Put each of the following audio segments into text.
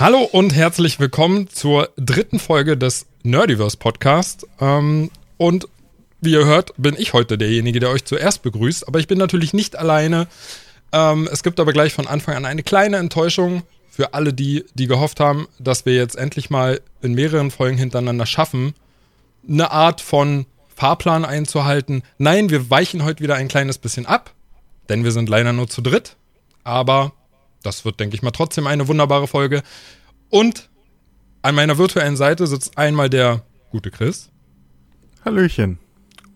Hallo und herzlich willkommen zur dritten Folge des Nerdiverse Podcast. Ähm, und wie ihr hört, bin ich heute derjenige, der euch zuerst begrüßt. Aber ich bin natürlich nicht alleine. Ähm, es gibt aber gleich von Anfang an eine kleine Enttäuschung für alle die, die gehofft haben, dass wir jetzt endlich mal in mehreren Folgen hintereinander schaffen, eine Art von Fahrplan einzuhalten. Nein, wir weichen heute wieder ein kleines bisschen ab, denn wir sind leider nur zu dritt. Aber das wird, denke ich mal, trotzdem eine wunderbare Folge. Und an meiner virtuellen Seite sitzt einmal der gute Chris. Hallöchen.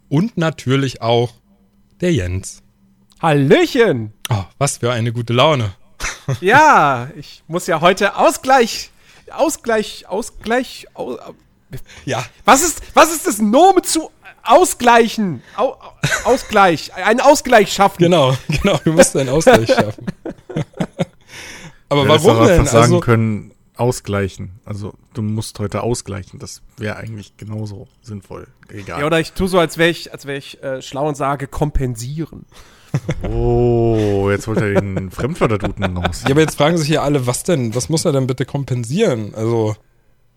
Und natürlich auch der Jens. Hallöchen! Oh, was für eine gute Laune. Ja, ich muss ja heute Ausgleich, Ausgleich, Ausgleich, au, Ja, was ist, was ist das Nomen zu ausgleichen? Au, Ausgleich, einen Ausgleich schaffen. genau, genau. Du musst einen Ausgleich schaffen. Aber hättest warum denn? einfach sagen Also, können, ausgleichen. Also du musst heute ausgleichen. Das wäre eigentlich genauso sinnvoll. Egal. Ja, oder ich tue so, als wäre ich, als wäre ich äh, schlau und sage kompensieren. oh, jetzt holt er den Fremdwörterduden raus. ja, aber jetzt fragen sich hier alle, was denn? Was muss er denn bitte kompensieren? Also,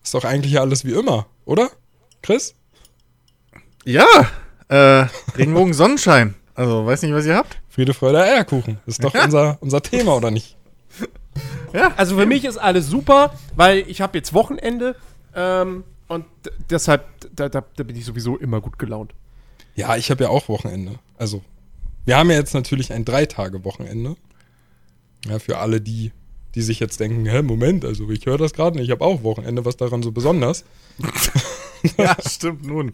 ist doch eigentlich ja alles wie immer, oder? Chris? Ja, äh, Regenbogen Sonnenschein. Also, weiß nicht, was ihr habt. Friede, Freude, Eierkuchen. Ist doch unser, unser Thema, oder nicht? Also für mich ist alles super, weil ich habe jetzt Wochenende ähm, und deshalb, da, da, da bin ich sowieso immer gut gelaunt. Ja, ich habe ja auch Wochenende. Also, wir haben ja jetzt natürlich ein Drei-Tage-Wochenende. Ja, für alle die, die sich jetzt denken, hä, Moment, also ich höre das gerade nicht, ich habe auch Wochenende, was daran so besonders? ja, stimmt nun.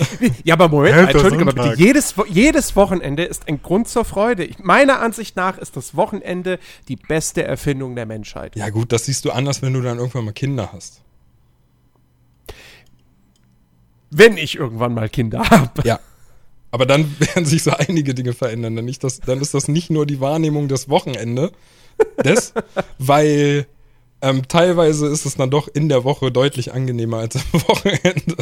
Ja, aber Moment, Helter Entschuldigung, aber bitte, jedes, jedes Wochenende ist ein Grund zur Freude. Ich, meiner Ansicht nach ist das Wochenende die beste Erfindung der Menschheit. Ja gut, das siehst du anders, wenn du dann irgendwann mal Kinder hast. Wenn ich irgendwann mal Kinder habe. Ja. Aber dann werden sich so einige Dinge verändern. Dann, das, dann ist das nicht nur die Wahrnehmung des Wochenende, des, weil ähm, teilweise ist es dann doch in der Woche deutlich angenehmer als am Wochenende.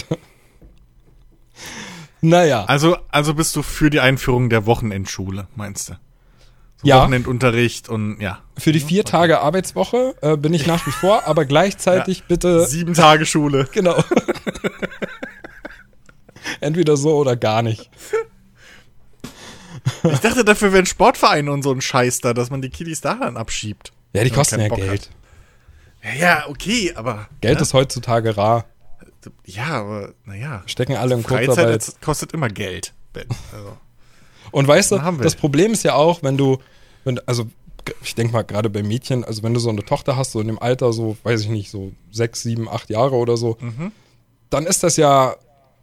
Naja. Also, also bist du für die Einführung der Wochenendschule, meinst du? So Ja. Wochenendunterricht und ja. Für die vier Tage Arbeitswoche äh, bin ich nach wie vor, aber gleichzeitig bitte. Sieben Tage Schule. Genau. Entweder so oder gar nicht. Ich dachte, dafür wären Sportvereine und so ein Scheiß da, dass man die Kiddies daran abschiebt. Ja, die kosten ja Bock Geld. Ja, ja, okay, aber. Geld ja, ist heutzutage rar. Ja, aber naja. Stecken alle in Freizeit Kurzarbeit. jetzt kostet immer Geld. Ben. Also. Und weißt du, das Problem ist ja auch, wenn du, wenn, also ich denke mal gerade bei Mädchen, also wenn du so eine Tochter hast, so in dem Alter, so, weiß ich nicht, so sechs, sieben, acht Jahre oder so, Mhm. dann ist das ja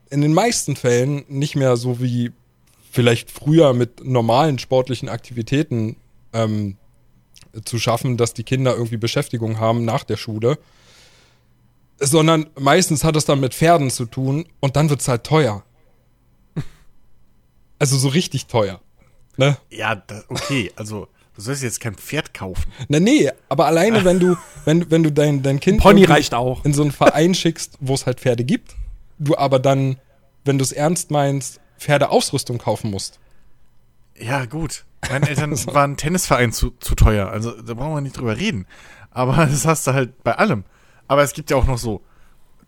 in den meisten Fällen nicht mehr so wie vielleicht früher mit normalen sportlichen Aktivitäten ähm, zu schaffen, dass die Kinder irgendwie Beschäftigung haben nach der Schule. Sondern meistens hat es dann mit Pferden zu tun und dann wird es halt teuer. Also so richtig teuer. Ne? Ja, okay, also du sollst jetzt kein Pferd kaufen. Na nee, aber alleine wenn du, wenn, wenn du dein, dein Kind Pony reicht auch. in so einen Verein schickst, wo es halt Pferde gibt, du aber dann, wenn du es ernst meinst, Pferdeausrüstung kaufen musst. Ja, gut. Meine Eltern waren Tennisverein zu, zu teuer, also da brauchen wir nicht drüber reden. Aber das hast du halt bei allem. Aber es gibt ja auch noch so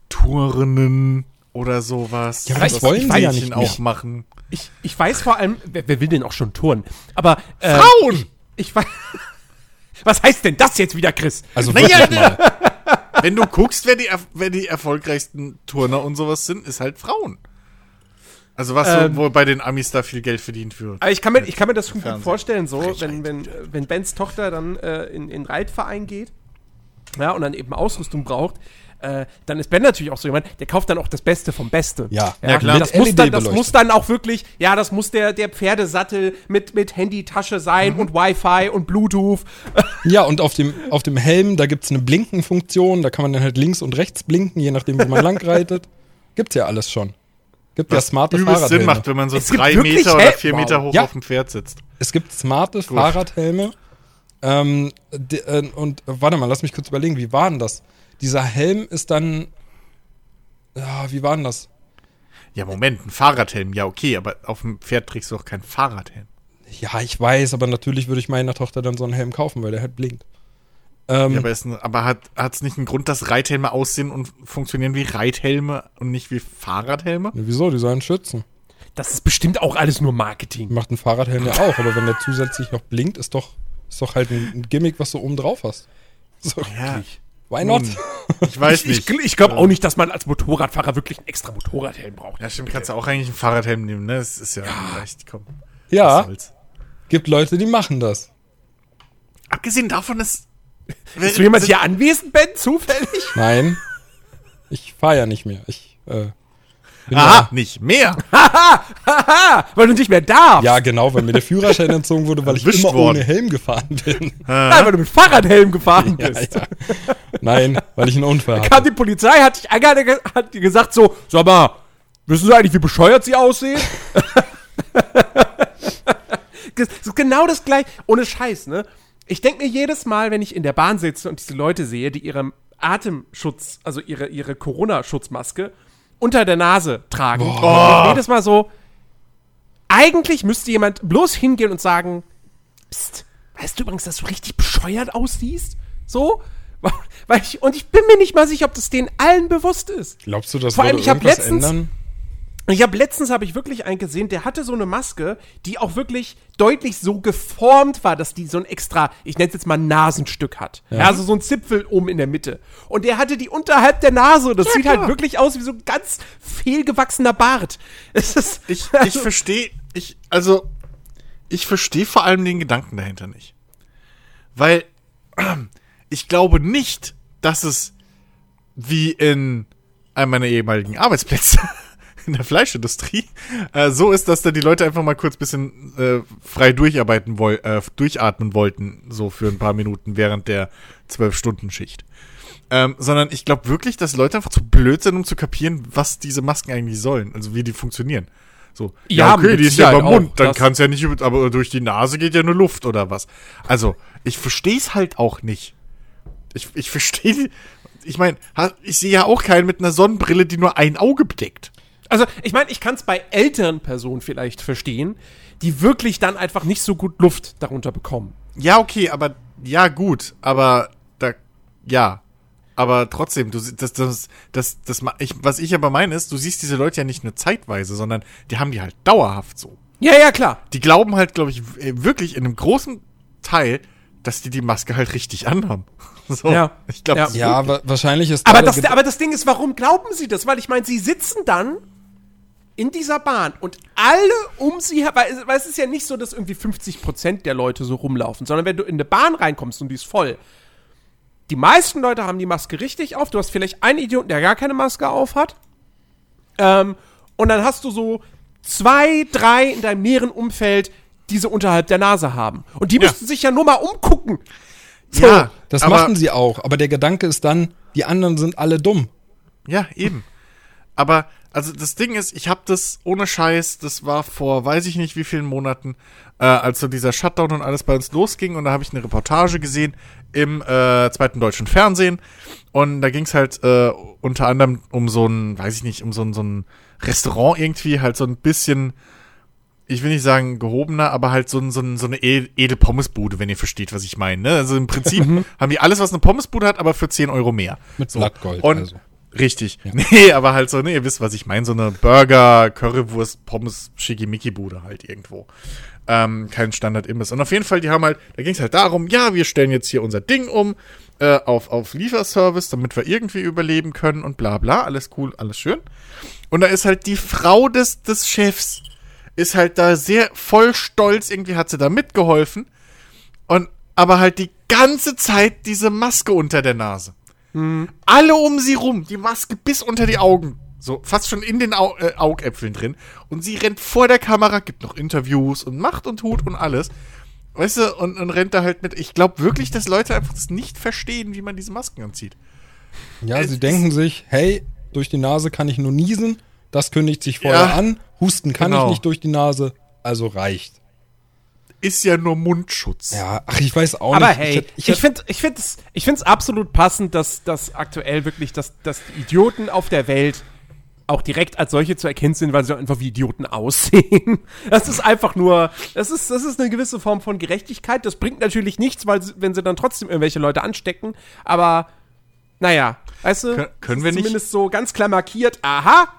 Turnen oder sowas. Ja, aber das was wollen sie ja nicht auch machen. Ich, ich weiß vor allem, wer, wer will denn auch schon turnen? Aber äh, Frauen! ich weiß. Was heißt denn das jetzt wieder, Chris? Also Naja, mal. Wenn du guckst, wer die, wer die erfolgreichsten Turner und sowas sind, ist halt Frauen. Also was Ähm. so, wo bei den Amis da viel Geld verdient wird. Aber ich kann mir, ich kann mir das gut Fernsehen. vorstellen, so, wenn, wenn, wenn Bens Tochter dann äh, in in den Reitverein geht ja, und dann eben Ausrüstung braucht, äh, dann ist Ben natürlich auch so jemand, der kauft dann auch das Beste vom Beste. Ja. Ja, klar. Das, muss dann, das muss dann auch wirklich, ja, das muss der, der Pferdesattel mit, mit Handytasche sein Mhm. und Wi-Fi und Bluetooth. Ja, und auf dem, auf dem Helm, da gibt's eine Blinkenfunktion, da kann man dann halt links und rechts blinken, je nachdem, wo man lang reitet. Gibt's ja alles schon. Gibt ja smarte Fahrradhelme. Sinn macht, wenn man so Es gibt drei wirklich Meter oder Hel- vier Wow. Meter hoch Ja. auf dem Pferd sitzt. Es gibt smarte Fahrradhelme. Ähm, die, äh, und warte mal, lass mich kurz überlegen, wie war denn das? Dieser Helm ist dann. Ja, wie war denn das? Ja, Moment, ein Fahrradhelm, ja okay, aber auf dem Pferd trägst du doch keinen Fahrradhelm. Ja, ich weiß, aber natürlich würde ich meiner Tochter dann so einen Helm kaufen, weil der halt blinkt. Ähm, Ja, aber, ist, ein- aber hat es nicht einen Grund, dass Reithelme aussehen und funktionieren wie Reithelme und nicht wie Fahrradhelme? wieso? Die sollen schützen. Das ist bestimmt auch alles nur Marketing. Macht ein Fahrradhelm ja auch, aber wenn der zusätzlich noch blinkt, ist doch, ist doch halt ein, Gimmick, was du oben drauf hast. So, Ja, why not? ich weiß Ich, nicht. ich, ich glaube auch nicht, dass man als Motorradfahrer wirklich einen extra Motorradhelm braucht. ja, stimmt, kannst du auch eigentlich einen Fahrradhelm nehmen, ne? Das ist ja, leicht, komm. was Ja, soll's. gibt Leute, die machen das. Abgesehen davon ist. Ist so jemand hier anwesend, Ben, zufällig? Nein, ich fahre ja nicht mehr. Ich, äh, bin Aha, nicht mehr. Weil du nicht mehr darfst. Ja, genau, weil mir der Führerschein entzogen wurde, weil ich Erwischt immer worden. ohne Helm gefahren bin. Nein, weil du mit Fahrradhelm gefahren ja, bist. ja. Nein, weil ich einen Unfall Kam hatte. die Polizei, hat dich angehalten, hat dir gesagt so, sag mal, wissen Sie eigentlich, wie bescheuert Sie aussehen? das ist genau das gleiche, ohne Scheiß, ne? Ich denke mir jedes Mal, wenn ich in der Bahn sitze und diese Leute sehe, die ihren Atemschutz, also ihre, ihre Corona-Schutzmaske unter der Nase tragen, ich mir jedes Mal so, eigentlich müsste jemand bloß hingehen und sagen, Psst, weißt du übrigens, dass du richtig bescheuert aussiehst? So? Weil ich, und ich bin mir nicht mal sicher, ob das denen allen bewusst ist. Glaubst du, das Vor allem, würde ich hab irgendwas letztens- ändern? Ich habe letztens habe ich wirklich einen gesehen, der hatte so eine Maske, die auch wirklich deutlich so geformt war, dass die so ein extra, ich nenne es jetzt mal Nasenstück hat. Ja. also so ein Zipfel oben in der Mitte. Und der hatte die unterhalb der Nase. Und das sieht halt wirklich aus wie so ein ganz fehlgewachsener Bart. Es ist, Ich, ich verstehe, ich, also, ich verstehe vor allem den Gedanken dahinter nicht. Weil ich glaube nicht, dass es wie in einem meiner ehemaligen Arbeitsplätze in der Fleischindustrie äh, so ist, dass da die Leute einfach mal kurz bisschen äh, frei durcharbeiten woll äh, durchatmen wollten, so für ein paar Minuten während der zwölf Stunden Schicht. Ähm, sondern ich glaube wirklich, dass Leute einfach zu blöd sind, um zu kapieren, was diese Masken eigentlich sollen, also wie die funktionieren. So, Ja, okay, mit die ist ja beim Mund, dann kann es ja nicht, aber durch die Nase geht ja nur Luft oder was. Also, ich verstehe es halt auch nicht. Ich, ich verstehe, ich meine, ich sehe ja auch keinen mit einer Sonnenbrille, die nur ein Auge bedeckt. Also, ich meine, ich kann es bei älteren Personen vielleicht verstehen, die wirklich dann einfach nicht so gut Luft darunter bekommen. Ja, okay, aber ja, gut, aber da, ja. Aber trotzdem, du, das, das, das, das, ich, was ich aber meine ist, du siehst diese Leute ja nicht nur zeitweise, sondern die haben die halt dauerhaft so. Ja, ja, klar. Die glauben halt, glaube ich, äh, wirklich in einem großen Teil, dass die die Maske halt richtig anhaben. So, Ja. ich glaube, Ja. Ja, wa wahrscheinlich ist Aber da das, aber das Ding ist, warum glauben sie das? Weil ich meine, sie sitzen dann in dieser Bahn und alle um sie her, weil, es- weil es ist ja nicht so, dass irgendwie 50% der Leute so rumlaufen, sondern wenn du in eine Bahn reinkommst und die ist voll, die meisten Leute haben die Maske richtig auf, du hast vielleicht einen Idioten, der gar keine Maske auf hat, ähm, und dann hast du so zwei, drei in deinem näheren Umfeld, die sie unterhalb der Nase haben. Und die Ja. müssten sich ja nur mal umgucken. So. ja, das machen sie auch, aber der Gedanke ist dann, die anderen sind alle dumm. Ja, eben. Aber, also das Ding ist, ich habe das ohne Scheiß, das war vor weiß ich nicht wie vielen Monaten, äh, als so dieser Shutdown und alles bei uns losging und da habe ich eine Reportage gesehen im äh, zweiten deutschen Fernsehen und da ging es halt äh, unter anderem um so ein, weiß ich nicht, um so ein, so ein Restaurant irgendwie, halt so ein bisschen, ich will nicht sagen gehobener, aber halt so, ein, so, ein, so eine Ed- Edel-Pommesbude, wenn ihr versteht, was ich meine. Ne? Also im Prinzip haben die alles, was eine Pommesbude hat, aber für 10 Euro mehr. Mit So. Blattgold, Und also. Richtig. Nee, aber halt so, ne, ihr wisst, was ich meine. So eine Burger, Currywurst, Pommes, Schickimicki-Bude halt irgendwo. Ähm, kein Standard-Imbiss. Und auf jeden Fall, die haben halt, da ging es halt darum, ja, wir stellen jetzt hier unser Ding um äh, auf, auf Lieferservice, damit wir irgendwie überleben können und bla bla. Alles cool, alles schön. Und da ist halt die Frau des, des Chefs, ist halt da sehr voll stolz, irgendwie hat sie da mitgeholfen. Und aber halt die ganze Zeit diese Maske unter der Nase. Alle um sie rum, die Maske bis unter die Augen. So, fast schon in den Au äh, Augäpfeln drin. Und sie rennt vor der Kamera, gibt noch Interviews und macht und tut und alles. Weißt du, und, und rennt da halt mit. Ich glaube wirklich, dass Leute einfach das nicht verstehen, wie man diese Masken anzieht. Ja, Es sie denken sich, hey, durch die Nase kann ich nur niesen, das kündigt sich vorher Ja. an, husten kann Genau. ich nicht durch die Nase, also reicht. Ist ja nur Mundschutz. Ja, ach, ich weiß auch Aber nicht. hey, hätt- ich, finde ich finde es ich find's absolut passend, dass, dass aktuell wirklich, dass, dass die Idioten auf der Welt auch direkt als solche zu erkennen sind, weil sie einfach wie Idioten aussehen. Das ist einfach nur, das ist, das ist eine gewisse Form von Gerechtigkeit. Das bringt natürlich nichts, weil sie, wenn sie dann trotzdem irgendwelche Leute anstecken. Aber naja, weißt du, Kön- können wir nicht- zumindest so ganz klar markiert. Aha,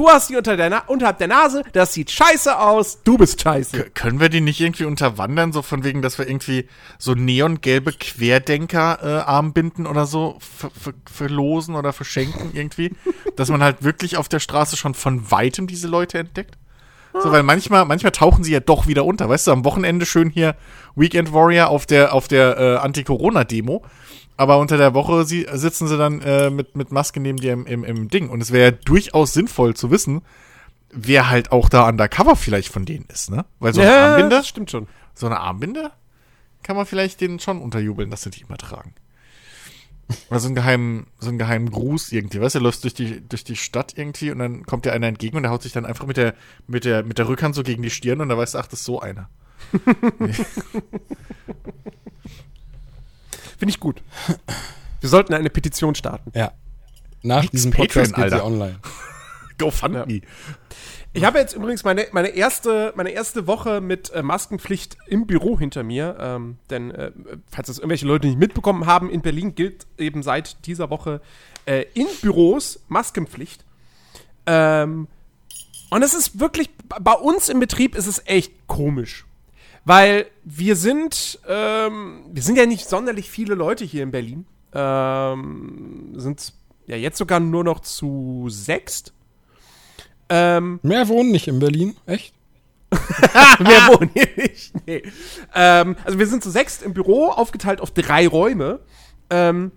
du hast die unter der Na unterhalb der Nase. Das sieht scheiße aus. Du bist scheiße. K- Können wir die nicht irgendwie unterwandern, so von wegen, dass wir irgendwie so neongelbe Querdenker-Armbinden oder so ver ver verlosen oder verschenken irgendwie? dass man halt wirklich auf der Straße schon von weitem diese Leute entdeckt? So, weil manchmal, manchmal tauchen sie ja doch wieder unter. Weißt du, am Wochenende schön hier Weekend Warrior auf der, auf der äh, Anti-Corona-Demo. Aber unter der Woche sie, sitzen sie dann äh, mit, mit Maske neben dir im, im, im Ding. Und es wäre ja durchaus sinnvoll zu wissen, wer halt auch da undercover vielleicht von denen ist, ne? Weil so eine Armbinde, das stimmt schon. so eine Armbinde kann man vielleicht denen schon unterjubeln, dass sie die immer tragen. Oder so einen geheimen, so einen geheimen Gruß irgendwie, weißt du, du läufst durch die, durch die Stadt irgendwie und dann kommt dir einer entgegen und der haut sich dann einfach mit der, mit der, mit der Rückhand so gegen die Stirn und da weißt du, ach, das ist so einer. Finde ich gut. Wir sollten eine Petition starten. Ja. Nach diesem Patreon, Podcast geht sie online. GoFundMe. Ich habe jetzt übrigens meine, meine, erste, meine erste Woche mit äh, Maskenpflicht im Büro hinter mir. Ähm, denn, äh, falls das irgendwelche Leute nicht mitbekommen haben, in Berlin gilt eben seit dieser Woche äh, in Büros Maskenpflicht. Ähm, und es ist wirklich, bei uns im Betrieb ist es echt komisch. Weil wir sind, ähm, wir sind ja nicht sonderlich viele Leute hier in Berlin. Ähm, sind ja jetzt sogar nur noch zu sechst. Ähm, Mehr wohnen nicht in Berlin, echt? Wer wohnt hier nicht? Nee. Ähm, also wir sind zu sechst im Büro, aufgeteilt auf drei Räume. Ähm,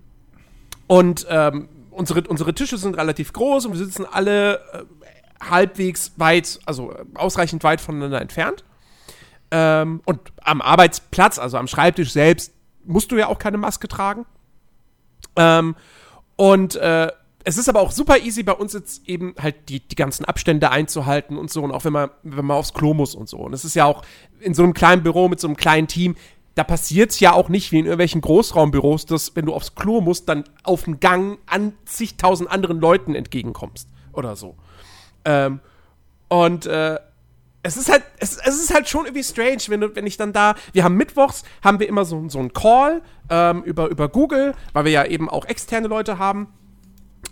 und ähm, unsere, unsere Tische sind relativ groß und wir sitzen alle äh, halbwegs weit, also äh, ausreichend weit voneinander entfernt. Ähm, und am Arbeitsplatz, also am Schreibtisch selbst, musst du ja auch keine Maske tragen. Ähm, und äh, es ist aber auch super easy bei uns jetzt eben halt die, die ganzen Abstände einzuhalten und so und auch wenn man, wenn man aufs Klo muss und so. Und es ist ja auch in so einem kleinen Büro mit so einem kleinen Team, da passiert es ja auch nicht wie in irgendwelchen Großraumbüros, dass wenn du aufs Klo musst, dann auf dem Gang an zigtausend anderen Leuten entgegenkommst oder so. Ähm, und äh, es ist halt, es, es ist halt schon irgendwie strange, wenn, wenn ich dann da, wir haben mittwochs, haben wir immer so, so einen Call ähm, über, über Google, weil wir ja eben auch externe Leute haben.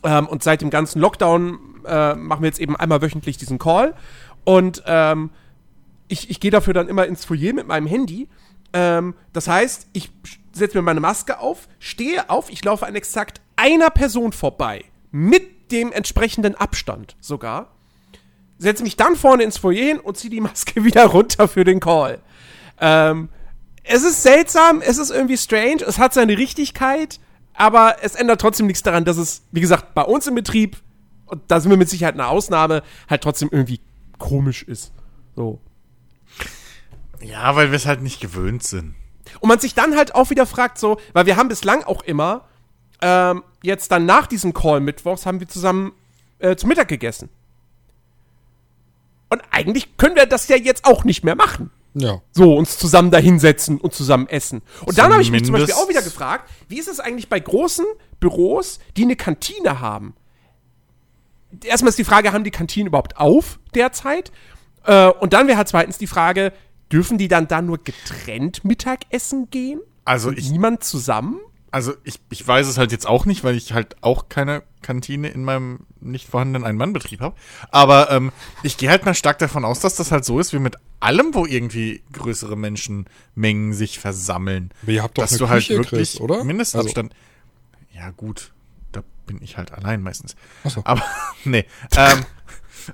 Ähm, und seit dem ganzen Lockdown äh, machen wir jetzt eben einmal wöchentlich diesen Call. Und ähm, ich, ich gehe dafür dann immer ins Foyer mit meinem Handy. Ähm, das heißt, ich setze mir meine Maske auf, stehe auf, ich laufe an exakt einer Person vorbei. Mit dem entsprechenden Abstand sogar. Setze mich dann vorne ins Foyer hin und ziehe die Maske wieder runter für den Call. Ähm, es ist seltsam, es ist irgendwie strange, es hat seine Richtigkeit, aber es ändert trotzdem nichts daran, dass es, wie gesagt, bei uns im Betrieb, und da sind wir mit Sicherheit eine Ausnahme, halt trotzdem irgendwie komisch ist. So. Ja, weil wir es halt nicht gewöhnt sind. Und man sich dann halt auch wieder fragt, so, weil wir haben bislang auch immer, ähm, jetzt dann nach diesem Call mittwochs, haben wir zusammen äh, zu Mittag gegessen. Und eigentlich können wir das ja jetzt auch nicht mehr machen. Ja. So, uns zusammen da hinsetzen und zusammen essen. Und dann habe ich mich zum Beispiel auch wieder gefragt, wie ist es eigentlich bei großen Büros, die eine Kantine haben? Erstmal ist die Frage, haben die Kantinen überhaupt auf derzeit? Äh, und dann wäre halt zweitens die Frage, dürfen die dann da nur getrennt Mittagessen gehen? Also ich, niemand zusammen? Also ich, ich weiß es halt jetzt auch nicht, weil ich halt auch keine Kantine in meinem nicht vorhandenen Ein-Mann-Betrieb habe. Aber ähm, ich gehe halt mal stark davon aus, dass das halt so ist wie mit allem, wo irgendwie größere Menschenmengen sich versammeln. Aber ihr habt doch dass du halt Küche, wirklich Chris, oder? Also Mindestabstand. Ja, gut. Da bin ich halt allein meistens. Ach so. Aber, nee. Ähm,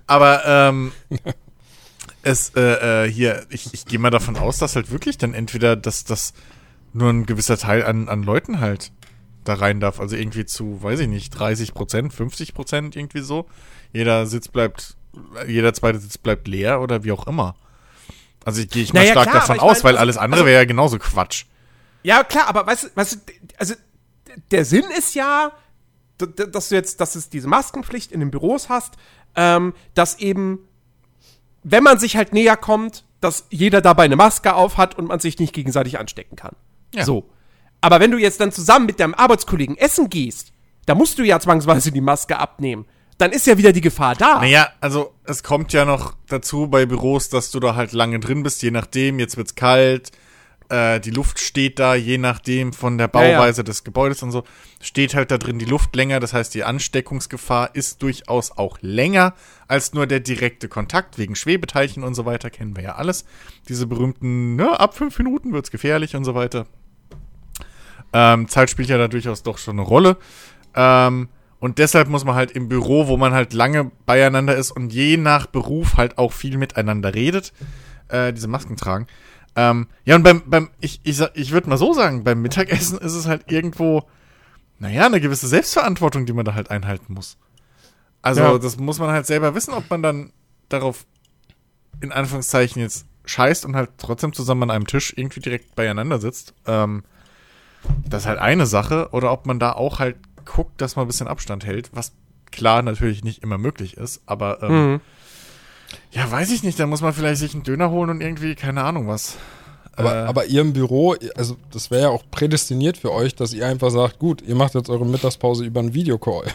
aber, ähm, es, äh, äh, hier, ich, ich gehe mal davon aus, dass halt wirklich dann entweder, dass das nur ein gewisser Teil an, an Leuten halt da rein darf. Also irgendwie zu, weiß ich nicht, 30 Prozent, 50 Prozent irgendwie so. Jeder Sitz bleibt, jeder zweite Sitz bleibt leer oder wie auch immer. Also ich gehe ich mal Naja, stark klar, davon aus, mein, weil also- alles andere also- wäre ja genauso Quatsch. Ja, klar, aber weißt du, weißt du, also der Sinn ist ja, dass du jetzt, dass es diese Maskenpflicht in den Büros hast, ähm, dass eben, wenn man sich halt näher kommt, dass jeder dabei eine Maske auf hat und man sich nicht gegenseitig anstecken kann. Ja. So. Aber wenn du jetzt dann zusammen mit deinem Arbeitskollegen essen gehst, da musst du ja zwangsweise die Maske abnehmen. dann ist ja wieder die Gefahr da. Naja, also es kommt ja noch dazu bei Büros, dass du da halt lange drin bist, je nachdem, jetzt wird's kalt, äh, die Luft steht da, je nachdem von der Ja, ja. Bauweise des Gebäudes und so, steht halt da drin die Luft länger, das heißt, die Ansteckungsgefahr ist durchaus auch länger als nur der direkte Kontakt, wegen Schwebeteilchen und so weiter, kennen wir ja alles. Diese berühmten, ne, ab fünf Minuten wird's gefährlich und so weiter. Ähm, Zeit spielt ja da durchaus doch schon eine Rolle. Ähm, und deshalb muss man halt im Büro, wo man halt lange beieinander ist und je nach Beruf halt auch viel miteinander redet, äh, diese Masken tragen. Ähm, ja, und beim, beim ich, ich, ich würde mal so sagen, beim Mittagessen ist es halt irgendwo, naja, eine gewisse Selbstverantwortung, die man da halt einhalten muss. Also, Ja. das muss man halt selber wissen, ob man dann darauf in Anführungszeichen jetzt scheißt und halt trotzdem zusammen an einem Tisch irgendwie direkt beieinander sitzt. Ähm, das ist halt eine Sache. Oder ob man da auch halt guckt, dass man ein bisschen Abstand hält, was klar natürlich nicht immer möglich ist, aber ähm, Mhm. Ja, weiß ich nicht, dann muss man vielleicht sich einen Döner holen und irgendwie, keine Ahnung was. Aber, Äh, aber ihr im Büro, also das wäre ja auch prädestiniert für euch, dass ihr einfach sagt, gut, ihr macht jetzt eure Mittagspause über einen Videocall.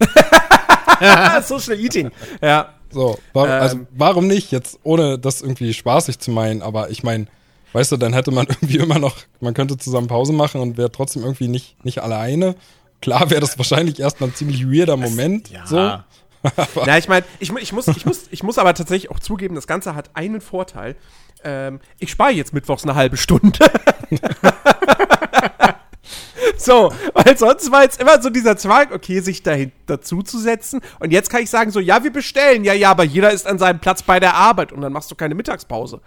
Social Eating. Ja. So, wa Ähm. also warum nicht jetzt, ohne das irgendwie spaßig zu meinen, aber ich meine, weißt du, dann hätte man irgendwie immer noch, man könnte zusammen Pause machen und wäre trotzdem irgendwie nicht, nicht alleine. Klar wäre das wahrscheinlich erstmal ein ziemlich weirder Moment. ja. So. Na, ich meine, ich, ich, muss, ich, muss, ich muss aber tatsächlich auch zugeben, das Ganze hat einen Vorteil. Ähm, ich spare jetzt mittwochs eine halbe Stunde. so, weil sonst war jetzt immer so dieser Zwang, okay, sich dahin dazu zu setzen. Und jetzt kann ich sagen, so, ja, wir bestellen. Ja, ja, aber jeder ist an seinem Platz bei der Arbeit und dann machst du keine Mittagspause.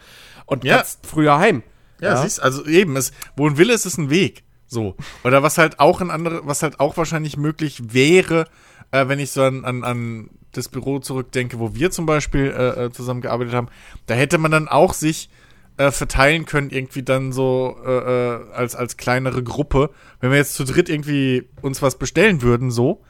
Und Ja. kannst früher heim. Ja, siehst, also eben, es, wo ein Wille ist, ist ein Weg. So. Oder was halt auch ein andere, was halt auch wahrscheinlich möglich wäre, äh, wenn ich so an, an, an das Büro zurückdenke, wo wir zum Beispiel äh, äh, zusammengearbeitet haben, da hätte man dann auch sich äh, verteilen können, irgendwie dann so äh, äh, als, als kleinere Gruppe. Wenn wir jetzt zu dritt irgendwie uns was bestellen würden, so,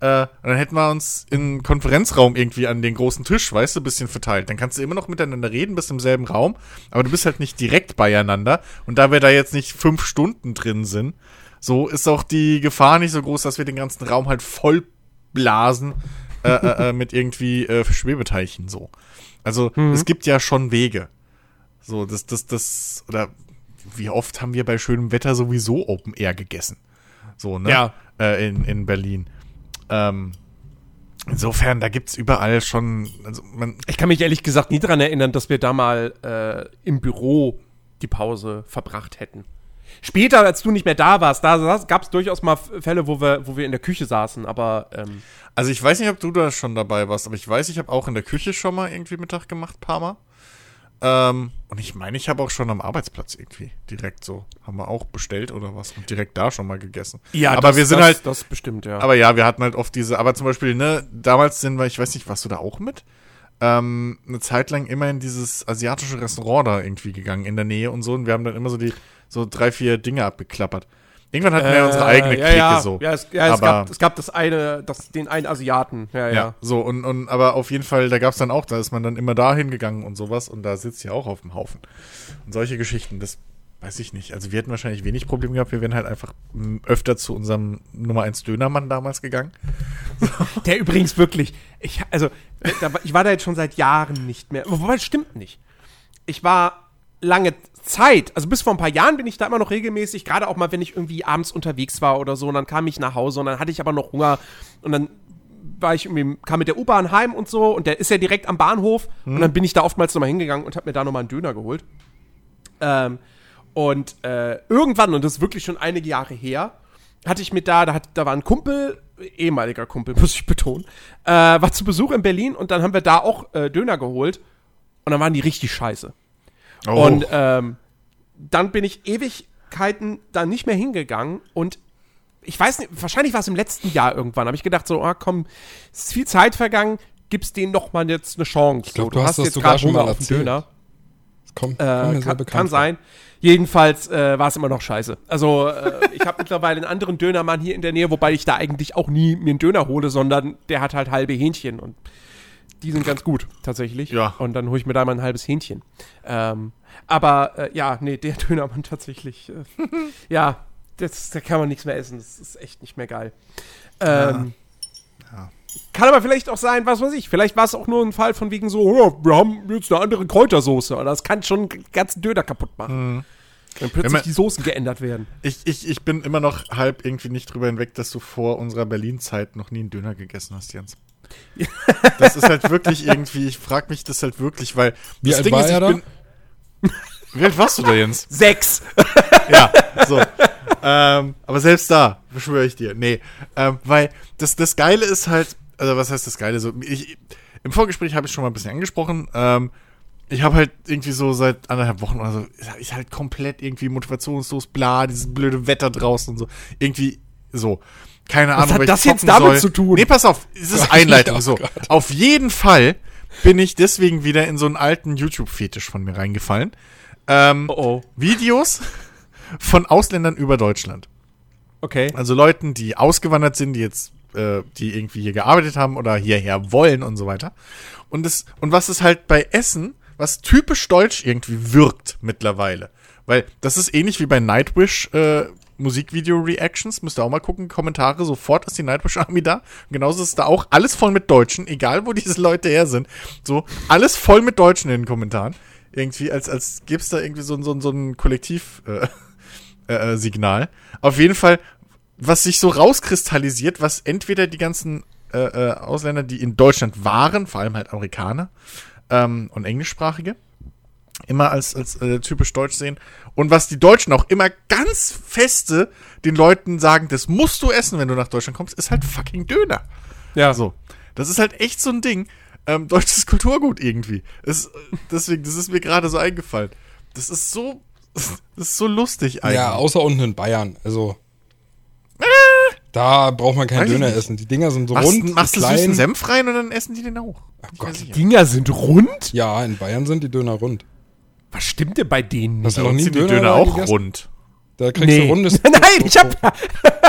äh, dann hätten wir uns im Konferenzraum irgendwie an den großen Tisch, weißt du, ein bisschen verteilt. Dann kannst du immer noch miteinander reden, bist im selben Raum, aber du bist halt nicht direkt beieinander. Und da wir da jetzt nicht fünf Stunden drin sind, so ist auch die Gefahr nicht so groß, dass wir den ganzen Raum halt voll blasen äh, äh, äh, mit irgendwie äh, Schwebeteilchen so. Also es gibt ja schon Wege. So, das, das, das, oder wie oft haben wir bei schönem Wetter sowieso Open Air gegessen? So, ne? Ja. Äh, in, in Berlin. Ähm, insofern, da gibt's überall schon, also man, Ich kann mich ehrlich gesagt nie daran erinnern, dass wir da mal äh, im Büro die Pause verbracht hätten. Später, als du nicht mehr da warst, da gab es durchaus mal Fälle, wo wir, wo wir in der Küche saßen, aber ähm, also ich weiß nicht, ob du da schon dabei warst, aber ich weiß, ich habe auch in der Küche schon mal irgendwie Mittag gemacht, paar Mal. Ähm, und ich meine, ich habe auch schon am Arbeitsplatz irgendwie direkt so, haben wir auch bestellt oder was und direkt da schon mal gegessen. aber das, wir sind das, halt, das bestimmt, ja. Aber ja, wir hatten halt oft diese, aber zum Beispiel, ne, damals sind wir, ich weiß nicht, warst du da auch mit? Ähm, eine Zeit lang immer in dieses asiatische Restaurant da irgendwie gegangen in der Nähe und so. Und wir haben dann immer so die, so drei, vier Dinge abgeklappert. Irgendwann hatten wir ja unsere eigene Äh, ja, Clique ja, so. Ja, es, ja, es, Aber- gab, es gab das eine, das, den einen Asiaten. Ja, ja. Ja, so, und, und aber auf jeden Fall, da gab's dann auch, da ist man dann immer da hingegangen und sowas und da sitzt ja auch auf dem Haufen. Und solche Geschichten, das weiß ich nicht. Also wir hätten wahrscheinlich wenig Probleme gehabt, wir wären halt einfach m, öfter zu unserem Nummer 1 Dönermann damals gegangen. Der übrigens wirklich, ich, also, da, ich war da jetzt schon seit Jahren nicht mehr. Wobei, das stimmt nicht. Ich war lange Zeit, also bis vor ein paar Jahren bin ich da immer noch regelmäßig, gerade auch mal, wenn ich irgendwie abends unterwegs war oder so, und dann kam ich nach Hause und dann hatte ich aber noch Hunger und dann war ich irgendwie, kam mit der U-Bahn heim und so und der ist ja direkt am Bahnhof und dann bin ich da oftmals nochmal hingegangen und habe mir da nochmal einen Döner geholt. Ähm, und äh, irgendwann, und das ist wirklich schon einige Jahre her, hatte ich mit da, da, hat, da war ein Kumpel, ehemaliger Kumpel, muss ich betonen, äh, war zu Besuch in Berlin und dann haben wir da auch äh, Döner geholt und dann waren die richtig scheiße. Oh, Und ähm, dann bin ich Ewigkeiten da nicht mehr hingegangen und ich weiß nicht, wahrscheinlich war es im letzten Jahr irgendwann, habe ich gedacht so, ah komm, es ist viel Zeit vergangen, gib's denen noch mal jetzt eine Chance. Ich glaub, so, du hast grad schon Hunger mal auf den. Döner. Das kommt, Äh, kann, bekannt kann sein. Jedenfalls äh, war es immer noch scheiße. Also äh, ich habe mittlerweile einen anderen Dönermann hier in der Nähe, wobei ich da eigentlich auch nie mir einen Döner hole, sondern der hat halt halbe Hähnchen und die sind ganz gut tatsächlich. Ja. Und dann hole ich mir da mal ein halbes Hähnchen. Ähm, aber äh, ja, nee, der Dönermann tatsächlich. Äh, ja, das, da kann man nichts mehr essen. Das ist echt nicht mehr geil. Ähm, Kann aber vielleicht auch sein, was weiß ich, vielleicht war es auch nur ein Fall von wegen so, oh, wir haben jetzt eine andere Kräutersoße. Oder das kann schon den ganzen Döner kaputt machen. Wenn plötzlich Wenn man- die Soßen geändert werden. Ich, ich, ich bin immer noch halb irgendwie nicht drüber hinweg, dass du vor unserer Berlin-Zeit noch nie einen Döner gegessen hast, Jens. Das ist halt wirklich irgendwie, ich frage mich das halt wirklich, weil Wie das alt war er da? Wie alt warst du da, Jens? Sechs. Ja, so. ähm, aber selbst da, beschwöre ich dir. Nee, ähm, weil das, das Geile ist halt, also was heißt das Geile? So, ich, Im Vorgespräch habe ich schon mal ein bisschen angesprochen. Ähm, ich habe halt irgendwie so seit anderthalb Wochen oder so, ist halt komplett irgendwie motivationslos, bla, dieses blöde Wetter draußen und so. Irgendwie so. Keine Ahnung, hat weil ich das jetzt damit soll. zu tun? Nee, pass auf, es ist ich Einleitung. So, grad. auf jeden Fall bin ich deswegen wieder in so einen alten YouTube-Fetisch von mir reingefallen. Ähm, Oh oh. Videos von Ausländern über Deutschland. Okay. Also Leuten, die ausgewandert sind, die jetzt, äh, die irgendwie hier gearbeitet haben oder hierher wollen und so weiter. Und das, und was ist halt bei Essen, was typisch deutsch irgendwie wirkt mittlerweile. Weil das ist ähnlich wie bei Nightwish, äh, Musikvideo-Reactions, müsst ihr auch mal gucken, Kommentare, sofort ist die Nightwish Army da. Genauso ist da auch alles voll mit Deutschen, egal wo diese Leute her sind. So, alles voll mit Deutschen in den Kommentaren. Irgendwie, als, als gäbe es da irgendwie so, ein- so, so ein Kollektiv, äh, äh, Signal. Auf jeden Fall, was sich so rauskristallisiert, was entweder die ganzen äh, äh, Ausländer, die in Deutschland waren, vor allem halt Amerikaner ähm, und Englischsprachige, immer als, als äh, typisch deutsch sehen. Und was die Deutschen auch immer ganz feste den Leuten sagen, das musst du essen, wenn du nach Deutschland kommst, ist halt fucking Döner. Ja. So. Das ist halt echt so ein Ding. Ähm, deutsches Kulturgut irgendwie. Es, deswegen, das ist mir gerade so eingefallen. Das ist so, das ist so lustig eigentlich. Ja, außer unten in Bayern. Also. Da braucht man keinen Döner essen. Die Dinger sind so machst, rund, machst du klein. süßen Senf rein und dann essen die den auch. Oh Gott. nicht. Dinger sind rund? Ja, in Bayern sind die Döner rund. Was stimmt denn bei denen Hast nicht? du noch nie sind die Döner, auch gegessen? rund. Da kriegst du rundes. Nein, ich habe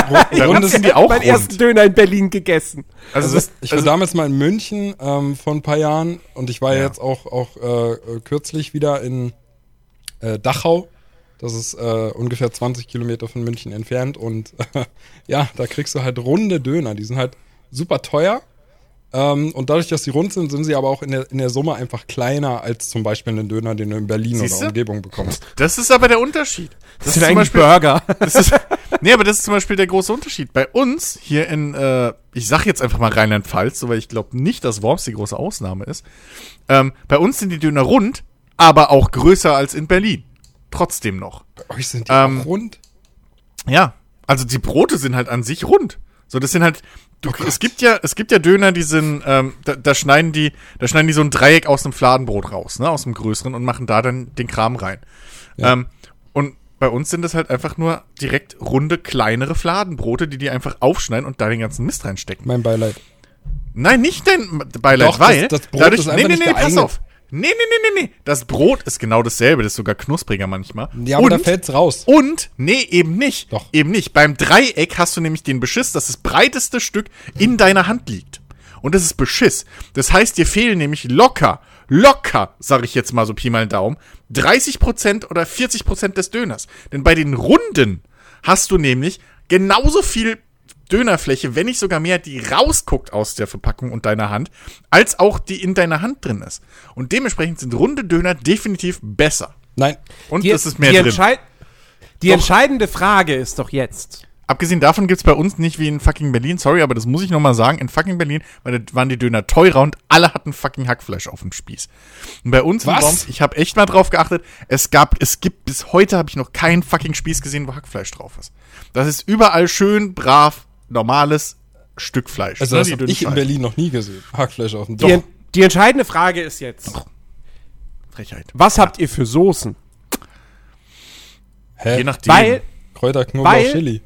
Ru- rundes sind die auch meinen rund. ersten Döner in Berlin gegessen. Also, Also, ich war also damals mal in München ähm, vor ein paar Jahren und ich war Ja. jetzt auch, auch äh, kürzlich wieder in äh, Dachau. Das ist äh, ungefähr 20 Kilometer von München entfernt und ja, da kriegst du halt runde Döner. Die sind halt super teuer ähm, und dadurch, dass sie rund sind, sind sie aber auch in der, in der Summe einfach kleiner als zum Beispiel einen Döner, den du in Berlin Siehste? oder Umgebung bekommst. das ist aber der Unterschied. Das, sind ist zum eigentlich Beispiel, Burger. das ist, nee, aber das ist zum Beispiel der große Unterschied. Bei uns hier in, äh, ich sag jetzt einfach mal Rheinland-Pfalz, so, weil ich glaube nicht, dass Worms die große Ausnahme ist. Ähm, bei uns sind die Döner rund, aber auch größer als in Berlin. Trotzdem noch. Bei euch sind die Ähm, auch rund? Ja, also die Brote sind halt an sich rund. So, das sind halt. Du, Oh es gibt ja, es gibt ja Döner, die sind, ähm, da, da schneiden die, da schneiden die so ein Dreieck aus einem Fladenbrot raus, ne, aus dem größeren und machen da dann den Kram rein. Ja. Ähm, und bei uns sind das halt einfach nur direkt runde, kleinere Fladenbrote, die die einfach aufschneiden und da den ganzen Mist reinstecken. Mein Beileid. Nein, nicht dein Beileid, Doch, das- weil das Brot ist einfach nicht pass geeignet. auf. Nee, nee, nee, nee, nee. Das Brot ist genau dasselbe, das ist sogar knuspriger manchmal. Ja, aber da Und- fällt's raus. und, nee, eben nicht. Doch. Eben nicht. Beim Dreieck hast du nämlich den Beschiss, dass das breiteste Stück in deiner Hand liegt. Und das ist Beschiss. Das heißt, dir fehlen nämlich locker, locker, sag ich jetzt mal so Pi mal Daumen, 30% oder 40% des Döners. Denn bei den Runden hast du nämlich genauso viel Dönerfläche, wenn nicht sogar mehr, die rausguckt aus der Verpackung und deiner Hand, als auch die in deiner Hand drin ist. Und dementsprechend sind runde Döner definitiv besser. Nein. Und Die, es ist mehr die, drin. die Doch. entscheidende Frage ist doch jetzt. Abgesehen davon gibt's bei uns nicht wie in fucking Berlin, sorry, aber das muss ich nochmal sagen, in fucking Berlin war- waren die Döner teurer und alle hatten fucking Hackfleisch auf dem Spieß. Und bei uns Was? in Worms, ich habe echt mal drauf geachtet, es gab, es gibt, bis heute habe ich noch keinen fucking Spieß gesehen, wo Hackfleisch drauf ist. Das ist überall schön, brav, normales Stück Fleisch. Also ne, das die habe ich in. Berlin noch nie gesehen. Hackfleisch auf dem Die, en- die entscheidende Frage ist jetzt, Frechheit. was habt ihr für Soßen? Hä? Je nachdem. Weil, Kräuter, Knoblauch, Weil- Chili.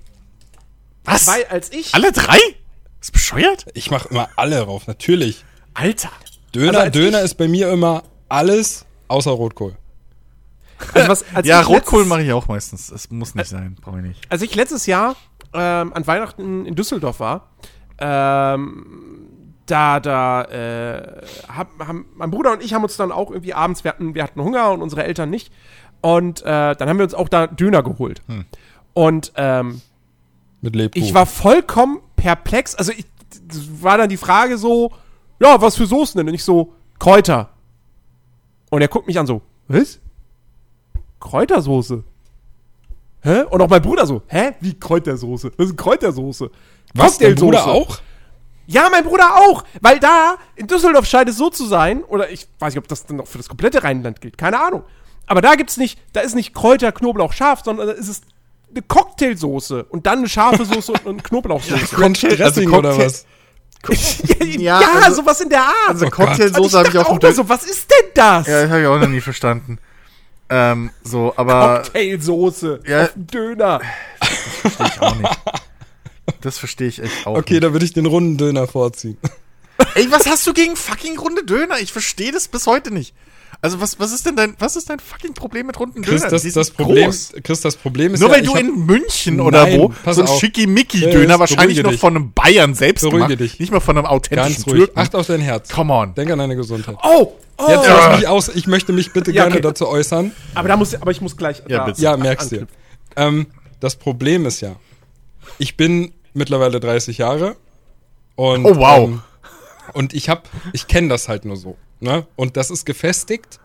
Was? weil als ich, Alle drei? Ist bescheuert? Ich mache immer alle rauf, natürlich. Alter. Döner, Also als Döner ist bei mir immer alles außer Rotkohl. also was, als ja, Rotkohl mache ich auch meistens. Das muss nicht sein, brauche ich nicht. als ich letztes Jahr ähm, an Weihnachten in Düsseldorf war, ähm, da, da, äh, hab, haben, mein Bruder und ich haben uns dann auch irgendwie abends, wir hatten, wir hatten Hunger und unsere Eltern nicht. Und äh, dann haben wir uns auch da Döner geholt. Und ähm, Mit Lebkuchen. ich war vollkommen perplex. Also ich war dann die Frage so, ja, was für Soßen denn? Und ich so, Kräuter. Und er guckt mich an so, was? Kräutersoße? Hä? Und auch mein Bruder so, hä? Wie Kräutersoße? Das ist Kräutersoße. Was, dein Cocktailsoße. Bruder auch? Ja, mein Bruder auch. Weil da, in Düsseldorf scheint es so zu sein, oder ich weiß nicht, ob das dann noch für das komplette Rheinland gilt, keine Ahnung. Aber da gibt's nicht, da ist nicht Kräuter, Knoblauch, Scharf, sondern da ist es eine Cocktailsoße und dann eine scharfe Soße und eine Knoblauchsoße. French Cocktail- also Dressing oder Cocktail- was? ja, Ja, also- sowas in der Art. Also Oh Cocktailsoße habe ich auch nur so, was ist denn das? Ja, das habe ich auch noch nie verstanden. Ähm, so, aber Cocktailsoße Ja. auf dem Döner. verstehe ich auch nicht. Das verstehe ich echt auch Okay, nicht. da würde ich den runden Döner vorziehen. Ey, was hast du gegen fucking runde Döner? Ich verstehe das bis heute nicht. Also was, was ist denn dein, was ist dein fucking Problem mit runden Chris, Dönern? das, das Problem, groß. Chris, das Problem ist Nur ja, weil du hab- in München oder Nein, wo so ein. Schickimicki-Döner Chris, wahrscheinlich noch dich. von einem Bayern selbst Beruhige gemacht, dich. nicht mal von einem authentischen Ganz ruhig. Türken. Acht auf dein Herz. Come on. Denk an deine Gesundheit. Oh, oh. Jetzt Ja. mich aus. Ich möchte mich bitte Ja, gerne okay. dazu äußern. aber da muss, aber ich muss gleich. Ja, da bitte. Ja, merkst du. Ähm, das Problem ist ja, ich bin mittlerweile 30 Jahre und Oh, wow. ähm, und ich hab, ich kenne das halt nur so, ne? Und das ist gefestigt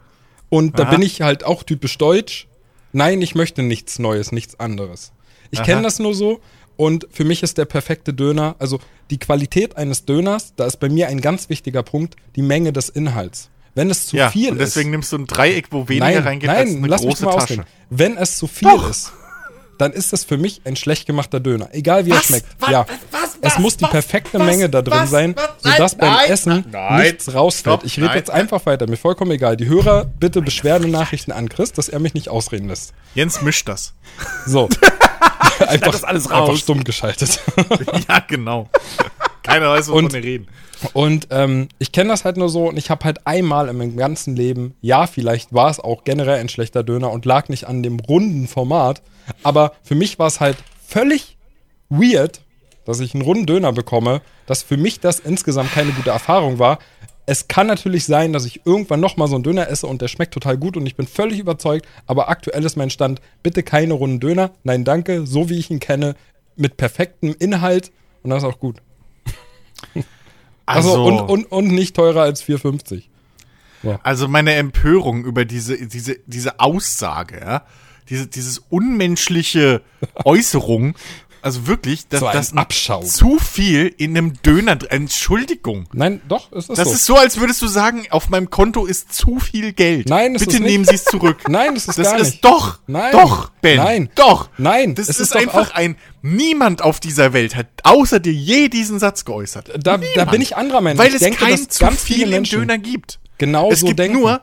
und da Aha. bin ich halt auch typisch deutsch. Nein, ich möchte nichts Neues, nichts anderes. Ich kenne das nur so und für mich ist der perfekte Döner, also die Qualität eines Döners, da ist bei mir ein ganz wichtiger Punkt, die Menge des Inhalts. Wenn es zu ja, viel und deswegen ist, nimmst du ein Dreieck, wo weniger nein, reingeht nein, als eine lass mich große mal Tasche. ausreden. Wenn es zu viel Doch. ist, dann ist es für mich ein schlecht gemachter Döner. Egal wie er Was? schmeckt. Was? ja. Was? es Was? muss die Was? perfekte Was? Menge da drin Was? sein, Was? sodass Nein, beim nein, Essen nein. nichts rausfällt. Stopp, ich rede jetzt einfach weiter. Mir vollkommen egal. Die Hörer, bitte Beschwerdenachrichten an Chris, dass er mich nicht ausreden lässt. Jens mischt das. So. einfach, das alles einfach raus. stumm geschaltet. ja, genau. Keiner weiß, wovon Und- wir reden. Und ähm, ich kenne das halt nur so und ich habe halt einmal in meinem ganzen Leben, ja, vielleicht war es auch generell ein schlechter Döner und lag nicht an dem runden Format, aber für mich war es halt völlig weird, dass ich einen runden Döner bekomme, dass für mich das insgesamt keine gute Erfahrung war. Es kann natürlich sein, dass ich irgendwann nochmal so einen Döner esse und der schmeckt total gut und ich bin völlig überzeugt, aber aktuell ist mein Stand, bitte keine runden Döner, nein danke, so wie ich ihn kenne, mit perfektem Inhalt und das ist auch gut. Also, und, und, und nicht teurer als 4,50. Also meine Empörung über diese, diese, diese Aussage, ja, diese, dieses unmenschliche Äußerung, also wirklich, dass So das Abschaum. zu viel in einem Döner, drin- Entschuldigung. Nein, doch, es ist Das so. ist so, als würdest du sagen, auf meinem Konto ist zu viel Geld. Nein, es Bitte ist nicht. nehmen Sie es zurück. Nein, das ist das gar ist nicht. doch, Nein. doch, Ben, Nein. doch, Nein, Das es ist, ist einfach ein, niemand auf dieser Welt hat außer dir je diesen Satz geäußert. Da, da bin ich anderer Meinung. Weil ich es denke, kein zu viel im Döner gibt. genau es so gibt denken. nur,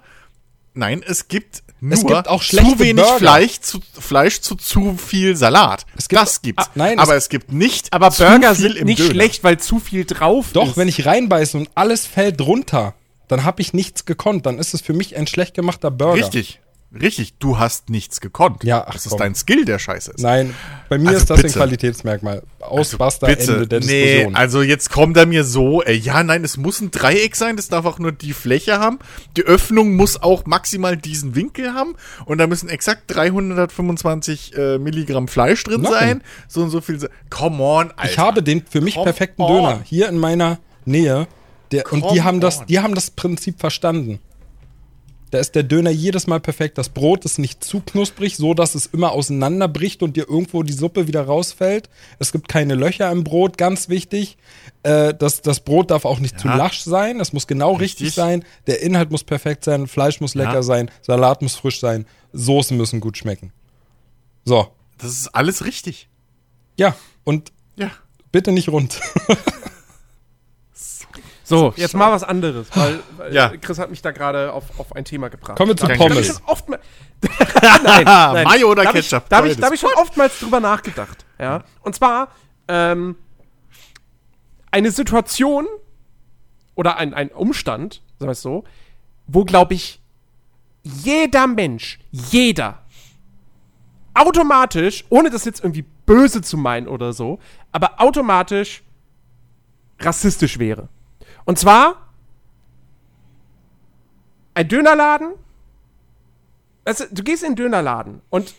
nein, es gibt nur Es gibt auch zu wenig Burger. Fleisch zu, Fleisch zu zu viel Salat. Es gibt- das gibt's. Ah, nein, aber es- gibt nicht Aber zu Burger sind nicht schlecht, weil zu viel drauf Doch, ist. wenn ich reinbeiße und alles fällt runter, dann habe ich nichts gekonnt. Dann ist es für mich ein schlecht gemachter Burger. Richtig, richtig. Du hast nichts gekonnt. Ja, ach das ist komm. dein Skill, der scheiße ist. Nein, bei mir Also ist das ein bitte. Qualitätsmerkmal. Aus Basta Bitte, Ende der nee, Diskussion. also jetzt kommt er mir so, ey, ja, nein, es muss ein Dreieck sein, das darf auch nur die Fläche haben. Die Öffnung muss auch maximal diesen Winkel haben und da müssen exakt 325 äh, Milligramm Fleisch drin Nein. sein. So und so viel. Come on, Alter. ich habe den für mich Come perfekten on. Döner hier in meiner Nähe. Der, und die haben, das, die haben das Prinzip verstanden. Da ist der Döner jedes Mal perfekt. Das Brot ist nicht zu knusprig, so dass es immer auseinanderbricht und dir irgendwo die Suppe wieder rausfällt. Es gibt keine Löcher im Brot, ganz wichtig. Äh, das, das Brot darf auch nicht zu Ja. lasch sein. Es muss genau richtig. Richtig. sein. Der Inhalt muss perfekt sein. Fleisch muss lecker Ja. sein. Salat muss frisch sein. Soßen müssen gut schmecken. So. Das ist alles richtig. Ja. Und Ja. bitte nicht rund. So, jetzt mal was anderes, weil, weil Ja. Chris hat mich da gerade auf, auf ein Thema gebracht. Kommen wir zu Pommes. schon oft mal, nein, nein. Mayo oder da hab Ketchup? Ich, da habe ich, hab ich schon oftmals drüber nachgedacht. Ja? Und zwar ähm, eine Situation oder ein, ein Umstand, sagen wir es so, wo, glaube ich, jeder Mensch, jeder, automatisch, ohne das jetzt irgendwie böse zu meinen oder so, aber automatisch rassistisch wäre. Und zwar ein Dönerladen. Weißt du, gehst in einen Dönerladen und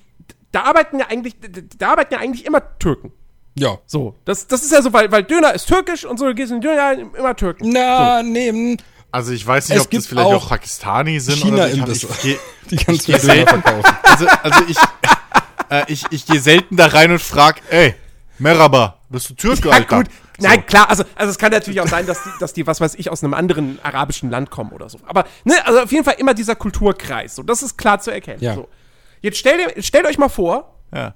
da arbeiten ja eigentlich, da arbeiten ja eigentlich immer Türken. Ja. So, das, das ist ja so, weil, weil Döner ist türkisch und so, du gehst in den Döner immer Türken. Na, nee, Also ich weiß nicht, Es ob das vielleicht auch, auch Pakistani sind oder so. Ich hab- ich die kannst du selten- verkaufen. Also, also ich, äh, ich, ich gehe selten da rein und frag, ey, Merhaba, bist du Türke, Ja, Alter? gut. Nein, klar, also, also es kann natürlich auch sein, dass die, dass die, was weiß ich, aus einem anderen arabischen Land kommen oder so. Aber, ne, also auf jeden Fall immer dieser Kulturkreis. So, das ist klar zu erkennen. Ja. So. Jetzt stellt, stellt euch mal vor, Ja.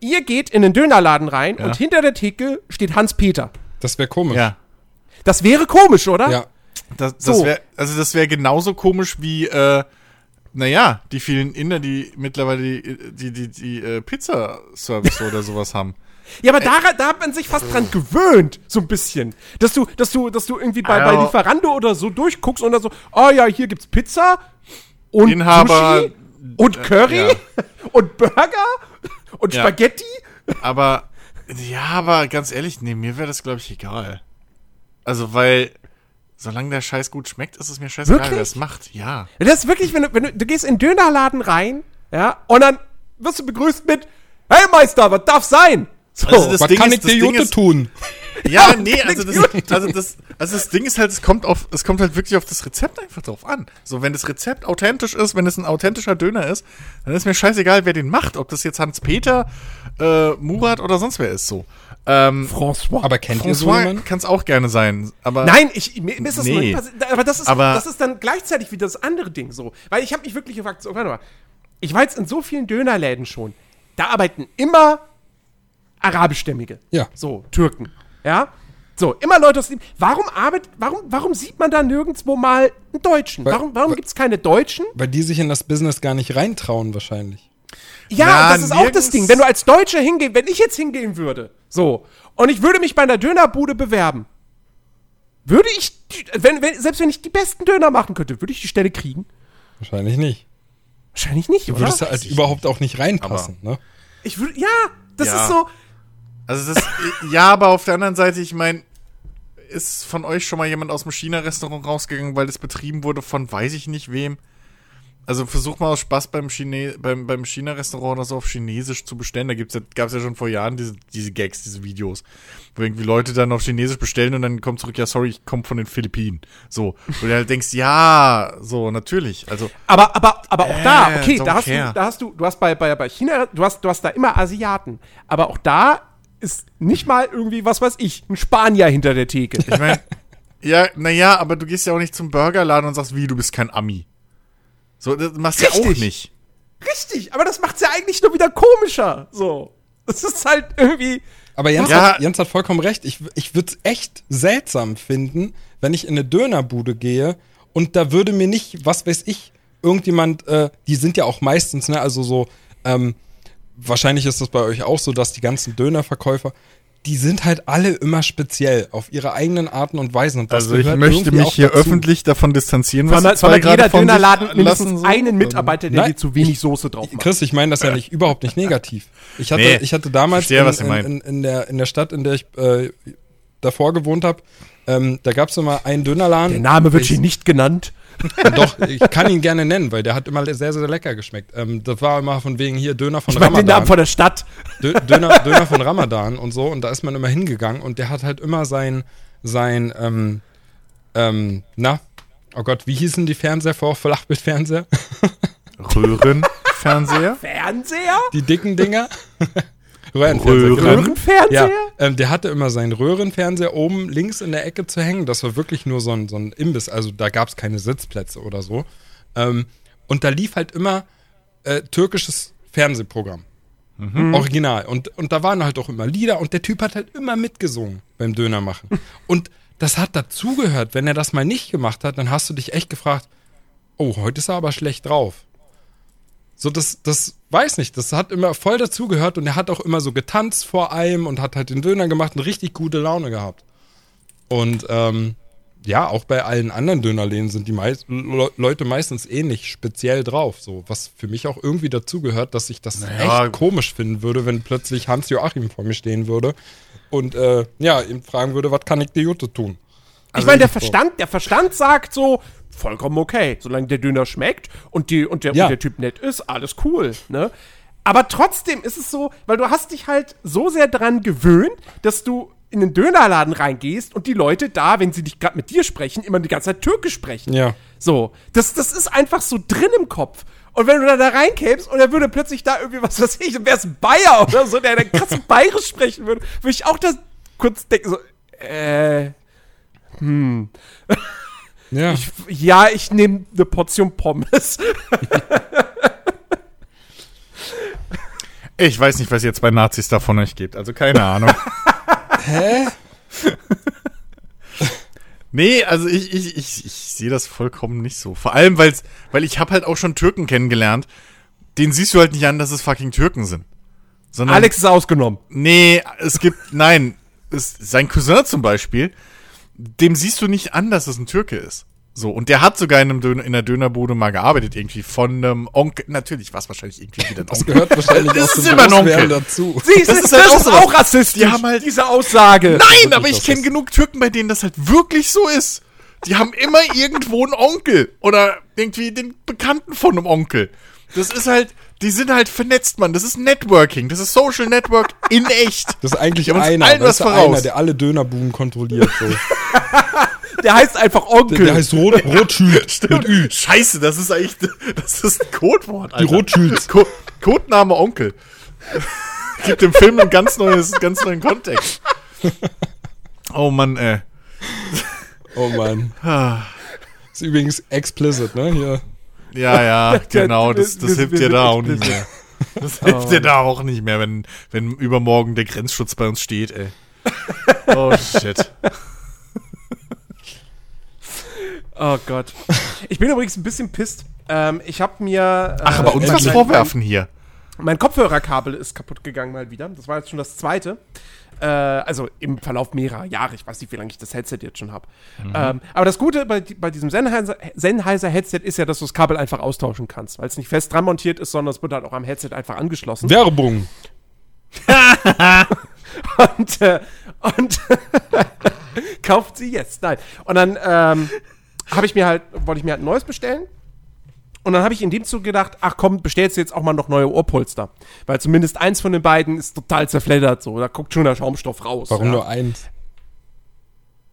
ihr geht in den Dönerladen rein Ja. und hinter der Theke steht Hans-Peter. Das wäre komisch. ja. Das wäre komisch, oder? Ja. Das, das So. wäre, also das wäre genauso komisch wie, äh, naja, die vielen Inder, die mittlerweile die, die, die, die äh, Pizza-Service oder sowas haben. Ja, aber da, da hat man sich fast dran gewöhnt, so ein bisschen. Dass du, dass du, dass du irgendwie bei, bei Also- Lieferando oder so durchguckst und dann so, oh ja, hier gibt's Pizza und Inhaber- Sushi und Curry ja. und Burger und Ja. Spaghetti. Aber, ja, aber ganz ehrlich, nee, mir wäre das, glaube ich, egal. Also, weil, solange der Scheiß gut schmeckt, ist es mir scheißegal, wer es macht. Ja. Das ist wirklich, wenn du, wenn du, du gehst in den Dönerladen rein, ja, und dann wirst du begrüßt mit, hey Meister, was darf sein? So. Also das Was Ding kann ist- ich dir Jute tun? Ja, nee, also das, also das, also das Ding ist halt, es kommt auf, es kommt halt wirklich auf das Rezept einfach drauf an. So, wenn das Rezept authentisch ist, wenn es ein authentischer Döner ist, dann ist mir scheißegal, wer den macht, ob das jetzt Hans-Peter, äh, Murat oder sonst wer ist so. Ähm, François. Aber kennt ihr so François jemanden? kann es auch gerne sein, aber Nein, ich, mir, mir ist das Nee. noch nicht passiert. Aber das ist, Aber- das ist dann gleichzeitig wieder das andere Ding so. Weil ich habe mich wirklich gefragt, so, warte mal, ich war jetzt in so vielen Dönerläden schon. Da arbeiten immer Arabischstämmige. Ja. So, Türken. Ja. So, immer Leute aus dem. Warum arbeitet, warum, warum sieht man da nirgendwo mal einen Deutschen? Weil- warum warum gibt es keine Deutschen? Weil die sich in das Business gar nicht reintrauen, wahrscheinlich. Ja, Na, das ist auch das Ding. Wenn du als Deutscher hingehen, wenn ich jetzt hingehen würde, so, und ich würde mich bei einer Dönerbude bewerben, würde ich, wenn, wenn, selbst wenn ich die besten Döner machen könnte, würde ich die Stelle kriegen? Wahrscheinlich nicht. Wahrscheinlich nicht, Du oder? würdest da halt überhaupt auch nicht reinpassen, ne? Ich würde, ja, das Ja. ist so, Also das, ja, aber auf der anderen Seite, ich meine, ist von euch schon mal jemand aus dem China-Restaurant rausgegangen, weil das betrieben wurde von weiß ich nicht wem? Also versuch mal aus Spaß beim, Chine beim, beim China-Restaurant oder so auf Chinesisch zu bestellen. Da gibt's ja, gab's ja schon vor Jahren diese, diese Gags, diese Videos, wo irgendwie Leute dann auf Chinesisch bestellen und dann kommt zurück, ja sorry, ich komme von den Philippinen. So, wo du halt denkst, ja, so, natürlich. Also, aber, aber, aber auch da, Äh, okay, da hast care. du, da hast du, du hast bei, bei, bei China, du hast, du hast da immer Asiaten, aber auch da ist nicht mal irgendwie, was weiß ich, ein Spanier hinter der Theke. ich meine, ja, naja, aber du gehst ja auch nicht zum Burgerladen und sagst, wie, du bist kein Ami. So, das machst du ja auch Richtig. nicht. Richtig, aber das macht's ja eigentlich nur wieder komischer, so. Es ist halt irgendwie, Aber Jens, Ja. hat, Jens hat vollkommen recht. Ich, ich würde es echt seltsam finden, wenn ich in eine Dönerbude gehe und da würde mir nicht, was weiß ich, irgendjemand, äh, die sind ja auch meistens, ne, also so, ähm, wahrscheinlich ist das bei euch auch so, dass die ganzen Dönerverkäufer, die sind halt alle immer speziell auf ihre eigenen Arten und Weisen. Und das Also ich möchte mich hier dazu. öffentlich davon distanzieren, Weil was die zwei man gerade jeder von Dönerladen mindestens lassen, so. einen Mitarbeiter, der Nein, zu wenig Soße drauf macht. Chris, ich meine das ja nicht, überhaupt nicht negativ. Ich hatte, Nee, ich hatte damals verstehe, was ihr in, meint. in, in, der, in der Stadt, in der ich äh, davor gewohnt habe, ähm, da gab es immer einen Dönerladen. Der Name wird Ich- hier nicht genannt. Doch, ich kann ihn gerne nennen, weil der hat immer sehr, sehr lecker geschmeckt. Ähm, das war immer von wegen hier Döner von Ich meine den Ramadan. Namen von der Stadt. Dö Döner, Döner von Ramadan und so. Und da ist man immer hingegangen und der hat halt immer sein, sein, ähm, ähm, na, oh Gott, wie hießen die Fernseher vor Flachbildfernseher? Röhrenfernseher? Fernseher? Die dicken Dinger? Röhrenfernseher. Röhrenfernseher? Ja, ähm, der hatte immer seinen Röhrenfernseher oben links in der Ecke zu hängen. Das war wirklich nur so ein, so ein Imbiss, also da gab es keine Sitzplätze oder so. Ähm, und da lief halt immer äh, türkisches Fernsehprogramm. Original. Und, und da waren halt auch immer Lieder und der Typ hat halt immer mitgesungen beim Döner machen. Und das hat dazugehört. Wenn er das mal nicht gemacht hat, dann hast du dich echt gefragt, oh, heute ist er aber schlecht drauf. So, das, das weiß nicht, das hat immer voll dazugehört und er hat auch immer so getanzt vor allem und hat halt den Döner gemacht und richtig gute Laune gehabt. Und ähm, ja, auch bei allen anderen Dönerläden sind die meist Le Leute meistens ähnlich speziell drauf. So, was für mich auch irgendwie dazugehört, dass ich das Naja. echt komisch finden würde, wenn plötzlich Hans Joachim vor mir stehen würde und äh, ja, ihn fragen würde, was kann ich dir Jute tun? Ich meine, der so. Verstand, der Verstand sagt so, vollkommen okay. Solange der Döner schmeckt und, die, und, der, Ja. und der Typ nett ist, alles cool. Ne? Aber trotzdem ist es so, weil du hast dich halt so sehr dran gewöhnt, dass du in den Dönerladen reingehst und die Leute da, wenn sie nicht gerade mit dir sprechen, immer die ganze Zeit Türkisch sprechen. Ja. So, das, das ist einfach so drin im Kopf. Und wenn du dann da reinkämst und er würde plötzlich da irgendwie, was weiß ich, wäre es ein Bayer oder so, der dann krass bayerisch sprechen würde, würde ich auch das kurz denken, so, äh, Ja. ich, ja, ich nehme eine Portion Pommes. Ich weiß nicht, was jetzt bei Nazis da von euch gibt. Also keine Ahnung. Hä? nee, also ich, ich, ich, ich sehe das vollkommen nicht so. Vor allem, weil's, weil ich habe halt auch schon Türken kennengelernt. Den siehst du halt nicht an, dass es fucking Türken sind. Sondern, Alex ist ausgenommen. Nee, es gibt, nein, es, sein Cousin zum Beispiel, dem siehst du nicht an, dass es ein Türke ist. So, und der hat sogar in, einem Döner, in der Dönerbude mal gearbeitet, irgendwie von einem Onkel. Natürlich war es wahrscheinlich irgendwie wieder ein Das Onkel. gehört wahrscheinlich Das auch ist immer ein Onkel. dazu. Siehst Das das ist halt auch auch, sowas. rassistisch. Die haben halt- diese Aussage. Nein, aber ich das kenne genug Türken, bei denen das halt wirklich so ist. Die haben immer irgendwo einen Onkel oder irgendwie den Bekannten von einem Onkel. Das ist halt, die sind halt vernetzt, Mann. Das ist Networking. Das ist Social Network in echt. Das ist eigentlich Die einer, allen was du, voraus. einer, der alle Dönerbuben kontrolliert. So. Der heißt einfach Onkel. Der, der heißt Rot, Rothschild mit Ü. Scheiße, das ist eigentlich, das ist ein Codewort, Die Alter. Rothschilds. Co Codename Onkel. Gibt dem Film einen ganz, neues, ganz neuen Kontext. Oh Mann, ey. Oh Mann. Ist übrigens explicit, ne? Hier. Ja, ja, genau. Das, das hilft dir da auch nicht mehr. Das hilft dir da auch nicht mehr, wenn, wenn übermorgen der Grenzschutz bei uns steht, ey. Oh shit. Oh Gott. Ich bin übrigens ein bisschen pisst. Ähm, ich habe mir. Äh, Ach, aber uns Äh, was mein- vorwerfen hier. Mein Kopfhörerkabel ist kaputt gegangen mal wieder. Das war jetzt schon das zweite. Äh, also im Verlauf mehrerer Jahre. Ich weiß nicht, wie lange ich das Headset jetzt schon habe. Ähm, aber das Gute bei, bei diesem Sennheiser, Sennheiser Headset ist ja, dass du das Kabel einfach austauschen kannst, weil es nicht fest dran montiert ist, sondern es wird halt auch am Headset einfach angeschlossen. Werbung. Und, äh, und kauft sie jetzt. Nein. Und dann ähm, habe ich mir halt, wollte ich mir halt ein neues bestellen. Und dann habe ich in dem Zug gedacht, ach komm, bestellst du jetzt auch mal noch neue Ohrpolster. Weil zumindest eins von den beiden ist total zerfleddert so. Da guckt schon der Schaumstoff raus. Warum ja. nur eins?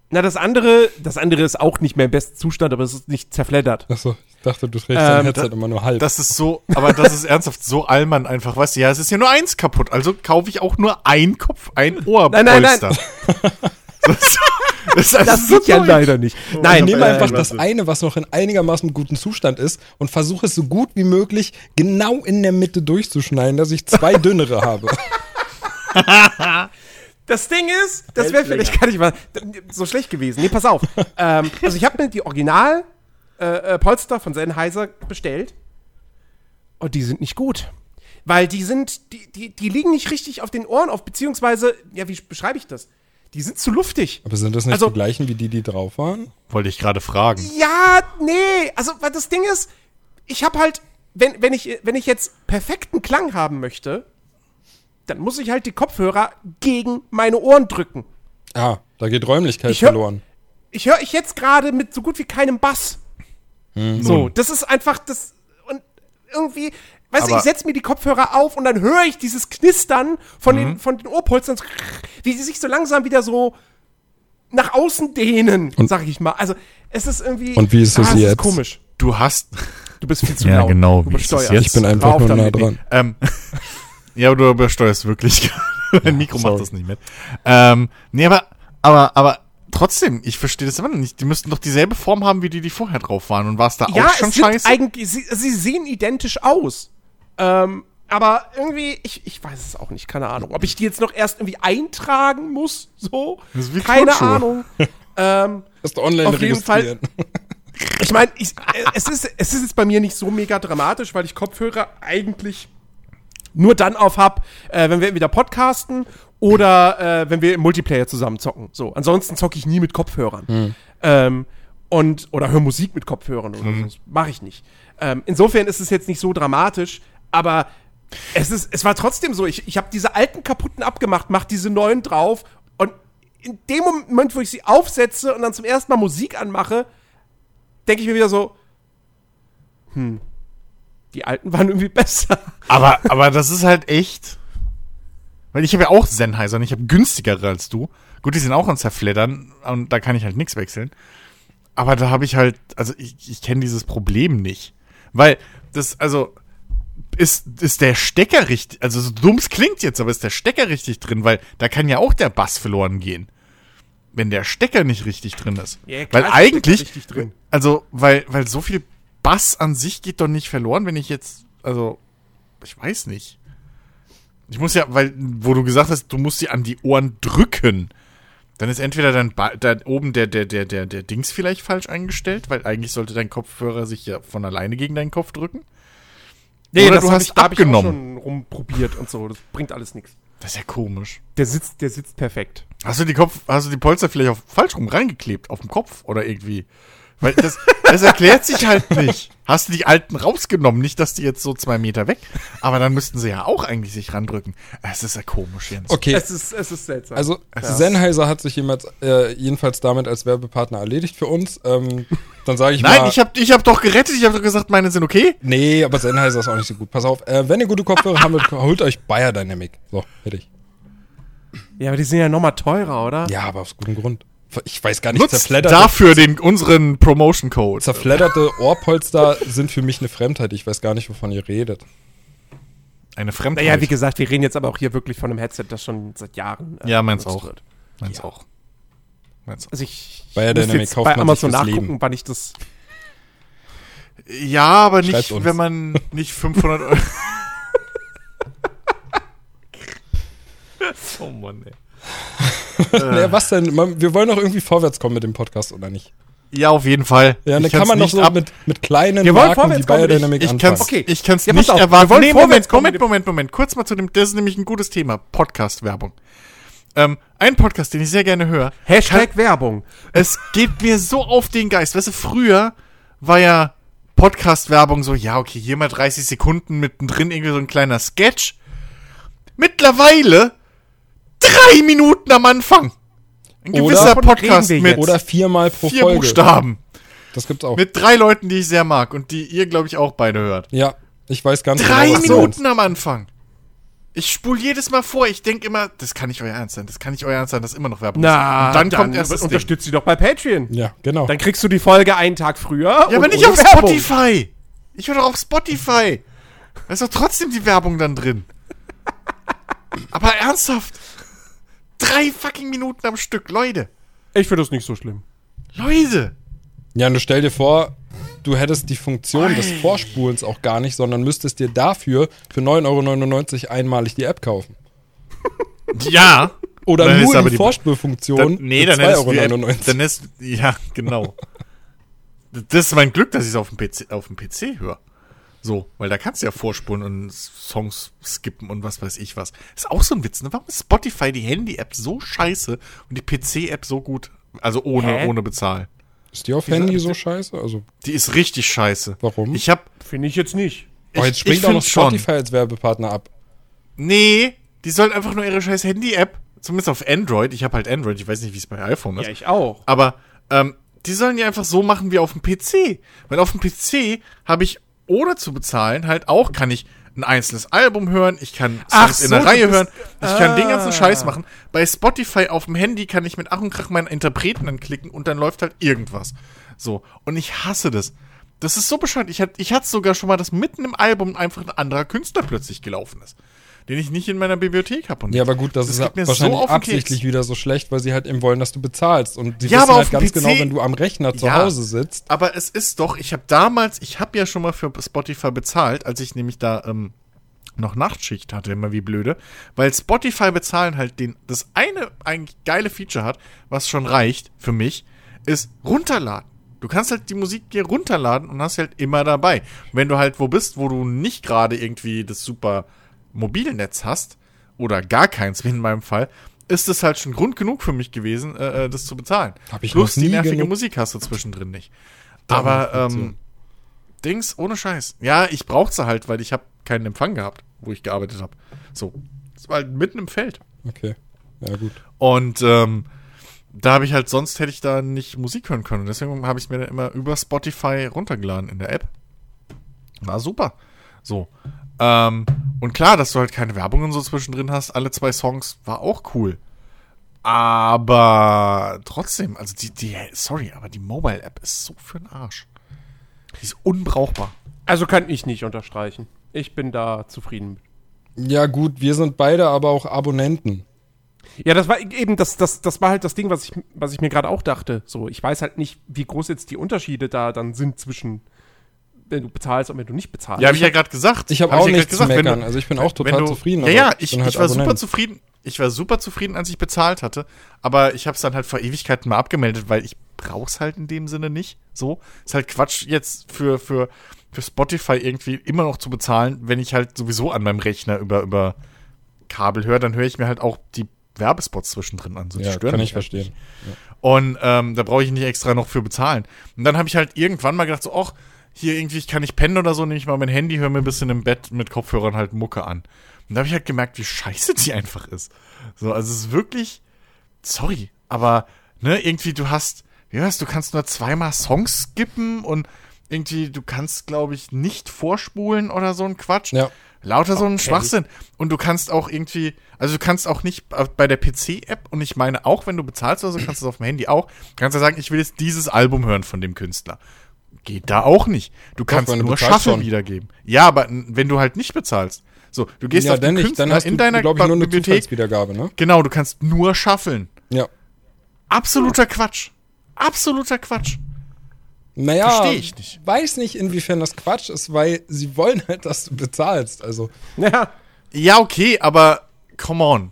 Na, das andere, das andere ist auch nicht mehr im besten Zustand, aber es ist nicht zerfleddert. Achso, ich dachte, du trägst dein Ähm, Headset immer nur halb. Das ist so, aber das ist ernsthaft so allmann einfach, weißt du, ja, es ist ja nur eins kaputt, also kaufe ich auch nur ein Kopf, ein Ohrpolster. Nein, nein, nein. Das, das, ist Das so geht ja leider nicht. ich Nein, nehme äh, einfach das eine, was noch in einigermaßen gutem Zustand ist und versuche es so gut wie möglich genau in der Mitte durchzuschneiden, dass ich zwei dünnere habe. Das Ding ist, das wäre vielleicht gar nicht mal so schlecht gewesen. Nee, pass auf. ähm, also ich habe mir die Original äh, äh, Polster von Sennheiser bestellt und die sind nicht gut. Weil die sind, die, die, die liegen nicht richtig auf den Ohren auf, beziehungsweise, ja, wie beschreibe ich das? Die sind zu luftig. Aber sind das nicht Also- die gleichen wie die, die drauf waren? Wollte ich gerade fragen. Ja, nee, also weil das Ding ist, ich habe halt, wenn, wenn, ich, wenn ich jetzt perfekten Klang haben möchte, dann muss ich halt die Kopfhörer gegen meine Ohren drücken. Ah, da geht Räumlichkeit Ich hör- verloren. ich höre ich jetzt gerade mit so gut wie keinem Bass. Hm. So, das ist einfach das und irgendwie, weißt du, ich setze mir die Kopfhörer auf und dann höre ich dieses Knistern von Mhm. den von den Ohrpolstern, wie sie sich so langsam wieder so nach außen dehnen, Und- sag ich mal. Also, es ist irgendwie Und wie ist es es jetzt? Ist komisch. Du hast, Du bist viel zu Ja, laut. genau, Du wie ist es übersteuerst. jetzt? Ich bin einfach nur nah dran. ähm, ja, aber du übersteuerst wirklich. Dein Mikro Sorry. macht das nicht mit. Ähm, nee, aber, aber, aber trotzdem, ich verstehe das immer noch nicht. Die müssten doch dieselbe Form haben, wie die, die vorher drauf waren. Und war es da Ja, auch schon es sind scheiße? eigentlich, sie, sie sehen identisch aus. Ähm, aber irgendwie, ich, ich weiß es auch nicht, keine Ahnung. Ob ich die jetzt noch erst irgendwie eintragen muss, so? Das ist wie keine Turnschuhe. Ahnung. ähm, Hast du online Auf jeden Fall- ich meine, äh, es, ist, es ist jetzt bei mir nicht so mega dramatisch, weil ich Kopfhörer eigentlich nur dann auf hab, äh, wenn wir entweder podcasten oder äh, wenn wir im Multiplayer zusammen zocken. So, ansonsten zocke ich nie mit Kopfhörern. Ähm, und, oder höre Musik mit Kopfhörern oder so. Das mache ich nicht. Ähm, insofern ist es jetzt nicht so dramatisch, aber es, ist, es war trotzdem so. Ich, ich habe diese alten kaputten abgemacht, mach diese neuen drauf und in dem Moment, wo ich sie aufsetze und dann zum ersten Mal Musik anmache, denke ich mir wieder so, Die alten waren irgendwie besser. Aber, aber das ist halt echt. Weil ich habe ja auch Sennheiser und ich habe günstigere als du. Gut, die sind auch an Zerfleddern und da kann ich halt nichts wechseln. Aber da habe ich halt, also ich, ich kenne dieses Problem nicht. Weil das, also, ist, ist der Stecker richtig, also so dumm es klingt jetzt, aber ist der Stecker richtig drin, weil da kann ja auch der Bass verloren gehen. Wenn der Stecker nicht richtig drin ist. Ja, klar weil eigentlich, also, weil, weil so viel Bass an sich geht doch nicht verloren, wenn ich jetzt, also, ich weiß nicht. Ich muss ja, weil, wo du gesagt hast, du musst sie an die Ohren drücken. Dann ist entweder dann ba- da oben der, der, der, der, der Dings vielleicht falsch eingestellt, weil eigentlich sollte dein Kopfhörer sich ja von alleine gegen deinen Kopf drücken. Oder du hab hast ich, da hab ich auch abgenommen. schon rumprobiert und so. Das bringt alles nichts. Das ist ja komisch. Der sitzt, der sitzt perfekt. Hast du die Kopf, hast du die Polster vielleicht auf, falsch rum reingeklebt auf dem Kopf oder irgendwie? Weil das, das erklärt sich halt nicht. Hast du die alten rausgenommen? Nicht, dass die jetzt so zwei Meter weg, aber dann müssten sie ja auch eigentlich sich randrücken. Es ist ja komisch, Jens. Okay, Es ist, es ist seltsam. also Ja. Sennheiser hat sich jemals, äh, jedenfalls damit als Werbepartner erledigt für uns. Ähm, dann sage ich Nein, mal. ich hab, ich hab doch gerettet. Ich hab doch gesagt, meine sind okay. Nee, aber Sennheiser ist auch nicht so gut. Pass auf, äh, wenn ihr gute Kopfhörer haben wollt, holt euch Bayer Dynamic. So, fertig. ja, aber die sind ja nochmal teurer, oder? Ja, aber aus gutem Grund. Ich weiß gar nicht, Nutzt zerfledderte, dafür den, unseren Promotion-Code. zerfledderte Ohrpolster sind für mich eine Fremdheit. Ich weiß gar nicht, wovon ihr redet. Eine Fremdheit. Naja, wie gesagt, wir reden jetzt aber auch hier wirklich von einem Headset, das schon seit Jahren. äh, Ja, meins auch. Wird. Meins Ja. auch. Meins auch. Also ich, ich Bei der muss Dynamic jetzt kauft bei man sich Amazon nachgucken, Leben. wann ich das. Ja, aber nicht, uns. wenn man nicht 500 Euro. oh Mann, ey. Naja, was denn? Man, wir wollen doch irgendwie vorwärts kommen mit dem Podcast, oder nicht? Ja, auf jeden Fall. Ja, dann Ich kann man doch nicht so ab- mit, mit kleinen Wir wollen Marken wie vorwärts kommen. Bayer Dynamic Ich anfangen. kann's, Okay. ich kann's Ja, pass nicht auf, wir erwarten. wollen Nee, vorwärts Moment, Moment, Moment, Moment. Kurz mal zu dem, das ist nämlich ein gutes Thema. Podcast-Werbung. Ähm, ein Podcast, den ich sehr gerne höre. Hashtag Werbung. Es geht mir so auf den Geist. Weißt du, früher war ja Podcast-Werbung so, ja, okay, hier mal 30 Sekunden mittendrin irgendwie so ein kleiner Sketch. Mittlerweile drei Minuten am Anfang. Ein Oder- gewisser Davon Podcast mit Oder viermal pro vier Folge. Buchstaben. Das gibt's auch. Mit drei Leuten, die ich sehr mag und die ihr, glaube ich, auch beide hört. ja, ich weiß ganz Drei genau, meinst. Minuten am Anfang. Ich spule jedes Mal vor. Ich denke immer, das kann nicht euer Ernst sein. Das kann nicht euer Ernst sein. Das ist immer noch Werbung. Na, und dann, kommt erst das Ding. unterstützt sie doch bei Patreon. Ja, genau. Dann kriegst du die Folge einen Tag früher. Ja, aber und nicht ohne auf Werbung. Spotify. Ich höre doch auf Spotify. Da ist doch trotzdem die Werbung dann drin. Aber ernsthaft. Drei fucking Minuten am Stück. Leute. Ich finde das nicht so schlimm. Leute. Ja, und du stell dir vor, du hättest die Funktion des Vorspulens auch gar nicht, sondern müsstest dir dafür für 9,99 Euro einmalig die App kaufen. Ja. Oder Dann ist nur aber die Vorspulfunktion Dann, nee, für dann ist, 2,99 Euro. dann ist, ja, genau. Das ist mein Glück, dass ich es auf dem PC, auf dem PC höre. So, weil da kannst du ja vorspulen und Songs skippen und was weiß ich was. Ist auch so ein Witz, ne? Warum ist Spotify die Handy-App so scheiße und die PC-App so gut? Also ohne, Hä? ohne bezahlen. Ist die auf Handy so scheiße? Also, Die ist richtig scheiße. Warum? Ich hab, Finde ich jetzt nicht. ich, jetzt springt ich auch noch find schon. Spotify als Werbepartner ab. Nee, die sollen einfach nur ihre scheiß Handy-App, zumindest auf Android, ich habe halt Android, ich weiß nicht, wie es bei iPhone ist. Ja, ich auch. Aber ähm, die sollen die einfach so machen wie auf dem PC. Weil auf dem PC habe ich ohne zu bezahlen halt auch, kann ich ein einzelnes Album hören, ich kann Ach Songs in so, der du Reihe bist- hören, ich kann den ganzen Ah. Scheiß machen. Bei Spotify auf dem Handy kann ich mit Ach und Krach meinen Interpreten anklicken und dann läuft halt irgendwas. So. Und ich hasse das. Das ist so bescheuert. Ich hatte ich hatte sogar schon mal, dass mitten im Album einfach ein anderer Künstler plötzlich gelaufen ist. Den ich nicht in meiner Bibliothek habe. Ja, aber gut, das, Das ist so wahrscheinlich den absichtlich Keks. wieder so schlecht, weil sie halt eben wollen, dass du bezahlst. Und sie Ja, wissen aber halt ganz PC genau, wenn du am Rechner zu Ja. Hause sitzt. Aber es ist doch, ich habe damals, ich habe ja schon mal für Spotify bezahlt, als ich nämlich da ähm, noch Nachtschicht hatte, immer wie blöde, weil Spotify bezahlen halt den, das eine eigentlich geile Feature hat, was schon reicht für mich, ist runterladen. Du kannst halt die Musik dir runterladen und hast halt immer dabei. Wenn du halt wo bist, wo du nicht gerade irgendwie das super Mobilnetz hast, oder gar keins, wie in meinem Fall, ist es halt schon Grund genug für mich gewesen, äh, äh, das zu bezahlen. Hab ich Plus die nervige genug- Musik hast du zwischendrin nicht. Aber ähm. Dings, ohne Scheiß. Ja, ich brauchte halt, weil ich habe keinen Empfang gehabt, wo ich gearbeitet habe. So. Das war halt mitten im Feld. Okay. Ja, gut. Und ähm, da habe ich halt, sonst hätte ich da nicht Musik hören können. Deswegen habe ich mir dann immer über Spotify runtergeladen in der App. War super. So. Ähm, und klar, dass du halt keine Werbung und so zwischendrin hast, alle zwei Songs, war auch cool. Aber trotzdem, also die, die, sorry, aber die Mobile-App ist so für den Arsch. Die ist unbrauchbar. Also kann ich nicht unterstreichen. Ich bin da zufrieden mit. Ja, gut, wir sind beide aber auch Abonnenten. Ja, das war eben, das, das, das war halt das Ding, was ich, was ich mir gerade auch dachte. So, ich weiß halt nicht, wie groß jetzt die Unterschiede da dann sind zwischen, wenn du bezahlst und wenn du nicht bezahlst. Ja, habe ich ja gerade gesagt. Ich habe Hab auch ja grad nichts zu wenn meckern. du- also ich bin auch total du, zufrieden. Ja, ja, ich, halt ich war super Abonnent. zufrieden. Ich war super zufrieden, als ich bezahlt hatte. Aber ich habe es dann halt vor Ewigkeiten mal abgemeldet, weil ich brauch's halt in dem Sinne nicht. So ist halt Quatsch jetzt für für für Spotify irgendwie immer noch zu bezahlen, wenn ich halt sowieso an meinem Rechner über über Kabel höre, dann höre ich mir halt auch die Werbespots zwischendrin an. So, Ja, stören kann ich halt verstehen. und ähm, da brauche ich nicht extra noch für bezahlen. Und dann habe ich halt irgendwann mal gedacht, so, ach, hier irgendwie, ich kann nicht pennen oder so, nehme ich mal mein Handy, höre mir ein bisschen im Bett mit Kopfhörern halt Mucke an. Und da habe ich halt gemerkt, wie scheiße die einfach ist. So, also es ist wirklich, sorry, aber, ne, irgendwie, du hast, wie weißt du, kannst nur zweimal Songs skippen und irgendwie, du kannst, glaube ich, nicht vorspulen oder so ein Quatsch. Ja. Lauter so ein Schwachsinn. Und du kannst auch irgendwie, also du kannst auch nicht bei der PC-App, und ich meine auch, wenn du bezahlst oder so, kannst du es auf dem Handy auch, kannst du sagen, ich will jetzt dieses Album hören von dem Künstler. Geht da auch nicht. Du kannst du nur schon. wiedergeben. Ja, aber wenn du halt nicht bezahlst. So, du gehst Ja, auf dann den nicht. Künstler Dann hast in du, deiner glaube ich, nur eine Bibliothek. Zufallswiedergabe, ne? Genau, du kannst nur shuffeln. Ja. Absoluter Quatsch. Absoluter Quatsch. Naja, Versteh ich nicht. weiß nicht, inwiefern das Quatsch ist, weil sie wollen halt, dass du bezahlst. Also, Ja. Ja, okay, aber come on.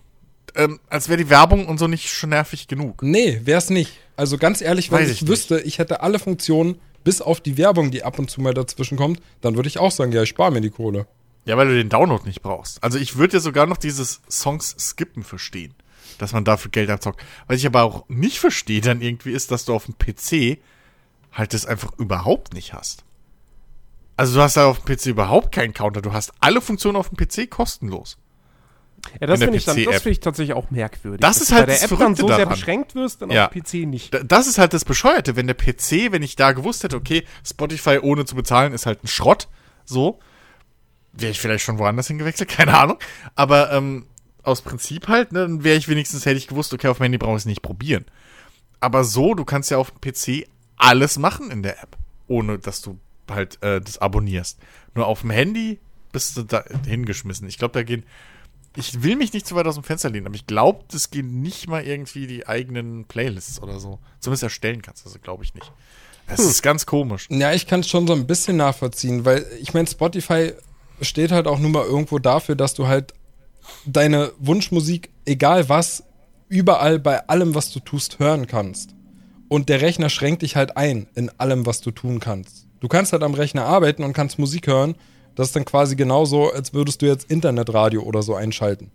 Ähm, als wäre die Werbung und so nicht schon nervig genug. nee, wär's nicht. Also ganz ehrlich, wenn Weiß ich, ich nicht. wüsste, ich hätte alle Funktionen, bis auf die Werbung, die ab und zu mal dazwischen kommt, dann würde ich auch sagen, ja, ich spare mir die Kohle. Ja, weil du den Download nicht brauchst. Also ich würde ja sogar noch dieses Songs skippen verstehen, dass man dafür Geld abzockt. Was ich aber auch nicht verstehe dann irgendwie ist, dass du auf dem PC halt das einfach überhaupt nicht hast. Also du hast da auf dem PC überhaupt keinen Counter. Du hast alle Funktionen auf dem PC kostenlos. Ja, das finde ich, dann- das finde ich tatsächlich auch merkwürdig. Das ist halt bei der das App dann so sehr daran. beschränkt wirst, dann Ja. auf dem PC nicht. Das ist halt das Bescheuerte, wenn der PC, wenn ich da gewusst hätte, okay, Spotify ohne zu bezahlen ist halt ein Schrott, so, wäre ich vielleicht schon woanders hingewechselt, keine Ahnung. Aber ähm, aus Prinzip halt, ne, dann wäre ich wenigstens, hätte ich gewusst, okay, auf dem Handy brauche ich es nicht probieren. Aber so, du kannst ja auf dem PC alles machen in der App, ohne dass du halt äh, das abonnierst. Nur auf dem Handy bist du da hingeschmissen. Ich glaube, da gehen. Ich will mich nicht zu weit aus dem Fenster lehnen, aber ich glaube, das gehen nicht mal irgendwie die eigenen Playlists oder so. Zumindest erstellen kannst du das, glaube ich nicht. Es ist ganz komisch. Ja, ich kann es schon so ein bisschen nachvollziehen, weil ich meine, Spotify steht halt auch nur mal irgendwo dafür, dass du halt deine Wunschmusik, egal was, überall bei allem, was du tust, hören kannst. Und der Rechner schränkt dich halt ein in allem, was du tun kannst. Du kannst halt am Rechner arbeiten und kannst Musik hören. Das ist dann quasi genauso, als würdest du jetzt Internetradio oder so einschalten.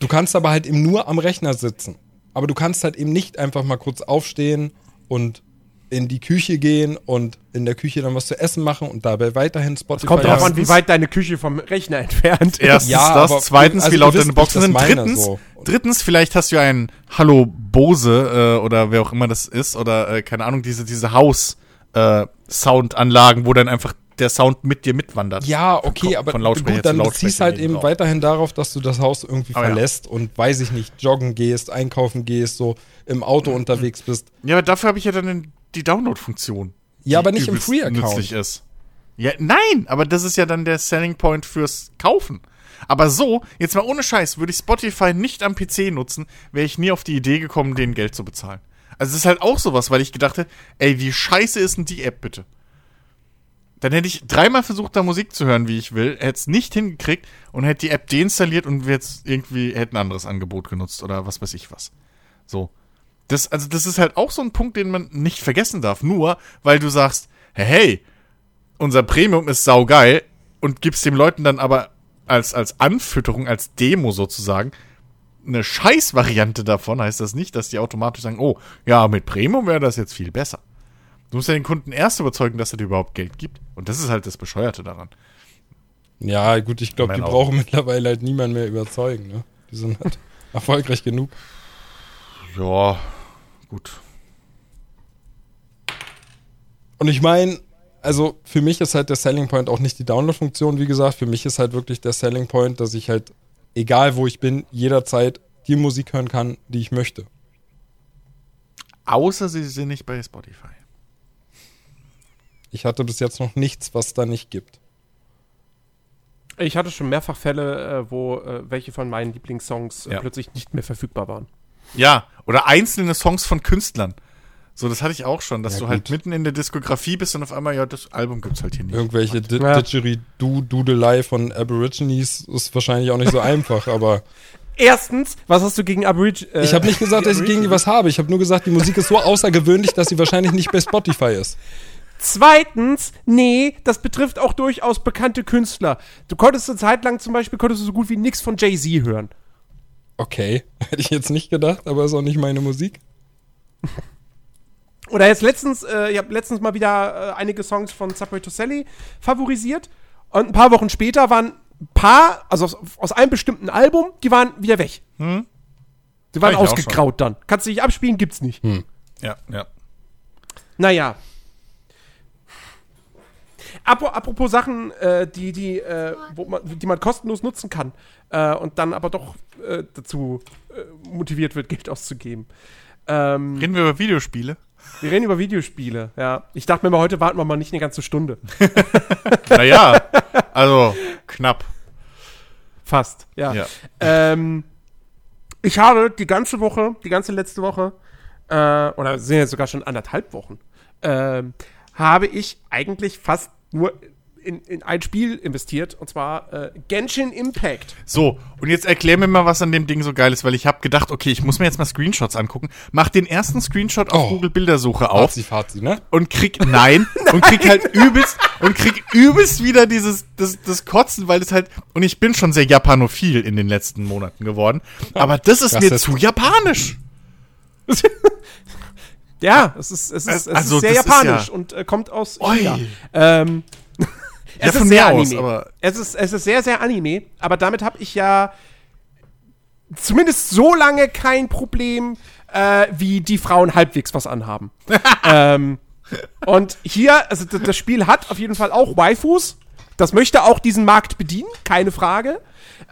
Du kannst aber halt eben nur am Rechner sitzen. Aber du kannst halt eben nicht einfach mal kurz aufstehen und in die Küche gehen und in der Küche dann was zu essen machen und dabei weiterhin Spotify Kommt drauf an, wie weit deine Küche vom Rechner entfernt ist. Erstens Ja, das, aber- zweitens, also wie laut deine Boxen sind. Drittens, so. drittens, vielleicht hast du ja ein Hallo Bose äh, oder wer auch immer das ist oder äh, keine Ahnung, diese, diese Haus-Soundanlagen, wo dann einfach der Sound mit dir mitwandert. Ja, okay, aber gut, dann ziehst halt eben drauf. weiterhin darauf, dass du das Haus irgendwie Aber ja. verlässt und weiß ich nicht, joggen gehst, einkaufen gehst, so im Auto Mhm. unterwegs bist. Ja, aber dafür habe ich ja dann die Download-Funktion. Ja, aber nicht im Free-Account. ist. Ja, nein, aber das ist ja dann der Selling Point fürs Kaufen. Aber so, jetzt mal ohne Scheiß, würde ich Spotify nicht am PC nutzen, wäre ich nie auf die Idee gekommen, denen Geld zu bezahlen. Also es ist halt auch sowas, weil ich gedacht hätte, ey, wie scheiße ist denn die App bitte? Dann hätte ich dreimal versucht, da Musik zu hören, wie ich will, hätte es nicht hingekriegt und hätte die App deinstalliert und wir jetzt irgendwie hätten ein anderes Angebot genutzt oder was weiß ich was. So. Das, also das ist halt auch so ein Punkt, den man nicht vergessen darf. Nur, weil du sagst, hey, unser Premium ist saugeil und gibst den Leuten dann aber als, als Anfütterung, als Demo sozusagen, eine Scheißvariante davon, heißt das nicht, dass die automatisch sagen, oh, ja, mit Premium wäre das jetzt viel besser. Du musst ja den Kunden erst überzeugen, dass er dir überhaupt Geld gibt. Und das ist halt das Bescheuerte daran. Ja, gut, ich glaube, die meinen brauchen mittlerweile halt niemand mehr überzeugen, ne? Die sind halt erfolgreich genug. Ja, gut. Und ich meine, also für mich ist halt der Selling Point auch nicht die Download-Funktion, wie gesagt. Für mich ist halt wirklich der Selling Point, dass ich halt, egal wo ich bin, jederzeit die Musik hören kann, die ich möchte. Außer sie sind nicht bei Spotify. Ich hatte bis jetzt noch nichts, was da nicht gibt. Ich hatte schon mehrfach Fälle, äh, wo äh, welche von meinen Lieblingssongs äh, Ja. plötzlich nicht mehr verfügbar waren. Ja, oder einzelne Songs von Künstlern. So, das hatte ich auch schon, dass Ja, du halt gut. mitten in der Diskografie bist und auf einmal, ja, das Album gibt's halt hier nicht. Irgendwelche Di Ja. Didgeridoo-Dudelei von Aborigines ist wahrscheinlich auch nicht so einfach, aber Erstens, was hast du gegen Aborigine? Äh, ich habe nicht gesagt, dass ich gegen die was habe. Ich habe nur gesagt, die Musik ist so außergewöhnlich, dass sie wahrscheinlich nicht bei Spotify ist. Zweitens, nee, das betrifft auch durchaus bekannte Künstler. Du konntest eine Zeit lang zum Beispiel konntest du so gut wie nichts von Jay-Z hören. Okay, hätte ich jetzt nicht gedacht, aber ist auch nicht meine Musik. Oder jetzt letztens, äh, ich habe letztens mal wieder äh, einige Songs von Subway to Sally favorisiert. Und ein paar Wochen später waren ein paar, also aus, aus einem bestimmten Album, die waren wieder weg. Hm? Die waren ausgegraut dann. Kannst du nicht abspielen, gibt's nicht. Ja, ja. Naja. Apropos Sachen, äh, die, die, äh, wo man, die man kostenlos nutzen kann äh, und dann aber doch äh, dazu äh, motiviert wird, Geld auszugeben. Ähm, Reden wir über Videospiele? wir reden über Videospiele, ja. Ich dachte mir mal, heute warten wir mal nicht eine ganze Stunde. Naja, also knapp. Fast, ja. Ja. Ähm, ich habe die ganze Woche, die ganze letzte Woche, äh, oder sind jetzt sogar schon anderthalb Wochen, ähm, habe ich eigentlich fast nur in, in ein Spiel investiert, und zwar äh, Genshin Impact. So, und jetzt erklär mir mal, was an dem Ding so geil ist, weil ich habe gedacht, okay, ich muss mir jetzt mal Screenshots angucken. Mach den ersten Screenshot auf Oh. Google Bildersuche auf Fazi, Fazi, ne? und krieg nein und krieg halt übelst und krieg übelst wieder dieses das, das Kotzen, weil es halt und ich bin schon sehr japanophil in den letzten Monaten geworden, aber das ist Das mir ist- zu japanisch. Ja, es ist, es ist, es Also, ist sehr das ist japanisch ja- und äh, kommt aus. China. Ähm, Ja, es von ist sehr mir aus, Anime. aber- es, ist, es ist sehr, sehr Anime, aber damit habe ich ja zumindest so lange kein Problem, äh, wie die Frauen halbwegs was anhaben. ähm, und hier, also das Spiel hat auf jeden Fall auch Waifus. Das möchte auch diesen Markt bedienen, keine Frage.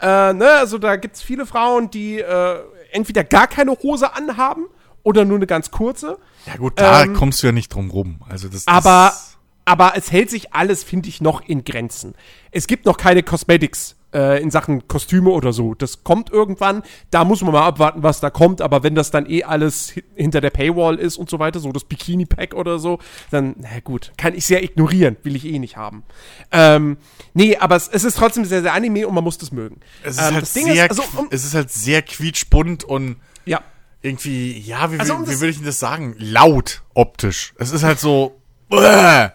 Äh, ne, also da gibt es viele Frauen, die äh, entweder gar keine Hose anhaben oder nur eine ganz kurze. Ja gut, da Ähm, kommst du ja nicht drum rum. Also das Aber, das, aber es hält sich alles, finde ich, noch in Grenzen. Es gibt noch keine Cosmetics äh, in Sachen Kostüme oder so. Das kommt irgendwann. Da muss man mal abwarten, was da kommt. Aber wenn das dann eh alles hi- hinter der Paywall ist und so weiter, so das Bikini-Pack oder so, dann, na gut, kann ich sehr ignorieren. Will ich eh nicht haben. Ähm, nee, aber es, es ist trotzdem sehr, sehr Anime und man muss das mögen. es ist ähm, halt sehr ist, also, um, es ist halt sehr quietschbunt und ja. Irgendwie, ja, wie, Also, wie, um wie das- würde ich denn das sagen? Laut optisch. Es ist halt so. Uah.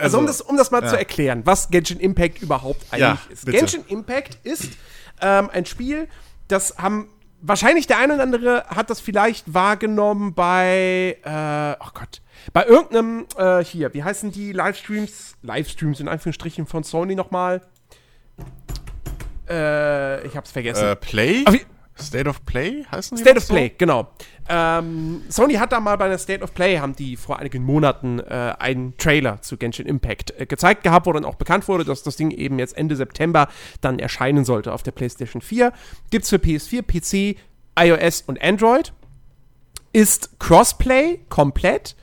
Also, um das, um das mal zu erklären, was Genshin Impact überhaupt eigentlich Ja, ist. bitte. Genshin Impact ist ähm, ein Spiel, das haben wahrscheinlich der eine oder andere hat das vielleicht wahrgenommen bei, äh, oh Gott, bei irgendeinem, äh, hier, wie heißen die Livestreams, Livestreams in Anführungsstrichen von Sony nochmal? Äh, ich hab's vergessen. Äh, Play? Wie- State of Play heißen die State of so? Play, genau. Ähm, Sony hat da mal bei der State of Play, haben die vor einigen Monaten äh, einen Trailer zu Genshin Impact äh, gezeigt gehabt, wo dann auch bekannt wurde, dass das Ding eben jetzt Ende September dann erscheinen sollte auf der PlayStation 4. Gibt's für PS4, PC, iOS und Android. Ist Crossplay komplett.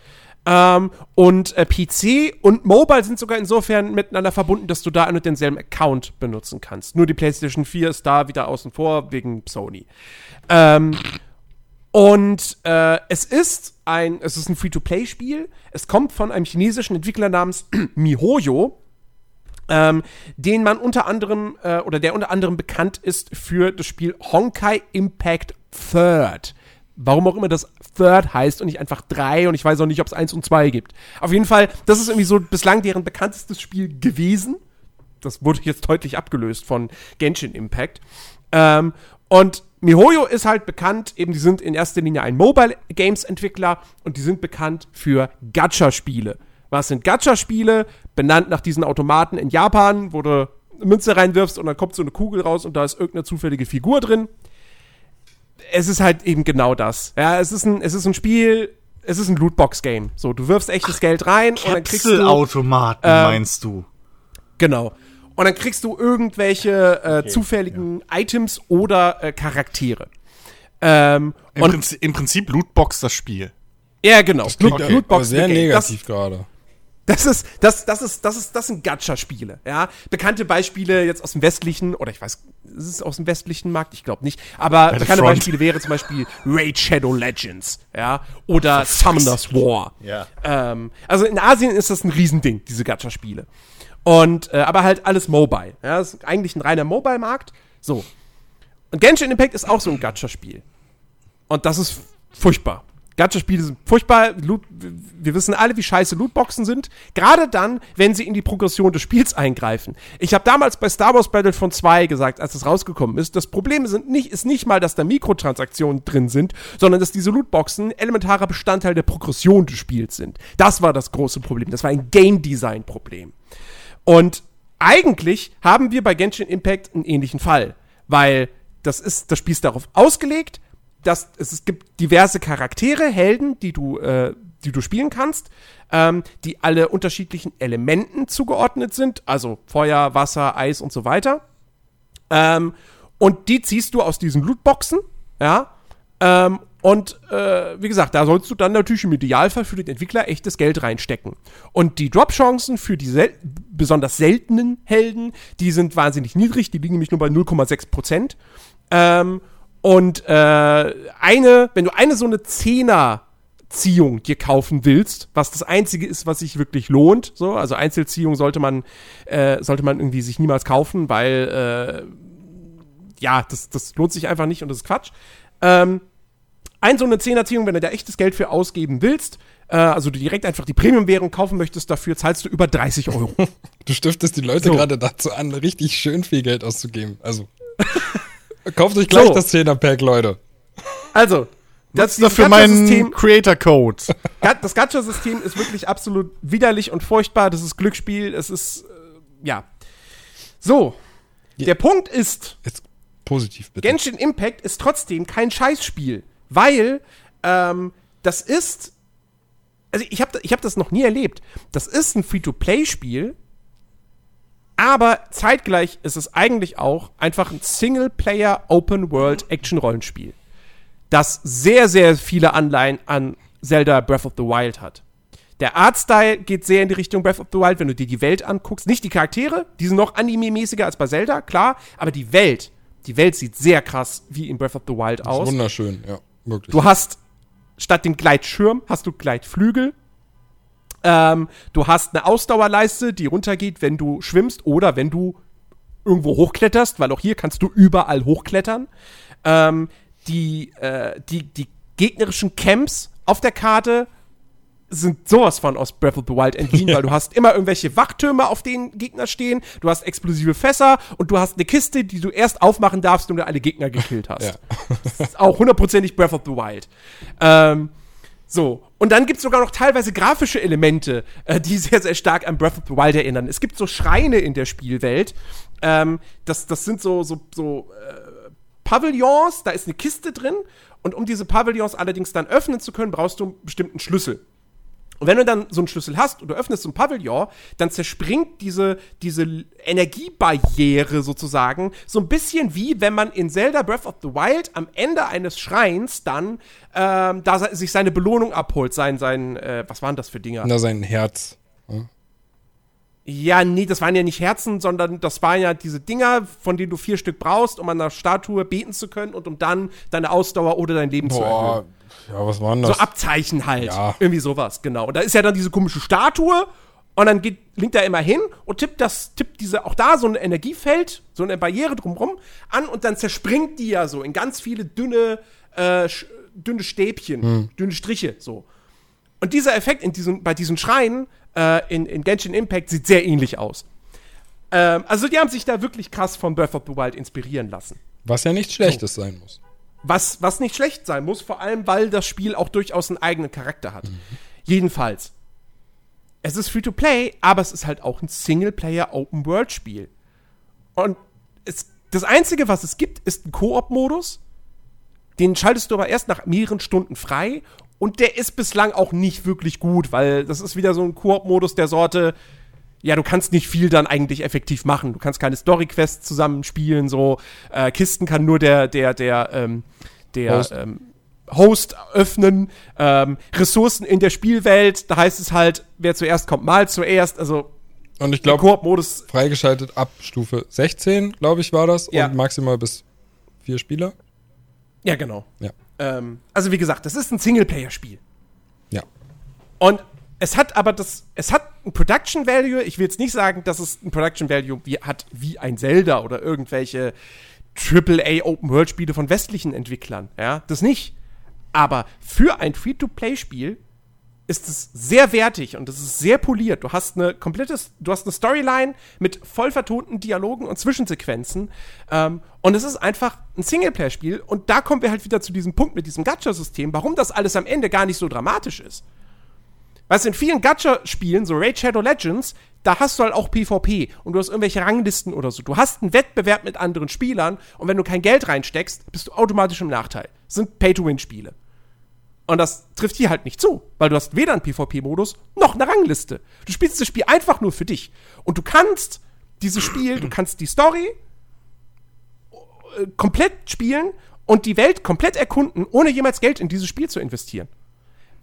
Ähm, und äh, PC und Mobile sind sogar insofern miteinander verbunden, dass du da einen und denselben Account benutzen kannst. Nur die PlayStation 4 ist da wieder außen vor wegen Sony. Ähm, und äh, es ist ein, es ist ein Free-to-Play-Spiel. Es kommt von einem chinesischen Entwickler namens MiHoYo, ähm, den man unter anderem, äh, oder der unter anderem bekannt ist für das Spiel Honkai Impact Third. Warum auch immer das Third heißt und nicht einfach drei und ich weiß auch nicht, ob es eins und zwei gibt. Auf jeden Fall, das ist irgendwie so bislang deren bekanntestes Spiel gewesen. Das wurde jetzt deutlich abgelöst von Genshin Impact. Ähm, und MiHoYo ist halt bekannt, eben die sind in erster Linie ein Mobile Games Entwickler und die sind bekannt für Gacha-Spiele. Was sind Gacha-Spiele? Benannt nach diesen Automaten in Japan, wo du eine Münze reinwirfst und dann kommt so eine Kugel raus und da ist irgendeine zufällige Figur drin. Es ist halt eben genau das. Ja, es ist ein, es ist ein Spiel, es ist ein Lootbox-Game. So, du wirfst echtes Geld rein und dann kriegst du. Kapselautomaten, Ähm, meinst du? Genau. Und dann kriegst du irgendwelche äh, zufälligen Items oder äh, Charaktere. Ähm, Im, und Prinzip, Im Prinzip Lootbox das Spiel. ja, genau. Das klingt aber Lootbox sehr negativ gerade. Das, ist, das, das ist, das ist, das sind Gacha-Spiele. Ja, bekannte Beispiele jetzt aus dem westlichen oder ich weiß, ist es aus dem westlichen Markt? Ich glaube nicht. Aber bekannte Battlefront. Beispiele wäre zum Beispiel Raid Shadow Legends, ja, oder Summoners War. Ja. Ähm, also in Asien ist das ein Riesending, diese Gacha-Spiele. Und, äh, aber halt alles Mobile. Ja, das ist eigentlich ein reiner Mobile-Markt. So. Und Genshin Impact ist auch so ein Gacha-Spiel. Und das ist furchtbar. Gacha-Spiele sind furchtbar. Loot, wir wissen alle, wie scheiße Lootboxen sind. Gerade dann, wenn sie in die Progression des Spiels eingreifen. Ich habe damals bei Star Wars Battlefront 2 gesagt, als es rausgekommen ist, das Problem sind nicht, ist nicht mal, dass da Mikrotransaktionen drin sind, sondern dass diese Lootboxen elementarer Bestandteil der Progression des Spiels sind. Das war das große Problem. Das war ein Game-Design-Problem. Und eigentlich haben wir bei Genshin Impact einen ähnlichen Fall, weil das ist, das Spiel ist darauf ausgelegt, dass es, gibt diverse Charaktere, Helden, die du, äh, die du spielen kannst, ähm, die alle unterschiedlichen Elementen zugeordnet sind, also Feuer, Wasser, Eis und so weiter. Ähm, und die ziehst du aus diesen Lootboxen, ja. Ähm, und äh, wie gesagt, da sollst du dann natürlich im Idealfall für den Entwickler echtes Geld reinstecken. Und die Drop-Chancen für die sel besonders seltenen Helden, die sind wahnsinnig niedrig, die liegen nämlich nur bei 0,6 Prozent. Ähm, und äh, eine, wenn du eine so eine Zehner Ziehung dir kaufen willst, was das einzige ist, was sich wirklich lohnt, so, also Einzelziehung sollte man, äh, sollte man irgendwie sich niemals kaufen, weil, äh, ja, das, das lohnt sich einfach nicht und das ist Quatsch. Ähm, ein so eine Zehnerziehung, wenn du da echtes Geld für ausgeben willst, äh, also du direkt einfach die Premium-Währung kaufen möchtest, dafür zahlst du über 30 Euro. Du stiftest die Leute So. gerade dazu an, richtig schön viel Geld auszugeben. Also, kauft euch gleich So. das 10er-Pack, Leute. Also, das, Das dafür meinen Creator Code. Ga- das Gacha-System ist wirklich absolut widerlich und furchtbar. Das ist Glücksspiel. Es ist, äh, ja. So. Ja. Der Punkt ist, Jetzt positiv bitte. Genshin Impact ist trotzdem kein Scheißspiel, weil ähm, das ist, also ich habe ich hab das noch nie erlebt. Das ist ein Free-to-Play-Spiel, aber zeitgleich ist es eigentlich auch einfach ein Single-Player Open-World-Action-Rollenspiel, das sehr, sehr viele Anleihen an Zelda Breath of the Wild hat. Der Artstyle geht sehr in die Richtung Breath of the Wild, wenn du dir die Welt anguckst. Nicht die Charaktere, die sind noch anime-mäßiger als bei Zelda, klar, aber die Welt, die Welt sieht sehr krass wie in Breath of the Wild aus. wunderschön, ja, wirklich. Du hast statt dem Gleitschirm hast du Gleitflügel. Ähm, du hast eine Ausdauerleiste, die runtergeht, wenn du schwimmst oder wenn du irgendwo hochkletterst, weil auch hier kannst du überall hochklettern. Ähm, die, äh, die, die gegnerischen Camps auf der Karte sind sowas von aus Breath of the Wild entliehen, weil du hast immer irgendwelche Wachtürme, auf denen Gegner stehen, du hast explosive Fässer und du hast eine Kiste, die du erst aufmachen darfst, wenn du alle Gegner gekillt hast. Ja. Das ist auch hundertprozentig Breath of the Wild. Ähm, so. Und dann gibt es sogar noch teilweise grafische Elemente, äh, die sehr, sehr stark an Breath of the Wild erinnern. Es gibt so Schreine in der Spielwelt. Ähm, das, das sind so, so, so äh, Pavillons, da ist eine Kiste drin. Und um diese Pavillons allerdings dann öffnen zu können, brauchst du einen bestimmten Schlüssel. Und wenn du dann so einen Schlüssel hast und du öffnest so ein Pavillon, dann zerspringt diese, diese Energiebarriere sozusagen so ein bisschen wie wenn man in Zelda Breath of the Wild am Ende eines Schreins dann ähm, da sich seine Belohnung abholt, sein, sein, äh, was waren das für Dinger? Na, sein Herz. Ja, nee, das waren ja nicht Herzen, sondern das waren ja diese Dinger, von denen du vier Stück brauchst, um an der Statue beten zu können und um dann deine Ausdauer oder dein Leben zu erhöhen. Ja, was war denn So das? Abzeichen halt. Ja. Irgendwie sowas, genau. Und da ist ja dann diese komische Statue und dann geht Link da immer hin und tippt das, tippt diese, auch da so ein Energiefeld, so eine Barriere drumrum an und dann zerspringt die ja so in ganz viele dünne, äh, dünne Stäbchen, Hm. dünne Striche, so. Und dieser Effekt in diesen, bei diesen Schreien äh, in, in Genshin Impact sieht sehr ähnlich aus. Ähm, also die haben sich da wirklich krass von Breath of the Wild inspirieren lassen. Was ja nichts Schlechtes sein muss. Was, was nicht schlecht sein muss, vor allem, weil das Spiel auch durchaus einen eigenen Charakter hat. Jedenfalls. Es ist Free-to-Play, aber es ist halt auch ein Singleplayer-Open-World-Spiel. Und es, das Einzige, was es gibt, ist ein Koop-Modus. Den schaltest du aber erst nach mehreren Stunden frei. Und der ist bislang auch nicht wirklich gut, weil das ist wieder so ein Koop-Modus der Sorte, ja, du kannst nicht viel dann eigentlich effektiv machen. Du kannst keine Story-Quests zusammenspielen, so äh, Kisten kann nur der, der, der, ähm, der Host. Ähm, Host öffnen, ähm, Ressourcen in der Spielwelt, da heißt es halt, wer zuerst kommt, mal zuerst. Also Und ich glaube, Koop-Modus, freigeschaltet ab Stufe 16, glaube ich, war das. Ja. Und maximal bis vier Spieler. ja genau. Ja. Ähm, also wie gesagt, das ist ein Singleplayer-Spiel. Ja. Und es hat aber das, es hat ein Production Value. Ich will jetzt nicht sagen, dass es ein Production Value wie, hat wie ein Zelda oder irgendwelche AAA Open World Spiele von westlichen Entwicklern. Ja, das nicht. Aber für ein Free-to-Play-Spiel ist es sehr wertig und es ist sehr poliert. Du hast eine komplette, du hast eine Storyline mit voll vertonten Dialogen und Zwischensequenzen. Ähm, und es ist einfach ein Singleplayer-Spiel. Und da kommen wir halt wieder zu diesem Punkt mit diesem Gacha-System, warum das alles am Ende gar nicht so dramatisch ist. Weißt du, in vielen Gacha-Spielen, so Raid Shadow Legends, da hast du halt auch PvP und du hast irgendwelche Ranglisten oder so. Du hast einen Wettbewerb mit anderen Spielern und wenn du kein Geld reinsteckst, bist du automatisch im Nachteil. Das sind Pay-to-Win-Spiele. Und das trifft hier halt nicht zu, weil du hast weder einen PvP-Modus noch eine Rangliste. Du spielst das Spiel einfach nur für dich. Und du kannst dieses Spiel, du kannst die Story äh, komplett spielen und die Welt komplett erkunden, ohne jemals Geld in dieses Spiel zu investieren.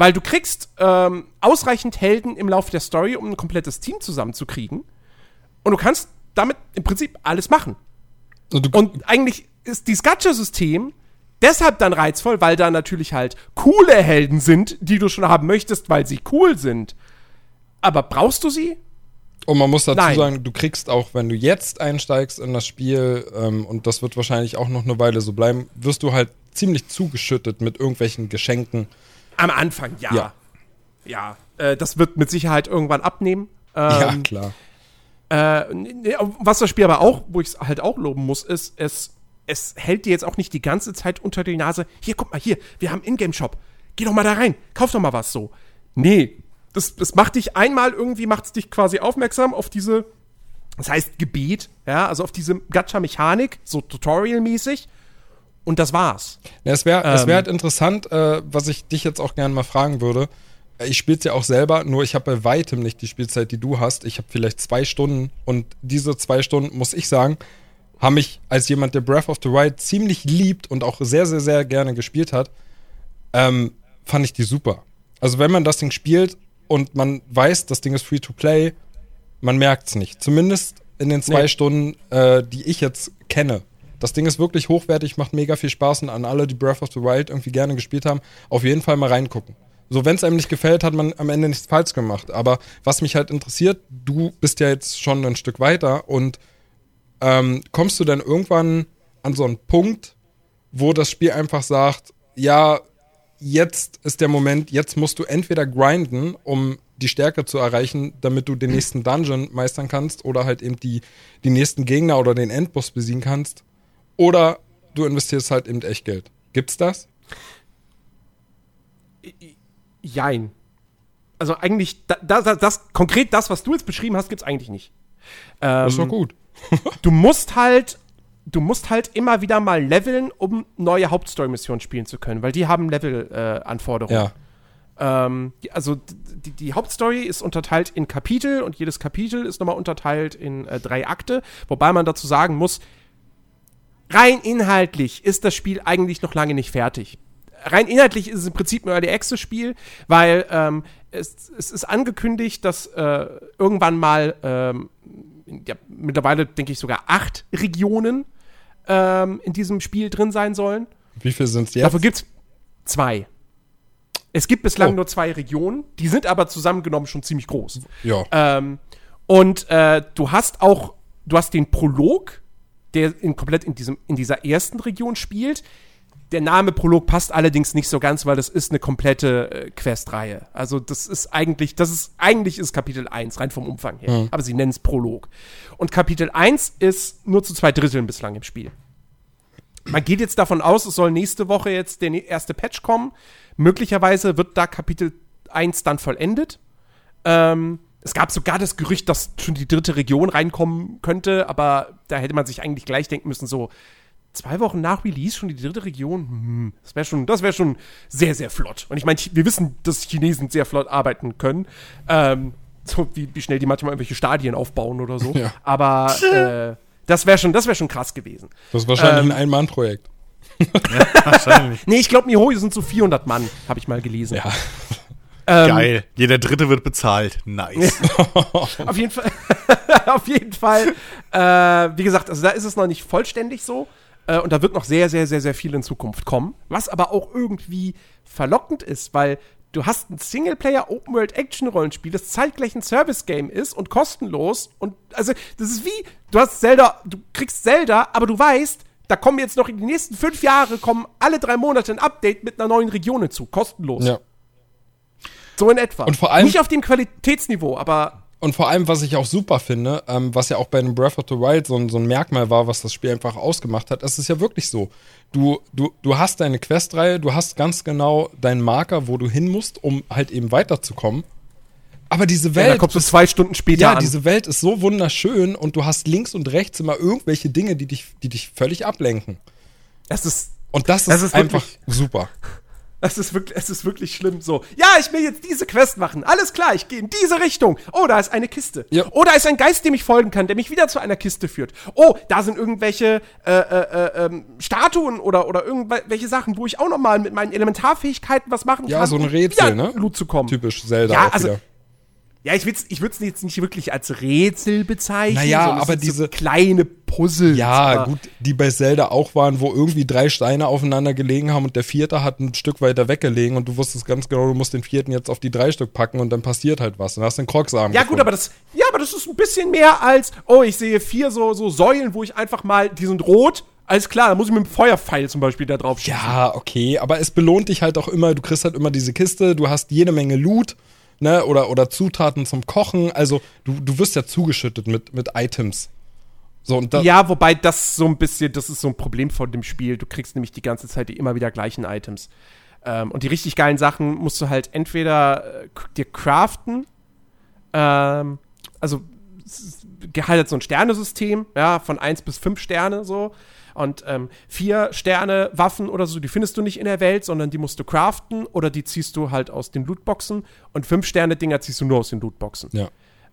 Weil du kriegst ähm, ausreichend Helden im Laufe der Story, um ein komplettes Team zusammenzukriegen. Und du kannst damit im Prinzip alles machen. Und Und eigentlich ist dieses Gacha-System deshalb dann reizvoll, weil da natürlich halt coole Helden sind, die du schon haben möchtest, weil sie cool sind. Aber brauchst du sie? Und man muss dazu Nein. sagen, du kriegst auch, wenn du jetzt einsteigst in das Spiel, ähm, und das wird wahrscheinlich auch noch eine Weile so bleiben, wirst du halt ziemlich zugeschüttet mit irgendwelchen Geschenken. Am Anfang, ja. Ja. Ja. Äh, das wird mit Sicherheit irgendwann abnehmen. ja, Ähm, klar. Äh, nee, was das Spiel aber auch, wo ich es halt auch loben muss, ist, es, es hält dir jetzt auch nicht die ganze Zeit unter die Nase. Hier, guck mal, hier, wir haben einen Ingame-Shop. Geh doch mal da rein, kauf doch mal was so. Nee, das, das macht dich einmal irgendwie, macht es dich quasi aufmerksam auf diese, das heißt Gebet, ja, also auf diese Gacha-Mechanik, so Tutorial-mäßig. Und das war's. Ja, es wäre Ähm. wär halt interessant, äh, was ich dich jetzt auch gerne mal fragen würde. Ich spiele es ja auch selber, nur ich habe bei weitem nicht die Spielzeit, die du hast. Ich habe vielleicht zwei Stunden und diese zwei Stunden, muss ich sagen, haben mich als jemand, der Breath of the Wild ziemlich liebt und auch sehr, sehr, sehr gerne gespielt hat, ähm, fand ich die super. Also wenn man das Ding spielt und man weiß, das Ding ist free to play, man merkt es nicht. Zumindest in den zwei Nee. Stunden, äh, die ich jetzt kenne. Das Ding ist wirklich hochwertig, macht mega viel Spaß und an alle, die Breath of the Wild irgendwie gerne gespielt haben, auf jeden Fall mal reingucken. So, wenn es einem nicht gefällt, hat man am Ende nichts falsch gemacht. Aber was mich halt interessiert, du bist ja jetzt schon ein Stück weiter und ähm, kommst du dann irgendwann an so einen Punkt, wo das Spiel einfach sagt, ja, jetzt ist der Moment, jetzt musst du entweder grinden, um die Stärke zu erreichen, damit du den nächsten Dungeon meistern kannst oder halt eben die, die nächsten Gegner oder den Endboss besiegen kannst. Oder du investierst halt eben echt Geld. Gibt's das? Jein. Also eigentlich, da, da, da- das, konkret das, was du jetzt beschrieben hast, gibt's eigentlich nicht. Ähm, Das ist doch gut. du musst halt, du musst halt immer wieder mal leveln, um neue Hauptstory-Missionen spielen zu können, weil die haben Level-Anforderungen. Ja. Ähm, also die, die Hauptstory ist unterteilt in Kapitel und jedes Kapitel ist nochmal unterteilt in äh, drei Akte, wobei man dazu sagen muss, rein inhaltlich ist das Spiel eigentlich noch lange nicht fertig. Rein inhaltlich ist es im Prinzip ein Early Access Spiel, weil ähm, es, es ist angekündigt, dass äh, irgendwann mal ähm, ja, mittlerweile denke ich sogar acht Regionen ähm, in diesem Spiel drin sein sollen. Wie viel sind's jetzt? Dafür gibt's zwei. Es gibt bislang Oh. nur zwei Regionen, die sind aber zusammengenommen schon ziemlich groß. ja. Ähm, und äh, du hast auch, du hast den Prolog, der in, komplett in, diesem, in dieser ersten Region spielt. Der Name Prolog passt allerdings nicht so ganz, weil das ist eine komplette äh, Questreihe. Also das ist eigentlich, das ist, eigentlich ist Kapitel 1, rein vom Umfang her. Aber sie nennen es Prolog. Und Kapitel 1 ist nur zu zwei Dritteln bislang im Spiel. Man geht jetzt davon aus, es soll nächste Woche jetzt der ne- erste Patch kommen. Möglicherweise wird da Kapitel 1 dann vollendet. Ähm, es gab sogar das Gerücht, dass schon die dritte Region reinkommen könnte, aber da hätte man sich eigentlich gleich denken müssen, so, zwei Wochen nach Release schon die dritte Region, hm, das wäre schon, das wäre schon sehr, sehr flott. Und ich meine, wir wissen, dass Chinesen sehr flott arbeiten können. Ähm, so wie, wie schnell die manchmal irgendwelche Stadien aufbauen oder so. Ja. Aber äh, das wäre schon, das wäre schon krass gewesen. Das ist wahrscheinlich Ähm, ein Ein-Mann-Projekt. Wahrscheinlich. Nee, ich glaube, Mihoyo sind so 400 Mann, habe ich mal gelesen. Ja. Ähm, Geil. Jeder Dritte wird bezahlt. Nice. Auf jeden Fall. auf jeden Fall. Äh, wie gesagt, also da ist es noch nicht vollständig so. Äh, und da wird noch sehr, sehr, sehr, sehr viel in Zukunft kommen. Was aber auch irgendwie verlockend ist, weil du hast ein Singleplayer-Open-World-Action-Rollenspiel, das zeitgleich ein Service-Game ist und kostenlos. Und also, das ist wie, du hast Zelda, du kriegst Zelda, aber du weißt, da kommen jetzt noch in den nächsten fünf Jahre, kommen alle drei Monate ein Update mit einer neuen Region hinzu. Kostenlos. ja. So in etwa. Und vor allem- Nicht auf dem Qualitätsniveau, aber Und vor allem, was ich auch super finde, ähm, was ja auch bei einem Breath of the Wild so, ein- so ein Merkmal war, was das Spiel einfach ausgemacht hat, es ist ja wirklich so. Du, du, du hast deine Questreihe, du hast ganz genau deinen Marker, wo du hin musst, um halt eben weiterzukommen. Aber diese ja, Welt. da kommst du zwei Stunden später ja, an. diese Welt ist so wunderschön und du hast links und rechts immer irgendwelche Dinge, die dich, die dich völlig ablenken. Das ist, Und das ist, Das ist einfach super. Das ist wirklich, es ist wirklich schlimm. So, ja, ich will jetzt diese Quest machen. Alles klar, ich gehe in diese Richtung. Oh, da ist eine Kiste. Ja. Oh, da ist ein Geist, dem ich folgen kann, der mich wieder zu einer Kiste führt. Oh, da sind irgendwelche äh, äh, äh, ähm, Statuen oder, oder irgendwelche Sachen, wo ich auch noch mal mit meinen Elementarfähigkeiten was machen Ja, kann. so ein um Rätsel, wieder ne? Loot zu kommen. Typisch Zelda Ja, also- wieder. Ja, ich würde es ich würd's jetzt nicht wirklich als Rätsel bezeichnen. Naja, aber diese- so kleine Puzzles. Ja, gut, die bei Zelda auch waren, wo irgendwie drei Steine aufeinander gelegen haben und der vierte hat ein Stück weiter weggelegen und du wusstest ganz genau, du musst den vierten jetzt auf die drei Stück packen und dann passiert halt was. Dann hast du den Krocksarm. Ja, gut, aber das, ja, aber das ist ein bisschen mehr als, oh, ich sehe vier so, so Säulen, wo ich einfach mal, die sind rot. Alles klar, da muss ich mit dem Feuerpfeil zum Beispiel da drauf schießen. Ja, okay, aber es belohnt dich halt auch immer, du kriegst halt immer diese Kiste, du hast jede Menge Loot, ne, oder, oder Zutaten zum Kochen, also du, du wirst ja zugeschüttet mit, mit Items. So, Ja, wobei das so ein bisschen, das ist so ein Problem von dem Spiel. Du kriegst nämlich die ganze Zeit die immer wieder gleichen Items. Ähm, und die richtig geilen Sachen musst du halt entweder äh, dir craften, ähm, also halt so ein Sternesystem, ja, von 1 bis 5 Sterne so. Und ähm, vier Sterne Waffen oder so, die findest du nicht in der Welt, sondern die musst du craften oder die ziehst du halt aus den Lootboxen. Und fünf Sterne Dinger ziehst du nur aus den Lootboxen. ja.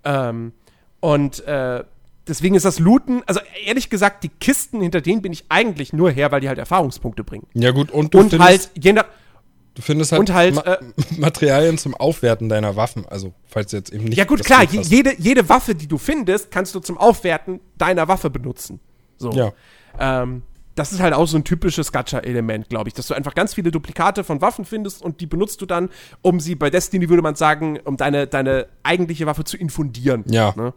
Ähm, und äh, deswegen ist das Looten, also ehrlich gesagt, die Kisten, hinter denen bin ich eigentlich nur her, weil die halt Erfahrungspunkte bringen. Ja, gut, und du Und findest, halt, je nach, du findest halt, und halt, Ma äh, Materialien zum Aufwerten deiner Waffen, also falls du jetzt eben nicht ja gut, klar, jede, jede Waffe, die du findest, kannst du zum Aufwerten deiner Waffe benutzen. So. Ja. Ähm, das ist halt auch so ein typisches Gacha-Element, glaube ich, dass du einfach ganz viele Duplikate von Waffen findest und die benutzt du dann, um sie, bei Destiny würde man sagen, um deine, deine eigentliche Waffe zu infundieren. Ja. Ne?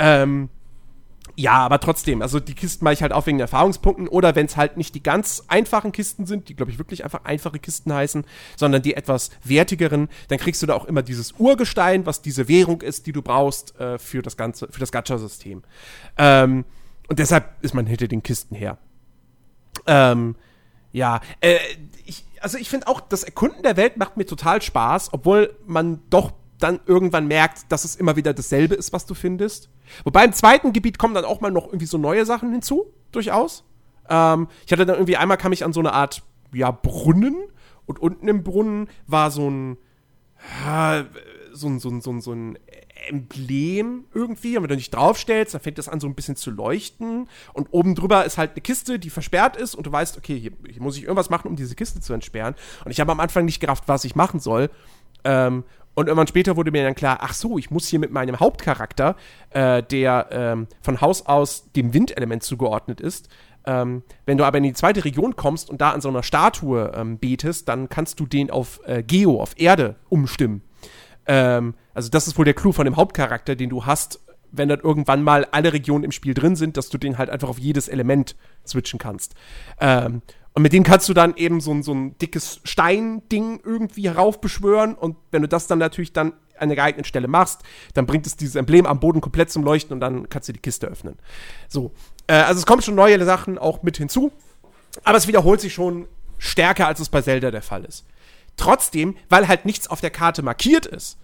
Ähm, ja, aber trotzdem, also die Kisten mache ich halt auch wegen Erfahrungspunkten oder wenn es halt nicht die ganz einfachen Kisten sind, die glaube ich wirklich einfach einfache Kisten heißen, sondern die etwas wertigeren, dann kriegst du da auch immer dieses Urgestein, was diese Währung ist, die du brauchst äh, für das ganze, für das Gacha-System. Ähm, und deshalb ist man hinter den Kisten her. Ähm, ja, äh, ich, also ich finde auch, das Erkunden der Welt macht mir total Spaß, obwohl man doch dann irgendwann merkt, dass es immer wieder dasselbe ist, was du findest. Wobei im zweiten Gebiet kommen dann auch mal noch irgendwie so neue Sachen hinzu, durchaus. Ähm, ich hatte dann irgendwie, einmal kam ich an so eine Art, ja, Brunnen und unten im Brunnen war so ein, so ein, so ein, so ein, so ein Emblem irgendwie. Und wenn du dich draufstellst, dann fängt das an, so ein bisschen zu leuchten. Und oben drüber ist halt eine Kiste, die versperrt ist. Und du weißt, okay, hier, hier muss ich irgendwas machen, um diese Kiste zu entsperren. Und ich habe am Anfang nicht gerafft, was ich machen soll. Ähm, und irgendwann später wurde mir dann klar, ach so, ich muss hier mit meinem Hauptcharakter, äh, der ähm, von Haus aus dem Windelement zugeordnet ist, ähm, wenn du aber in die zweite Region kommst und da an so einer Statue ähm, betest, dann kannst du den auf äh, Geo, auf Erde umstimmen. Ähm, also das ist wohl der Clou von dem Hauptcharakter, den du hast, wenn dann irgendwann mal alle Regionen im Spiel drin sind, dass du den halt einfach auf jedes Element switchen kannst. Ähm, und mit dem kannst du dann eben so ein, so ein dickes Steinding irgendwie heraufbeschwören und wenn du das dann natürlich dann an der geeigneten Stelle machst, dann bringt es dieses Emblem am Boden komplett zum Leuchten und dann kannst du die Kiste öffnen. So, äh, also es kommen schon neue Sachen auch mit hinzu, aber es wiederholt sich schon stärker, als es bei Zelda der Fall ist. Trotzdem, weil halt nichts auf der Karte markiert ist,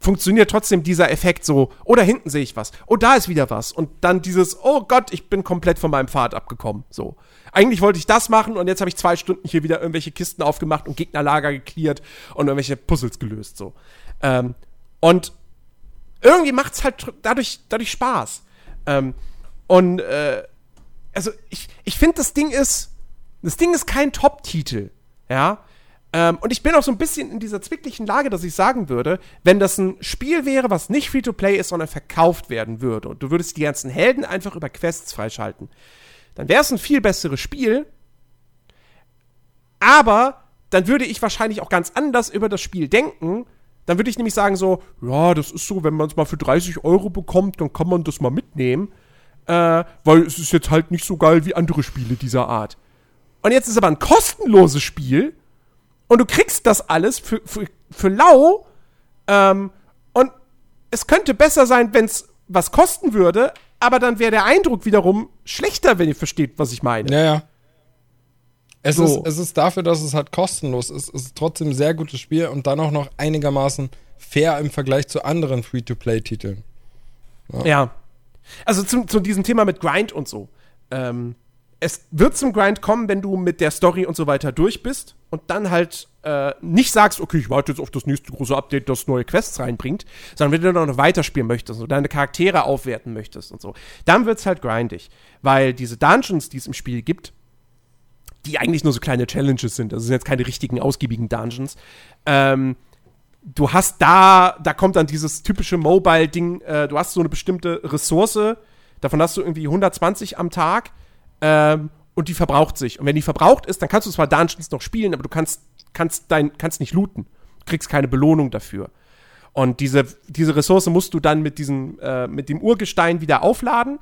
funktioniert trotzdem dieser Effekt so, oh, da hinten sehe ich was, oh, da ist wieder was. Und dann dieses, oh Gott, ich bin komplett von meinem Pfad abgekommen. So. Eigentlich wollte ich das machen und jetzt habe ich zwei Stunden hier wieder irgendwelche Kisten aufgemacht und Gegnerlager geklärt und irgendwelche Puzzles gelöst. So. Ähm, und irgendwie macht es halt dadurch, dadurch Spaß. Ähm, und äh, also ich, ich finde, das Ding ist, das Ding ist kein Top-Titel. Ja. Ähm, und ich bin auch so ein bisschen in dieser zwicklichen Lage, dass ich sagen würde, wenn das ein Spiel wäre, was nicht Free-to-Play ist, sondern verkauft werden würde und du würdest die ganzen Helden einfach über Quests freischalten, dann wäre es ein viel besseres Spiel. Aber dann würde ich wahrscheinlich auch ganz anders über das Spiel denken. Dann würde ich nämlich sagen so, ja, das ist so, wenn man es mal für 30 Euro bekommt, dann kann man das mal mitnehmen. Äh, weil es ist jetzt halt nicht so geil wie andere Spiele dieser Art. Und jetzt ist aber ein kostenloses Spiel und du kriegst das alles für, für, für lau. Ähm, und es könnte besser sein, wenn es was kosten würde, aber dann wäre der Eindruck wiederum schlechter, wenn ihr versteht, was ich meine. Ja, ja. Es, So. ist, es ist dafür, dass es halt kostenlos ist, es ist trotzdem ein sehr gutes Spiel und dann auch noch einigermaßen fair im Vergleich zu anderen Free-to-Play-Titeln. Ja. Also zu, zu diesem Thema mit Grind und so. Ähm, es wird zum Grind kommen, wenn du mit der Story und so weiter durch bist und dann halt äh, nicht sagst, okay, ich warte jetzt auf das nächste große Update, das neue Quests reinbringt, sondern wenn du dann noch weiterspielen möchtest und deine Charaktere aufwerten möchtest und so, dann wird's halt grindig. Weil diese Dungeons, die es im Spiel gibt, die eigentlich nur so kleine Challenges sind, das sind jetzt keine richtigen, ausgiebigen Dungeons, ähm, du hast da, da kommt dann dieses typische Mobile-Ding, äh, du hast so eine bestimmte Ressource, davon hast du irgendwie 120 am Tag ähm, und die verbraucht sich. Und wenn die verbraucht ist, dann kannst du zwar Dungeons noch spielen, aber du kannst, kannst, dein, kannst nicht looten. Du kriegst keine Belohnung dafür. Und diese, diese Ressource musst du dann mit, diesem, äh, mit dem Urgestein wieder aufladen.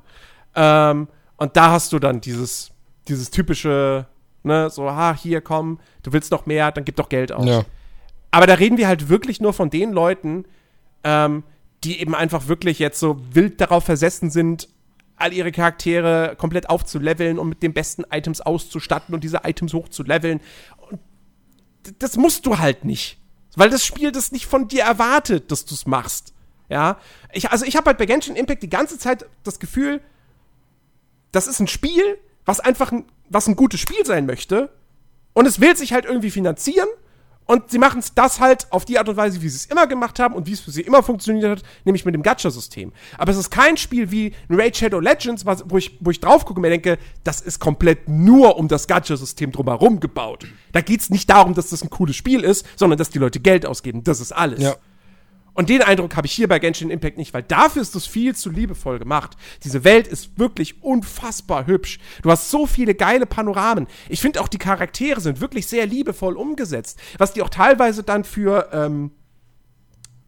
Ähm, und da hast du dann dieses, dieses typische, ne, so, ha, hier komm, du willst noch mehr, dann gib doch Geld aus. Ja. Aber da reden wir halt wirklich nur von den Leuten, ähm, die eben einfach wirklich jetzt so wild darauf versessen sind, all ihre Charaktere komplett aufzuleveln und mit den besten Items auszustatten und diese Items hochzuleveln. Und das musst du halt nicht. Weil das Spiel das nicht von dir erwartet, dass du es machst. Ja. Ich, also ich habe halt bei Genshin Impact die ganze Zeit das Gefühl, das ist ein Spiel, was einfach ein, was ein gutes Spiel sein möchte. Und es will sich halt irgendwie finanzieren. Und sie machen das halt auf die Art und Weise, wie sie es immer gemacht haben und wie es für sie immer funktioniert hat, nämlich mit dem Gacha-System. Aber es ist kein Spiel wie Raid Shadow Legends, was, wo, ich, wo ich drauf gucke und mir denke, das ist komplett nur um das Gacha-System drumherum gebaut. Da geht's nicht darum, dass das ein cooles Spiel ist, sondern dass die Leute Geld ausgeben. Das ist alles. Ja. Und den Eindruck habe ich hier bei Genshin Impact nicht, weil dafür ist es viel zu liebevoll gemacht. Diese Welt ist wirklich unfassbar hübsch. Du hast so viele geile Panoramen. Ich finde auch die Charaktere sind wirklich sehr liebevoll umgesetzt, was die auch teilweise dann für ähm,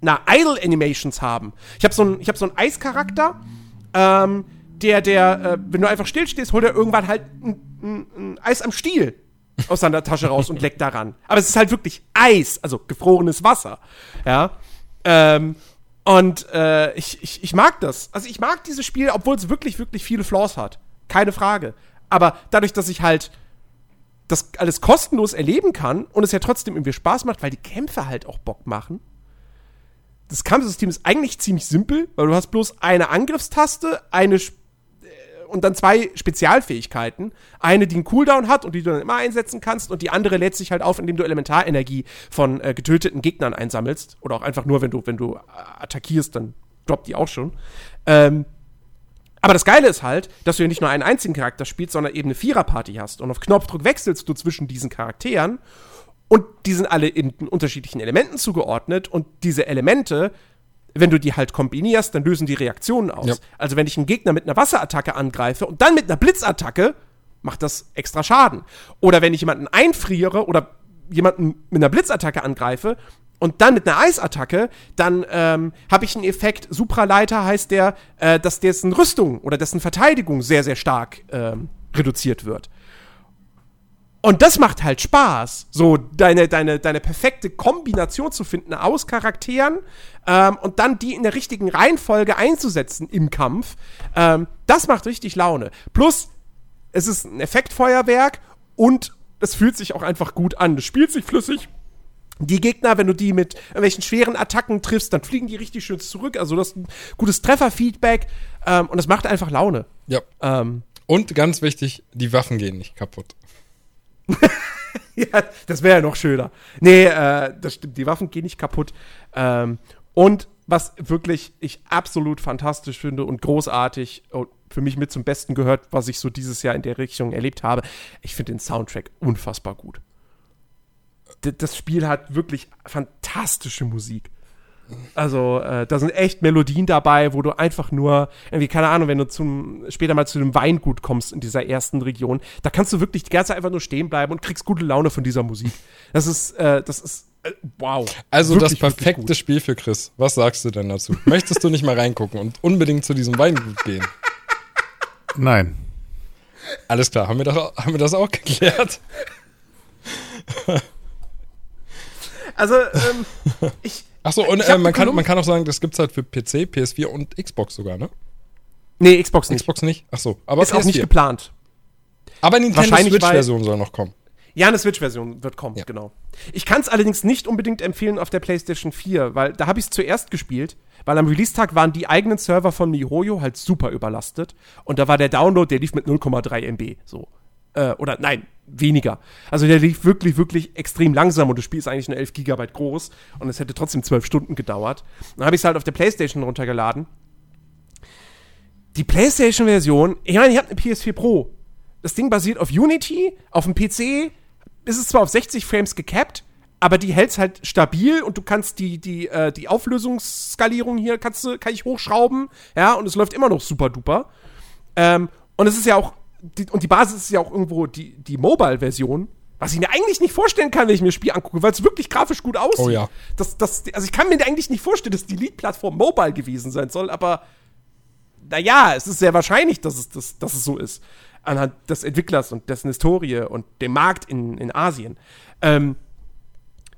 na Idle Animations haben. Ich habe so einen habe so einen Eischarakter, ähm, der der äh, wenn du einfach stillstehst, holt er irgendwann halt ein, ein, ein Eis am Stiel aus seiner Tasche raus und leckt daran. Aber es ist halt wirklich Eis, also gefrorenes Wasser. Ja. Ähm, und äh, ich, ich, ich mag das. Also ich mag dieses Spiel, obwohl es wirklich, wirklich viele Flaws hat. Keine Frage. Aber dadurch, dass ich halt das alles kostenlos erleben kann und es ja trotzdem irgendwie Spaß macht, weil die Kämpfe halt auch Bock machen. Das Kampfsystem ist eigentlich ziemlich simpel, weil du hast bloß eine Angriffstaste, eine Sp- und dann zwei Spezialfähigkeiten. Eine, die einen Cooldown hat und die du dann immer einsetzen kannst, und die andere lädt sich halt auf, indem du Elementarenergie von äh, getöteten Gegnern einsammelst. Oder auch einfach nur, wenn du, wenn du äh, attackierst, dann droppt die auch schon. Ähm, aber das Geile ist halt, dass du ja nicht nur einen einzigen Charakter spielst, sondern eben eine Viererparty hast. Und auf Knopfdruck wechselst du zwischen diesen Charakteren. Und die sind alle in unterschiedlichen Elementen zugeordnet. Und diese Elemente, wenn du die halt kombinierst, dann lösen die Reaktionen aus. Ja. Also wenn ich einen Gegner mit einer Wasserattacke angreife und dann mit einer Blitzattacke, macht das extra Schaden. Oder wenn ich jemanden einfriere oder jemanden mit einer Blitzattacke angreife und dann mit einer Eisattacke, dann ähm, habe ich einen Effekt. Supraleiter heißt der, äh, dass dessen Rüstung oder dessen Verteidigung sehr, sehr stark ähm, reduziert wird. Und das macht halt Spaß, so deine, deine, deine perfekte Kombination zu finden aus Charakteren ähm, und dann die in der richtigen Reihenfolge einzusetzen im Kampf. Ähm, das macht richtig Laune. Plus, es ist ein Effektfeuerwerk und es fühlt sich auch einfach gut an. Es spielt sich flüssig. Die Gegner, wenn du die mit irgendwelchen schweren Attacken triffst, dann fliegen die richtig schön zurück. Also das ist ein gutes Trefferfeedback ähm, und das macht einfach Laune. Ja. Ähm, Und ganz wichtig, die Waffen gehen nicht kaputt. ja, das wäre ja noch schöner. Nee, äh, das stimmt, die Waffen gehen nicht kaputt. Ähm, und was wirklich ich absolut fantastisch finde und großartig und für mich mit zum Besten gehört, was ich so dieses Jahr in der Richtung erlebt habe, ich finde den Soundtrack unfassbar gut. D das Spiel hat wirklich fantastische Musik. Also, äh, da sind echt Melodien dabei, wo du einfach nur, irgendwie, keine Ahnung, wenn du zum, später mal zu einem Weingut kommst in dieser ersten Region, da kannst du wirklich die ganze Zeit einfach nur stehen bleiben und kriegst gute Laune von dieser Musik. Das ist, äh, das ist, äh, wow. Also Wirklich, das perfekte. Spiel für Chris. Was sagst du denn dazu? Möchtest du nicht mal reingucken und unbedingt zu diesem Weingut gehen? Nein. Alles klar, haben wir das, auch- haben wir das auch geklärt? Also, ähm, ich, Achso, und äh, man, kann, man kann auch sagen, das gibt's halt für PC, PS4 und Xbox sogar, ne? nee, Xbox nicht. Xbox nicht? Achso, aber ist auch nicht PS4. geplant. Aber Nintendo Wahrscheinlich, Switch-Version soll noch kommen. Ja, eine Switch-Version wird kommen, Ja. genau. Ich kann es allerdings nicht unbedingt empfehlen auf der PlayStation 4, weil da habe ich es zuerst gespielt, weil am Release-Tag waren die eigenen Server von MiHoYo halt super überlastet und da war der Download, der lief mit 0,3 MB, so. Äh, oder nein, weniger. Also der lief wirklich, wirklich extrem langsam und das Spiel ist eigentlich nur 11 Gigabyte groß und es hätte trotzdem 12 Stunden gedauert. Dann habe ich es halt auf der PlayStation runtergeladen. Die PlayStation-Version, ich meine, ich habe eine PS4 Pro. Das Ding basiert auf Unity, auf dem PC ist es zwar auf 60 Frames gecapped, aber die hält's halt stabil und du kannst die, die, äh, die Auflösungsskalierung hier kannst kann ich hochschrauben, ja, und es läuft immer noch super duper. Ähm, und es ist ja auch, die, und die Basis ist ja auch irgendwo die, die Mobile-Version, was ich mir eigentlich nicht vorstellen kann, wenn ich mir das Spiel angucke, weil es wirklich grafisch gut aussieht. Oh ja. Das, das, also ich kann mir eigentlich nicht vorstellen, dass die Lead-Plattform Mobile gewesen sein soll, aber naja, es ist sehr wahrscheinlich, dass es, dass, dass es so ist. Anhand des Entwicklers und dessen Historie und dem Markt in, in Asien. Ähm,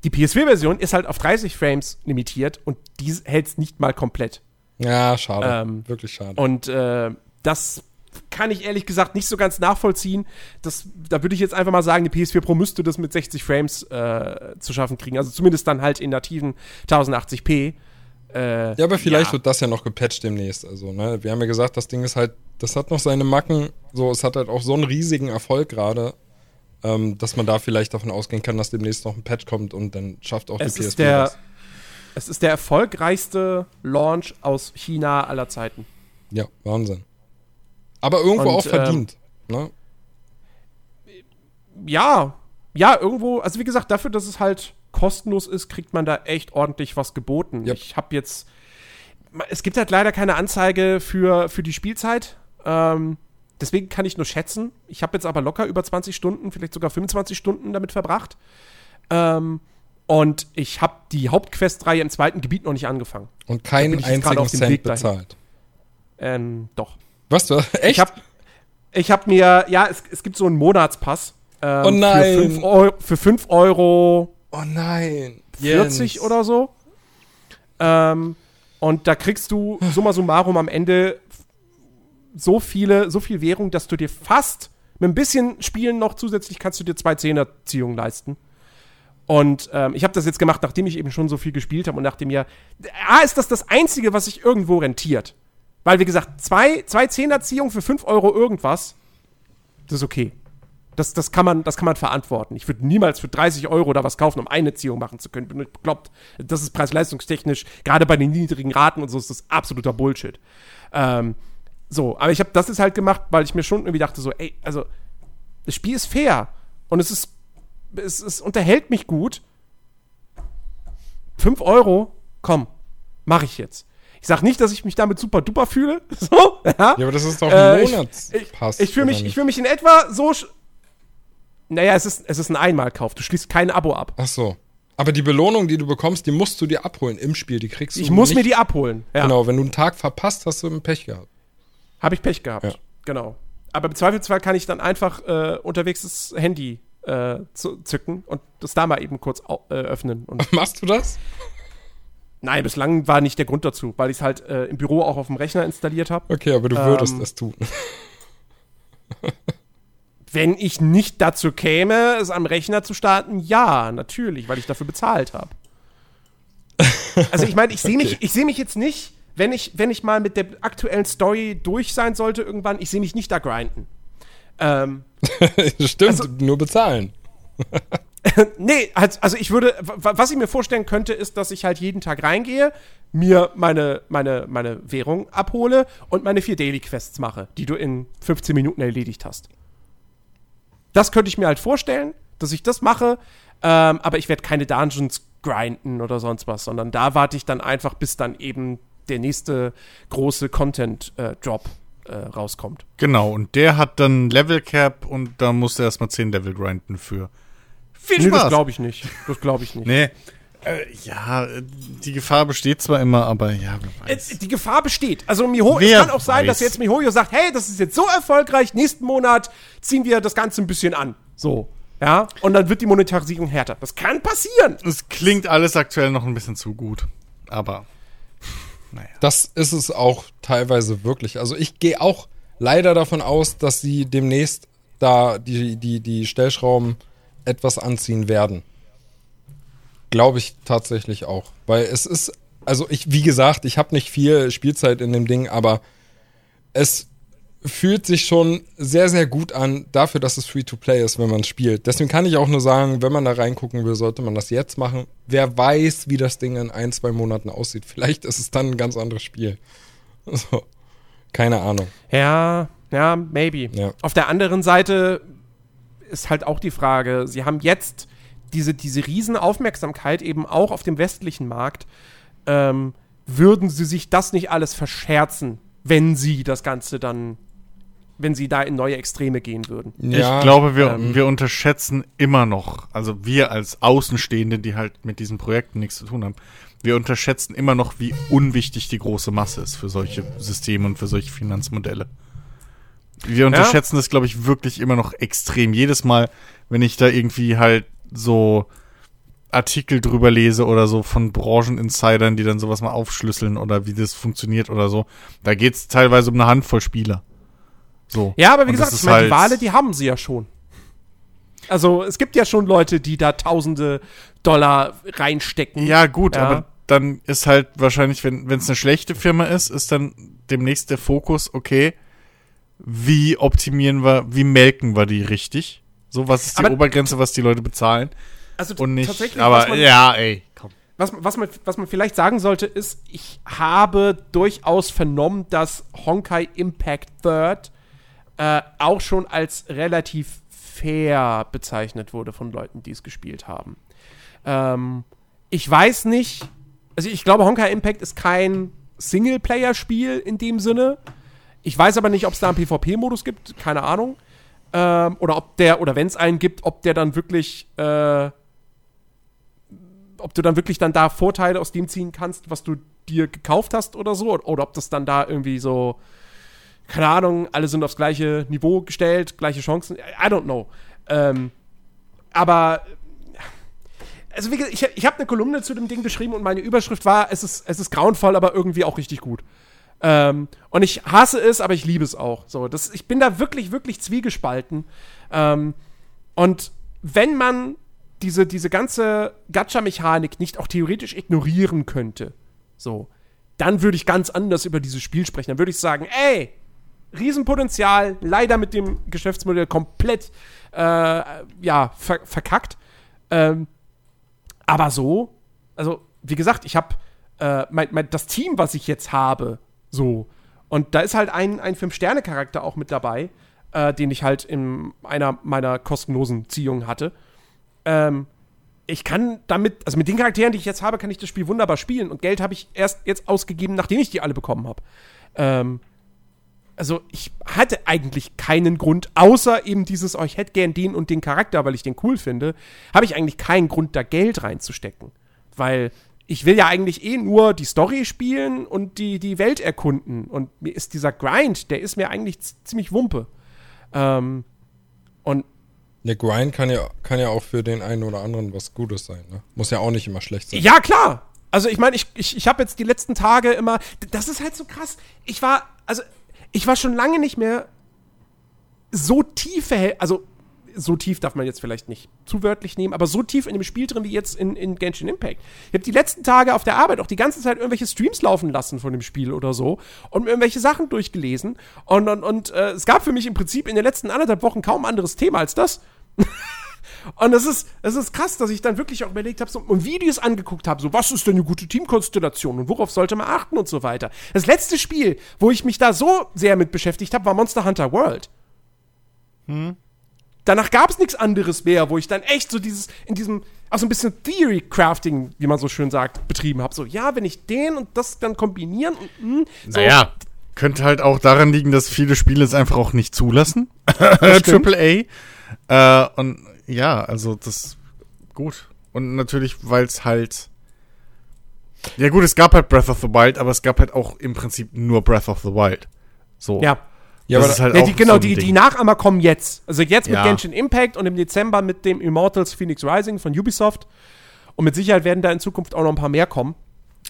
die PS4-Version ist halt auf 30 Frames limitiert und die hält es nicht mal komplett. Ja, schade. Ähm, Wirklich schade. Und äh, das kann ich ehrlich gesagt nicht so ganz nachvollziehen. Das, da würde ich jetzt einfach mal sagen, die PS4 Pro müsste das mit 60 Frames äh, zu schaffen kriegen. Also zumindest dann halt in nativen 1080p. Äh, ja, aber vielleicht ja. wird das ja noch gepatcht demnächst. Also, ne, wir haben ja gesagt, das Ding ist halt, das hat noch seine Macken. So, es hat halt auch so einen riesigen Erfolg gerade, ähm, dass man da vielleicht davon ausgehen kann, dass demnächst noch ein Patch kommt und dann schafft auch es die PS4 ist der, das. es ist der erfolgreichste Launch aus China aller Zeiten. Ja, Wahnsinn. Aber irgendwo Und, auch verdient. ne? Ja, ja, irgendwo, also wie gesagt, dafür, dass es halt kostenlos ist, kriegt man da echt ordentlich was geboten. Yep. Ich habe jetzt, es gibt halt leider keine Anzeige für, für die Spielzeit. Ähm, deswegen kann ich nur schätzen. Ich habe jetzt aber locker über 20 Stunden, vielleicht sogar 25 Stunden damit verbracht. Ähm, und ich habe die Hauptquest-Reihe im zweiten Gebiet noch nicht angefangen. Und keinen einzigen Cent bezahlt. Ähm, doch. Was, du? Echt? Ich habe ich hab mir, ja, es, es gibt so einen Monatspass. Ähm, Oh nein. Für 5 Euro, für fünf Euro oh nein. 40 Jens. oder so. Ähm, und da kriegst du summa summarum am Ende so viele, so viel Währung, dass du dir fast mit ein bisschen Spielen noch zusätzlich kannst du dir zwei Zehnerziehungen leisten. Und ähm, ich habe das jetzt gemacht, nachdem ich eben schon so viel gespielt habe und nachdem ja, A, ist das das Einzige, was sich irgendwo rentiert. Weil, wie gesagt, zwei, zwei Zehnerziehungen für 5 Euro irgendwas, das ist okay. Das, das, kann man, das kann man verantworten. Ich würde niemals für 30 Euro da was kaufen, um eine Ziehung machen zu können. Bin ich bekloppt. Das ist preis-leistungstechnisch, gerade bei den niedrigen Raten und so, ist das absoluter Bullshit. Ähm, so, aber ich habe das jetzt halt gemacht, weil ich mir schon irgendwie dachte, so, ey, also, das Spiel ist fair und es ist, es, es unterhält mich gut. 5 Euro, komm, mache ich jetzt. Ich sag nicht, dass ich mich damit super duper fühle. So, ja. Ja, aber das ist doch Äh, ein ich- Monatspass. Ich fühle mich, ich fühl mich in etwa so. Naja, es ist, es ist ein Einmalkauf. Du schließt kein Abo ab. Ach so. Aber die Belohnung, die du bekommst, die musst du dir abholen im Spiel. Die kriegst du Ich muss nicht. mir die abholen. Ja. Genau, wenn du einen Tag verpasst, hast du ein Pech gehabt. Habe ich Pech gehabt. Ja. Genau. Aber im Zweifelsfall kann ich dann einfach äh, unterwegs das Handy äh, zücken und das da mal eben kurz äh, öffnen. Und Machst du das? Nein, bislang war nicht der Grund dazu, weil ich es halt äh, im Büro auch auf dem Rechner installiert habe. Okay, aber du Ähm, würdest es tun. Wenn ich nicht dazu käme, es am Rechner zu starten, ja, natürlich, weil ich dafür bezahlt habe. Also ich meine, ich sehe mich, ich sehe mich jetzt nicht, wenn ich, wenn ich mal mit der aktuellen Story durch sein sollte irgendwann, ich sehe mich nicht da grinden. Ähm, Stimmt, Also- nur bezahlen. nee, also, ich würde, wa- was ich mir vorstellen könnte, ist, dass ich halt jeden Tag reingehe, mir meine, meine, meine Währung abhole und meine vier Daily Quests mache, die du in 15 Minuten erledigt hast. Das könnte ich mir halt vorstellen, dass ich das mache, ähm, aber ich werde keine Dungeons grinden oder sonst was, sondern da warte ich dann einfach, bis dann eben der nächste große Content-Drop äh, rauskommt. Genau, und der hat dann Level Cap und da musst du erstmal 10 Level grinden für. Viel Nee, das Spaß! glaube ich nicht. Das glaube ich nicht. nee. Äh, ja, die Gefahr besteht zwar immer, aber ja, wer Äh, weiß. Die Gefahr besteht. Also Miho, es Wer kann auch sein, dass jetzt Mihoyo sagt, hey, das ist jetzt so erfolgreich, nächsten Monat ziehen wir das Ganze ein bisschen an. So. Ja, und dann wird die Monetarisierung härter. Das kann passieren. Es klingt alles aktuell noch ein bisschen zu gut. Aber Das ist es auch teilweise wirklich. Also ich gehe auch leider davon aus, dass sie demnächst da die, die, die Stellschrauben etwas anziehen werden. Glaube ich tatsächlich auch. Weil es ist, also ich, wie gesagt, ich habe nicht viel Spielzeit in dem Ding, aber es fühlt sich schon sehr, sehr gut an, dafür, dass es Free-to-Play ist, wenn man es spielt. Deswegen kann ich auch nur sagen, wenn man da reingucken will, sollte man das jetzt machen. Wer weiß, wie das Ding in ein, zwei Monaten aussieht. Vielleicht ist es dann ein ganz anderes Spiel. So. Keine Ahnung. Ja, ja, maybe. Ja. Auf der anderen Seite ist halt auch die Frage, sie haben jetzt diese, diese riesen Aufmerksamkeit eben auch auf dem westlichen Markt. Ähm, würden sie sich das nicht alles verscherzen, wenn sie das Ganze dann, wenn sie da in neue Extreme gehen würden? Ja, ich glaube, wir, ähm, wir unterschätzen immer noch, also wir als Außenstehende, die halt mit diesen Projekten nichts zu tun haben, wir unterschätzen immer noch, wie unwichtig die große Masse ist für solche Systeme und für solche Finanzmodelle. Wir unterschätzen das, glaube ich, wirklich immer noch extrem. Jedes Mal, wenn ich da irgendwie halt so Artikel drüber lese oder so von Brancheninsidern, die dann sowas mal aufschlüsseln oder wie das funktioniert oder so, da geht es teilweise um eine Handvoll Spieler. So. Ja, aber wie Und gesagt, ich meine, halt- die Wale, die haben sie ja schon. Also es gibt ja schon Leute, die da tausende Dollar reinstecken. Ja, gut, Ja. aber dann ist halt wahrscheinlich, wenn es eine schlechte Firma ist, ist dann demnächst der Fokus, okay, wie optimieren wir, wie melken wir die richtig? So, was ist die Aber- Obergrenze, was die Leute bezahlen? also Und nicht, tatsächlich, aber man, ja, ey, komm. was, was, man, was man vielleicht sagen sollte, ist, ich habe durchaus vernommen, dass Honkai Impact Third äh, auch schon als relativ fair bezeichnet wurde von Leuten, die es gespielt haben. Ähm, ich weiß nicht, also ich glaube, Honkai Impact ist kein Singleplayer-Spiel in dem Sinne. Ich weiß aber nicht, ob es da einen PvP-Modus gibt, keine Ahnung. Ähm, oder ob der, oder wenn es einen gibt, ob der dann wirklich, äh, ob du dann wirklich dann da Vorteile aus dem ziehen kannst, was du dir gekauft hast oder so, oder, ob das dann da irgendwie so, keine Ahnung, alle sind aufs gleiche Niveau gestellt, gleiche Chancen, I don't know. Ähm, aber also wie gesagt, ich, ich habe eine Kolumne zu dem Ding geschrieben und meine Überschrift war, es ist, es ist grauenvoll, aber irgendwie auch richtig gut. Ähm, und ich hasse es, aber ich liebe es auch. So, das, ich bin da wirklich, wirklich zwiegespalten. Ähm, und wenn man diese, diese ganze Gacha-Mechanik nicht auch theoretisch ignorieren könnte, so, dann würde ich ganz anders über dieses Spiel sprechen. Dann würde ich sagen, ey, Riesenpotenzial, leider mit dem Geschäftsmodell komplett äh, ja, ver verkackt. Ähm, aber so, also wie gesagt, ich habe äh, das Team, was ich jetzt habe, so. Und da ist halt ein, ein Fünf-Sterne-Charakter auch mit dabei, äh, den ich halt in einer meiner kostenlosen Ziehungen hatte. Ähm, ich kann damit, also mit den Charakteren, die ich jetzt habe, kann ich das Spiel wunderbar spielen. Und Geld habe ich erst jetzt ausgegeben, nachdem ich die alle bekommen habe. Ähm, also ich hatte eigentlich keinen Grund, außer eben dieses, oh, ich hätte gern den und den Charakter, weil ich den cool finde, habe ich eigentlich keinen Grund, da Geld reinzustecken. Weil ich will ja eigentlich eh nur die Story spielen und die, die Welt erkunden. Und mir ist dieser Grind, der ist mir eigentlich ziemlich Wumpe. Ähm, und Der Grind kann ja, kann ja auch für den einen oder anderen was Gutes sein. Ne? Muss ja auch nicht immer schlecht sein. Ja, klar. Also ich meine, ich, ich, ich habe jetzt die letzten Tage immer. Das ist halt so krass. Ich war, also ich war schon lange nicht mehr so tiefe, also so tief darf man jetzt vielleicht nicht zu wörtlich nehmen, aber so tief in dem Spiel drin wie jetzt in, in Genshin Impact. Ich habe die letzten Tage auf der Arbeit auch die ganze Zeit irgendwelche Streams laufen lassen von dem Spiel oder so und mir irgendwelche Sachen durchgelesen. Und, und, und äh, es gab für mich im Prinzip in den letzten anderthalb Wochen kaum anderes Thema als das. Und es ist, es ist krass, dass ich dann wirklich auch überlegt habe so, und Videos angeguckt habe, so was ist denn eine gute Teamkonstellation und worauf sollte man achten und so weiter. Das letzte Spiel, wo ich mich da so sehr mit beschäftigt habe, war Monster Hunter World. Hm. Danach gab es nichts anderes mehr, wo ich dann echt so dieses, in diesem, auch so ein bisschen Theory Crafting, wie man so schön sagt, betrieben habe. So, ja, wenn ich den und das dann kombinieren und, mh, so, Naja, könnte halt auch daran liegen, dass viele Spiele es einfach auch nicht zulassen. Triple A. Äh, und ja, also das gut. Und natürlich, weil es halt. Ja, gut, es gab halt Breath of the Wild, aber es gab halt auch im Prinzip nur Breath of the Wild. So. ja. Ja, das aber ist halt Ja, auch die, genau, so ein die, Ding. die Nachahmer kommen jetzt. Also jetzt mit Ja. Genshin Impact und im Dezember mit dem Immortals Phoenix Rising von Ubisoft. Und mit Sicherheit werden da in Zukunft auch noch ein paar mehr kommen.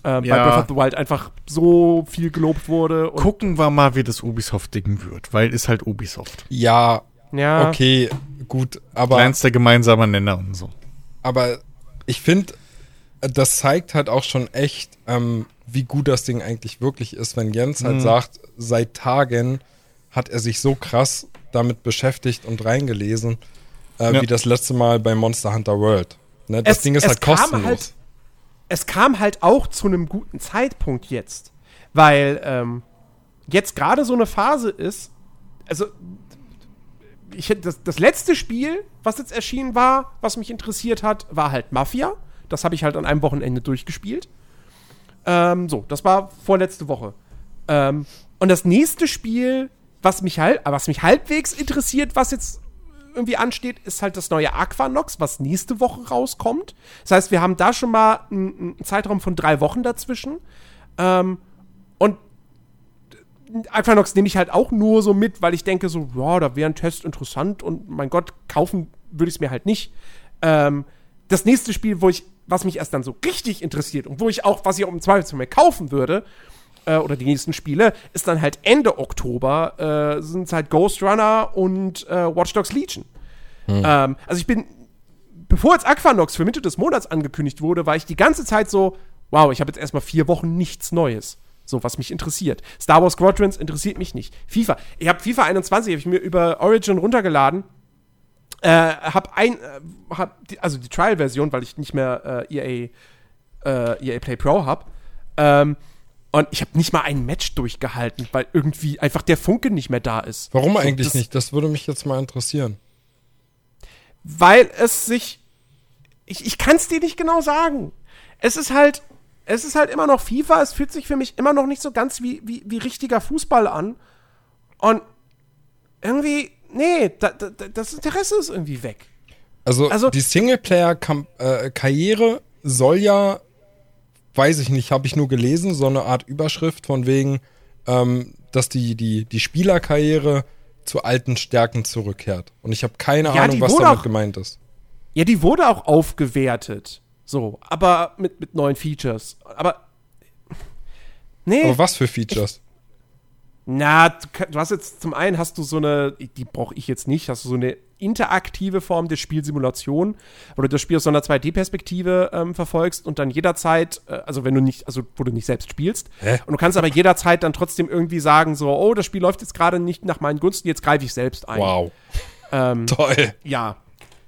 Äh, Weil Ja. Breath of the Wild einfach so viel gelobt wurde. Und Gucken wir mal, wie das Ubisoft-Ding wird, weil ist halt Ubisoft. ja, ja, okay, gut, aber, Kleinster gemeinsamer Nenner und so. aber ich finde, das zeigt halt auch schon echt, ähm, wie gut das Ding eigentlich wirklich ist, wenn Jens halt Mhm. sagt, seit Tagen hat er sich so krass damit beschäftigt und reingelesen, äh, Ja. wie das letzte Mal bei Monster Hunter World. Ne, das Es- Ding ist halt kostenlos. halt- es kam halt auch zu einem guten Zeitpunkt jetzt. Weil ähm, jetzt gerade so eine Phase ist, also ich, hätte- das, das letzte Spiel, was jetzt erschienen war, was mich interessiert hat, war halt Mafia. Das habe ich halt an einem Wochenende durchgespielt. Ähm, so, das war vorletzte Woche. Ähm, und das nächste Spiel, was mich halt, was mich halbwegs interessiert, was jetzt irgendwie ansteht, ist halt das neue Aquanox, was nächste Woche rauskommt. Das heißt, wir haben da schon mal einen, einen Zeitraum von drei Wochen dazwischen. Ähm, und Aquanox nehme ich halt auch nur so mit, weil ich denke so, ja, da wäre ein Test interessant und mein Gott, kaufen würde ich es mir halt nicht. Ähm, das nächste Spiel, wo ich, was mich erst dann so richtig interessiert und wo ich auch, was ich auch im Zweifelsfall mehr kaufen würde, äh, oder die nächsten Spiele, ist dann halt Ende Oktober, äh, sind es halt Ghost Runner und äh, Watch Dogs Legion. Ähm, also ich bin, bevor jetzt Aquanox für Mitte des Monats angekündigt wurde, war ich die ganze Zeit so, wow, ich habe jetzt erstmal vier Wochen nichts Neues. So, was mich interessiert. Star Wars Squadrons interessiert mich nicht. FIFA. Ich habe FIFA 21, habe ich mir über Origin runtergeladen. Äh, hab ein, äh, hab die, also die Trial-Version, weil ich nicht mehr äh, EA, äh, EA Play Pro habe. Ähm, und ich habe nicht mal ein Match durchgehalten, weil irgendwie einfach der Funke nicht mehr da ist. Warum eigentlich das- nicht? Das würde mich jetzt mal interessieren. weil es sich. Ich, ich kann es dir nicht genau sagen. Es ist halt. Es ist halt immer noch FIFA. Es fühlt sich für mich immer noch nicht so ganz wie, wie, wie richtiger Fußball an. Und irgendwie. Nee, da, da, da- das Interesse ist irgendwie weg. Also, Also- die Singleplayer-Karriere soll ja, weiß ich nicht, habe ich nur gelesen, so eine Art Überschrift von wegen, ähm, dass die, die, die Spielerkarriere zu alten Stärken zurückkehrt. Und ich habe keine Ja, Ahnung, was damit auch- gemeint ist. Ja, die wurde auch aufgewertet. So, aber mit, mit neuen Features. Aber. Nee. Aber was für Features? Na, du, du hast jetzt zum einen hast du so eine, die brauche ich jetzt nicht, hast du so eine interaktive Form der Spielsimulation, wo du das Spiel aus so einer 2D-Perspektive ähm, verfolgst und dann jederzeit, äh, also wenn du nicht, also wo du nicht selbst spielst, Hä? und du kannst aber jederzeit dann trotzdem irgendwie sagen, so, oh, das Spiel läuft jetzt gerade nicht nach meinen Gunsten, jetzt greife ich selbst ein. Wow. Ähm, Toll. ja.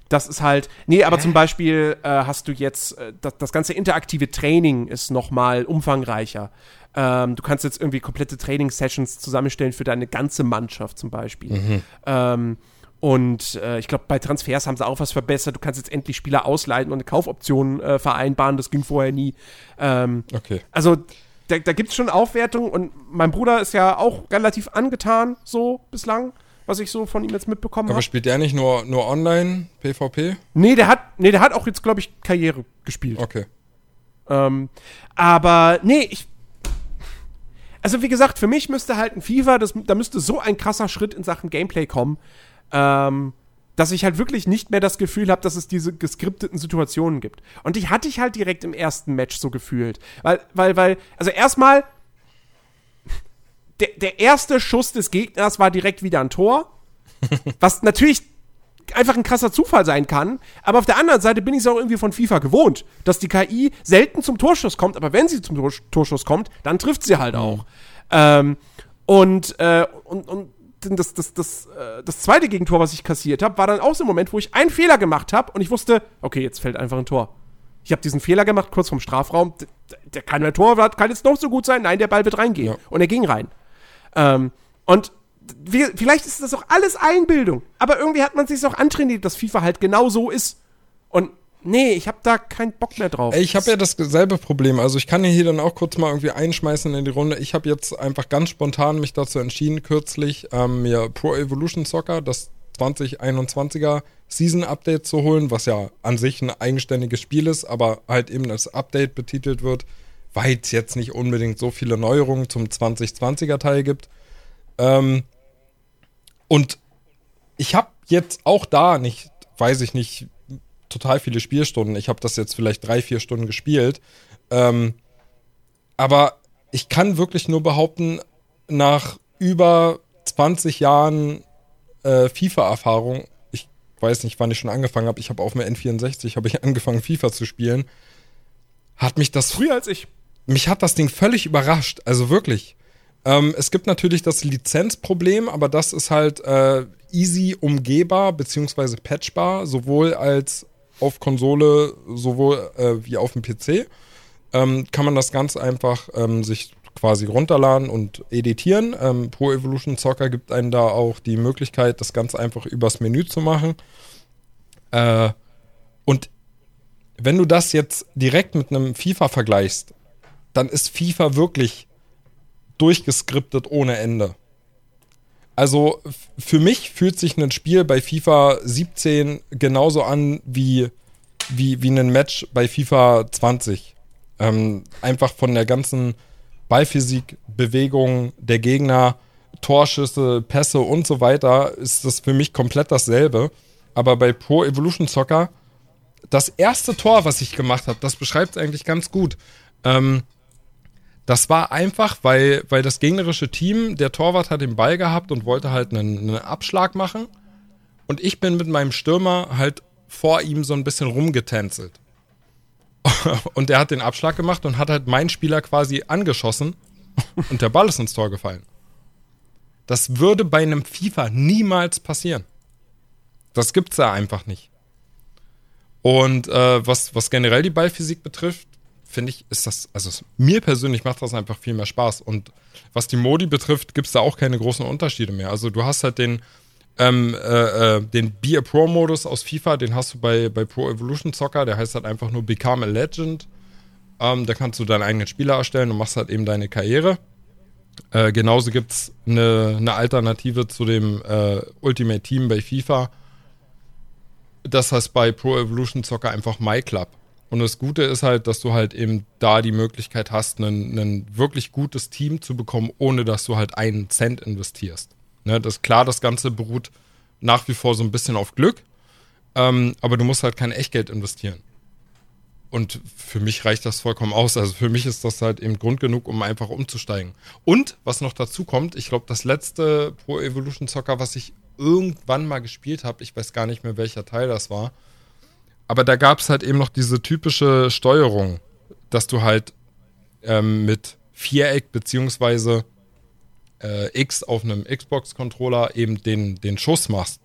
Das ist halt. Nee, aber zum Beispiel äh, hast du jetzt, äh, das, das ganze interaktive Training ist noch mal umfangreicher. Ähm, du kannst jetzt irgendwie komplette Training-Sessions zusammenstellen für deine ganze Mannschaft zum Beispiel. Ähm, und äh, ich glaube, bei Transfers haben sie auch was verbessert. Du kannst jetzt endlich Spieler ausleihen und eine Kaufoption äh, vereinbaren. Das ging vorher nie. Ähm, Okay. also da, da gibt es schon Aufwertungen und mein Bruder ist ja auch relativ angetan, so bislang, was ich so von ihm jetzt mitbekommen Aber habe. spielt der nicht nur, nur online, PvP? Nee, der hat, nee, der hat auch jetzt, glaube ich, Karriere gespielt. Okay. Ähm, aber nee, ich. Also wie gesagt, für mich müsste halt ein FIFA, das, da müsste so ein krasser Schritt in Sachen Gameplay kommen, ähm, dass ich halt wirklich nicht mehr das Gefühl habe, dass es diese geskripteten Situationen gibt. Und die hatte ich halt direkt im ersten Match so gefühlt. Weil, weil, weil, also erstmal, der, der erste Schuss des Gegners war direkt wieder ein Tor. Was natürlich einfach ein krasser Zufall sein kann. Aber auf der anderen Seite bin ich es auch irgendwie von FIFA gewohnt, dass die KI selten zum Torschuss kommt, aber wenn sie zum Tor Torschuss kommt, dann trifft sie halt auch. Ähm, und, äh, und, und das, das, das, äh, das zweite Gegentor, was ich kassiert habe, war dann auch so ein Moment, wo ich einen Fehler gemacht habe und ich wusste, okay, jetzt fällt einfach ein Tor. Ich habe diesen Fehler gemacht, kurz vom Strafraum. Der, der kann der Torwart, kann jetzt noch so gut sein. Nein, der Ball wird reingehen. Ja. Und er ging rein. Ähm, und wie, vielleicht ist das auch alles Einbildung. Aber irgendwie hat man sich auch antrainiert, dass FIFA halt genau so ist. Und nee, ich habe da keinen Bock mehr drauf. Ich habe ja dasselbe Problem. Also ich kann ja hier dann auch kurz mal irgendwie einschmeißen in die Runde. Ich habe jetzt einfach ganz spontan mich dazu entschieden, kürzlich ähm, mir Pro Evolution Soccer, das 2021er Season Update zu holen, was ja an sich ein eigenständiges Spiel ist, aber halt eben als Update betitelt wird, weil es jetzt nicht unbedingt so viele Neuerungen zum 2020er Teil gibt. Ähm, und ich habe jetzt auch da nicht, weiß ich nicht, total viele Spielstunden. Ich habe das jetzt vielleicht drei, vier Stunden gespielt. Ähm, aber ich kann wirklich nur behaupten, nach über 20 Jahren äh, FIFA-Erfahrung, ich weiß nicht, wann ich schon angefangen habe, ich habe auf dem N64 habe ich angefangen FIFA zu spielen, hat mich das Früher als ich. Mich hat das Ding völlig überrascht. Also wirklich. Ähm, es gibt natürlich das Lizenzproblem, aber das ist halt äh, easy umgehbar beziehungsweise patchbar, sowohl als auf Konsole, sowohl äh, wie auf dem PC. Ähm, kann man das ganz einfach ähm, sich quasi runterladen und editieren. Ähm, Pro Evolution Soccer gibt einem da auch die Möglichkeit, das ganz einfach übers Menü zu machen. Äh, und wenn du das jetzt direkt mit einem FIFA vergleichst, dann ist FIFA wirklich durchgeskriptet ohne Ende. Also für mich fühlt sich ein Spiel bei FIFA 17 genauso an wie, wie, wie ein Match bei FIFA 20. Ähm, einfach von der ganzen Ballphysik, Bewegung der Gegner, Torschüsse, Pässe und so weiter ist das für mich komplett dasselbe. Aber bei Pro Evolution Soccer, das erste Tor, was ich gemacht habe, das beschreibt es eigentlich ganz gut. Ähm, das war einfach, weil, weil das gegnerische Team, der Torwart hat den Ball gehabt und wollte halt einen, einen Abschlag machen. Und ich bin mit meinem Stürmer halt vor ihm so ein bisschen rumgetänzelt. Und der hat den Abschlag gemacht und hat halt meinen Spieler quasi angeschossen und der Ball ist ins Tor gefallen. Das würde bei einem FIFA niemals passieren. Das gibt's da einfach nicht. Und äh, was, was generell die Ballphysik betrifft, finde ich, ist das, also es, mir persönlich macht das einfach viel mehr Spaß. Und was die Modi betrifft, gibt's da auch keine großen Unterschiede mehr. Also du hast halt den, ähm, äh, äh, den Be a Pro-Modus aus FIFA, den hast du bei, bei Pro Evolution Soccer, der heißt halt einfach nur Become a Legend. Ähm, da kannst du deinen eigenen Spieler erstellen und machst halt eben deine Karriere. Äh, genauso gibt's eine, eine Alternative zu dem äh, Ultimate Team bei FIFA. Das heißt bei Pro Evolution Soccer einfach My Club. Und das Gute ist halt, dass du halt eben da die Möglichkeit hast, ein, wirklich gutes Team zu bekommen, ohne dass du halt einen Cent investierst. Ne, das klar, das Ganze beruht nach wie vor so ein bisschen auf Glück, ähm, aber du musst halt kein Echtgeld investieren. Und für mich reicht das vollkommen aus. Also für mich ist das halt eben Grund genug, um einfach umzusteigen. Und was noch dazu kommt, ich glaube, das letzte Pro Evolution Soccer, was ich irgendwann mal gespielt habe, ich weiß gar nicht mehr, welcher Teil das war, aber da gab es halt eben noch diese typische Steuerung, dass du halt ähm, mit Viereck beziehungsweise äh, X auf einem Xbox-Controller eben den, den Schuss machst.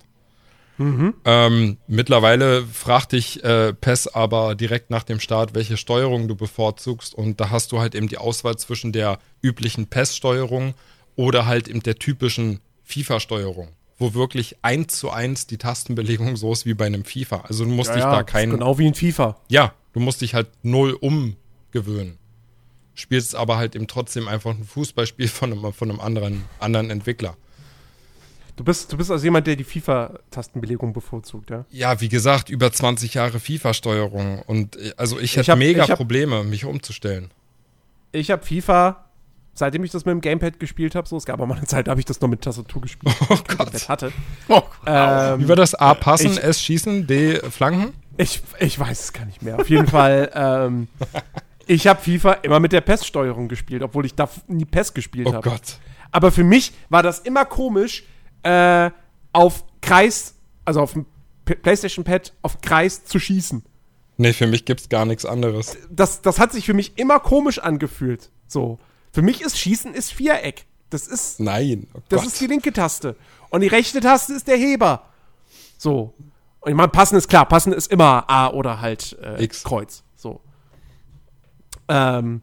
Ähm, mittlerweile fragt dich äh, PES aber direkt nach dem Start, welche Steuerung du bevorzugst. Und da hast du halt eben die Auswahl zwischen der üblichen PES-Steuerung oder halt eben der typischen FIFA-Steuerung, wo wirklich eins zu eins die Tastenbelegung so ist wie bei einem FIFA. Also du musst dich da ist kein. Genau wie in FIFA. Ja, du musst dich halt null umgewöhnen. Spielst aber halt eben trotzdem einfach ein Fußballspiel von einem, von einem anderen, anderen Entwickler. Du bist, du bist also jemand, der die FIFA-Tastenbelegung bevorzugt, ja? Ja, wie gesagt, über 20 Jahre FIFA-Steuerung. Und äh, also ich hätte mega hab- Probleme, mich umzustellen. Ich habe FIFA, seitdem ich das mit dem Gamepad gespielt habe, so, es gab auch mal eine Zeit, da habe ich das noch mit Tastatur gespielt, oh ich Gamepad hatte. Oh, Ähm, Wie war das? A, passen, ich- S, schießen, D, flanken? Ich, ich weiß es gar nicht mehr. Auf jeden Fall, ähm, ich habe FIFA immer mit der PES-Steuerung gespielt, obwohl ich da nie PES gespielt Oh habe. Gott. Aber für mich war das immer komisch, äh, auf Kreis, also auf dem PlayStation-Pad, auf Kreis zu schießen. Nee, für mich gibt's gar nichts anderes. Das, das hat sich für mich immer komisch angefühlt. So. Für mich ist Schießen ist Viereck. Das ist, Nein. Oh das ist die linke Taste. Und die rechte Taste ist der Heber. So. Und ich meine, passen ist klar, passen ist immer A oder halt äh, X. Kreuz. So. Ähm,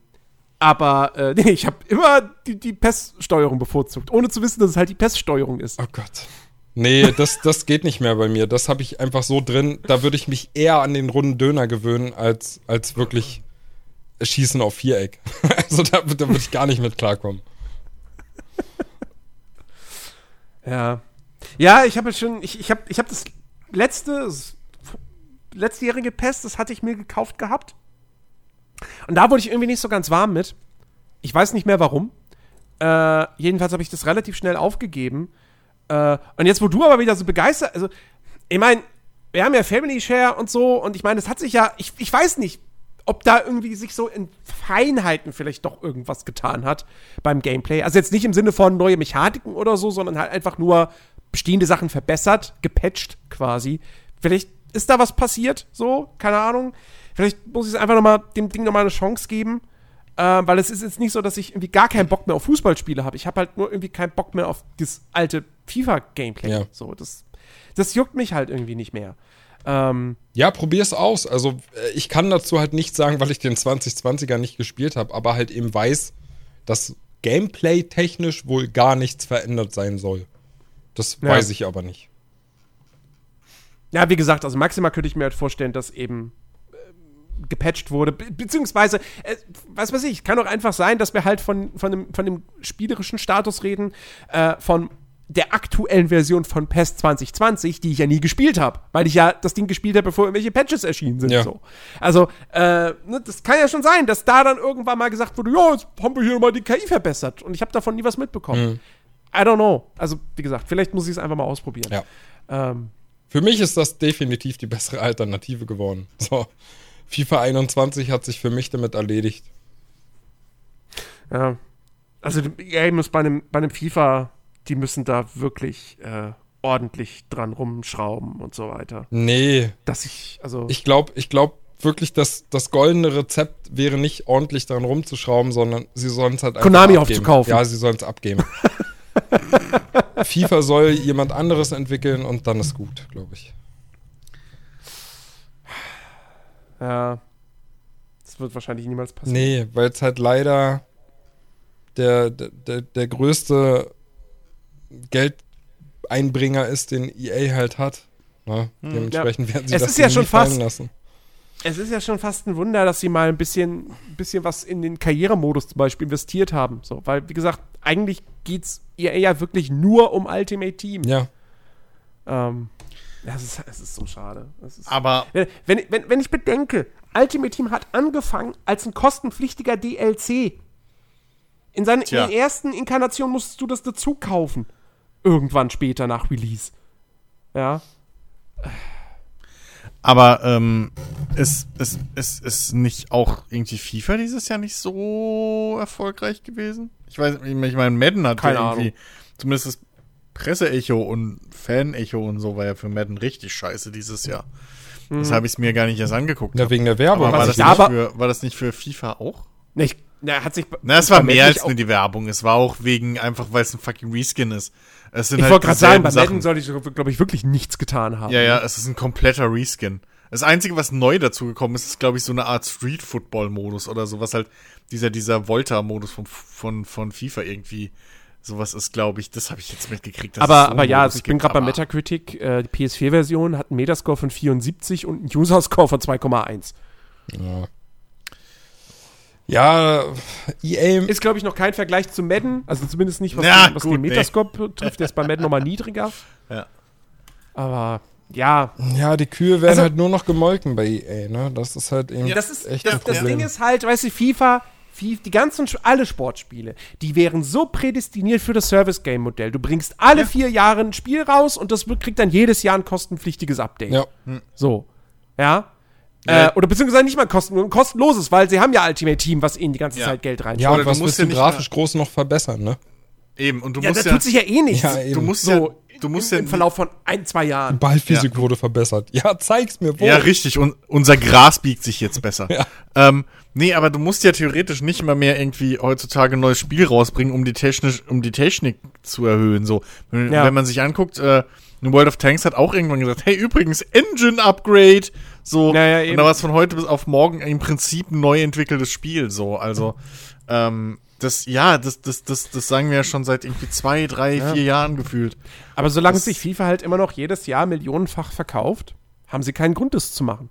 aber äh, nee, ich habe immer die, die PES-Steuerung bevorzugt, ohne zu wissen, dass es halt die PES-Steuerung ist. Oh Gott. Nee, das, das geht nicht mehr bei mir. Das habe ich einfach so drin. Da würde ich mich eher an den runden Döner gewöhnen, als, als wirklich Schießen auf Viereck. Also da, da würde ich gar nicht mit klarkommen. Ja. Ja, ich habe schon, ich, ich habe ich hab das letzte, das letztjährige Pest, das hatte ich mir gekauft gehabt. Und da wurde ich irgendwie nicht so ganz warm mit. Ich weiß nicht mehr warum. Äh, jedenfalls habe ich das relativ schnell aufgegeben. Äh, und jetzt, wo du aber wieder so begeistert, also, ich meine, wir haben ja Family Share und so, und ich meine, es hat sich ja, ich, ich weiß nicht, ob da irgendwie sich so in Feinheiten vielleicht doch irgendwas getan hat beim Gameplay. Also jetzt nicht im Sinne von neue Mechaniken oder so, sondern halt einfach nur bestehende Sachen verbessert, gepatcht quasi. Vielleicht ist da was passiert, so, keine Ahnung. Vielleicht muss ich es einfach noch mal dem Ding nochmal eine Chance geben. Äh, weil es ist jetzt nicht so, dass ich irgendwie gar keinen Bock mehr auf Fußballspiele habe. Ich habe halt nur irgendwie keinen Bock mehr auf das alte FIFA-Gameplay. Ja. So, das, das juckt mich halt irgendwie nicht mehr. Ähm, Ja, probier's aus. Also äh, ich kann dazu halt nichts sagen, weil ich den 2020er nicht gespielt habe, aber halt eben weiß, dass Gameplay technisch wohl gar nichts verändert sein soll. Das Ja. weiß ich aber nicht. Ja, wie gesagt, also maximal könnte ich mir halt vorstellen, dass eben ähm, gepatcht wurde, be beziehungsweise, äh, was weiß ich, kann auch einfach sein, dass wir halt von, von, dem, von dem spielerischen Status reden, äh, von der aktuellen Version von PES 2020, die ich ja nie gespielt habe, weil ich ja das Ding gespielt habe, bevor irgendwelche Patches erschienen sind. Ja. So. Also, äh, ne, das kann ja schon sein, dass da dann irgendwann mal gesagt wurde, ja, jetzt haben wir hier mal die KI verbessert und ich habe davon nie was mitbekommen. I don't know. Also, wie gesagt, vielleicht muss ich es einfach mal ausprobieren. Ja. Ähm, Für mich ist das definitiv die bessere Alternative geworden. So. FIFA 21 hat sich für mich damit erledigt. Ja. Also die EA muss bei einem, bei einem FIFA, die müssen da wirklich äh, ordentlich dran rumschrauben und so weiter. Nee, Dass ich, also. ich glaube, ich glaube wirklich, dass das goldene Rezept wäre nicht ordentlich dran rumzuschrauben, sondern sie sollen es halt einfach Konami abgeben. aufzukaufen. Ja, sie sollen es abgeben. FIFA soll jemand anderes entwickeln und dann ist gut, glaube ich. ja. Das wird wahrscheinlich niemals passieren. Nee, weil es halt leider der, der, der, der größte Geldeinbringer ist, den EA halt hat. Ne? Dementsprechend werden sie Es das ist ja schon fallen fast- lassen. Es ist ja schon fast ein Wunder, dass sie mal ein bisschen, bisschen was in den Karrieremodus zum Beispiel investiert haben. So, weil, wie gesagt, eigentlich geht's EA ja wirklich nur um Ultimate Team. Ja, Ähm, das ist, es ist so schade. Es ist, Aber Wenn, wenn, wenn, wenn ich bedenke, Ultimate Team hat angefangen als ein kostenpflichtiger DLC. In, seinen, in ersten Inkarnationen musstest du das dazu kaufen. Irgendwann später nach Release. Ja. Aber ähm, ist, ist, ist, ist nicht auch irgendwie FIFA dieses Jahr nicht so erfolgreich gewesen? Ich weiß, ich meine, Madden hat Keine ja irgendwie, Ahnung. zumindest das Presseecho und Fan-Echo und so war ja für Madden richtig scheiße dieses Jahr. Das habe ich es mir gar nicht erst angeguckt. ja wegen der Werbung. aber war was das, ich nicht aber- für, war das nicht für FIFA auch? Ich, na, hat sich. Na, es war mehr als nur die Werbung. Es war auch wegen, einfach weil es ein fucking Reskin ist. Es sind Ich halt wollte gerade sagen, bei Madden sollte ich, glaube ich, wirklich nichts getan haben. Ja, ja, es ist ein kompletter Reskin. Das Einzige, was neu dazugekommen ist, ist, glaube ich, so eine Art Street-Football-Modus oder so, was halt dieser, dieser Volta-Modus von, von, von FIFA irgendwie sowas ist, glaube ich. Das habe ich jetzt mitgekriegt. Aber, so aber ja, also ich bin gerade bei Metacritic. Äh, die PS4-Version hat einen Metascore von 74 und einen User-Score von 2,1. Ja. Ja, EA. Ist, glaube ich, noch kein Vergleich zu Madden. Also zumindest nicht, was, Ja, den, was gut, den nee. Metascore betrifft. Der ist bei Madden nochmal niedriger. Ja. Aber ja, Ja, die Kühe werden Also- halt nur noch gemolken bei EA, ne? Das ist halt eben das ist echt das, ein das Problem. Ding ist halt, weißt du, FIFA, FIFA, die ganzen alle Sportspiele, die wären so prädestiniert für das Service Game Modell. Du bringst alle vier Jahre ein Spiel raus und das kriegt dann jedes Jahr ein kostenpflichtiges Update. ja. So, ja. Ja. Äh, oder beziehungsweise nicht mal kosten, kostenloses, weil sie haben ja Ultimate Team, was ihnen die ganze Ja. Zeit Geld reinschaut. Ja, und du was musst willst ja du nicht grafisch groß noch verbessern, ne? Eben, und du Ja, musst da ja, tut sich ja eh nichts. Ja, eben. du musst so ja, du musst im, ja, im Verlauf von ein, zwei Jahren. Ballphysik wurde verbessert. Ja, zeig's mir, wo. ja, richtig, und unser Gras biegt sich jetzt besser. Ja. Ähm, nee, aber du musst ja theoretisch nicht mal mehr irgendwie heutzutage ein neues Spiel rausbringen, um die technisch, um die Technik zu erhöhen, so. Wenn, Ja. wenn man sich anguckt, äh, World of Tanks hat auch irgendwann gesagt, hey, übrigens, Engine Upgrade, so. Ja, ja, und eben. da war es von heute bis auf morgen im Prinzip ein neu entwickeltes Spiel, so. Also, ähm, das, ja, das, das, das, das sagen wir ja schon seit irgendwie zwei, drei, vier Jahren gefühlt. Aber solange Das- sich FIFA halt immer noch jedes Jahr millionenfach verkauft, haben sie keinen Grund, das zu machen.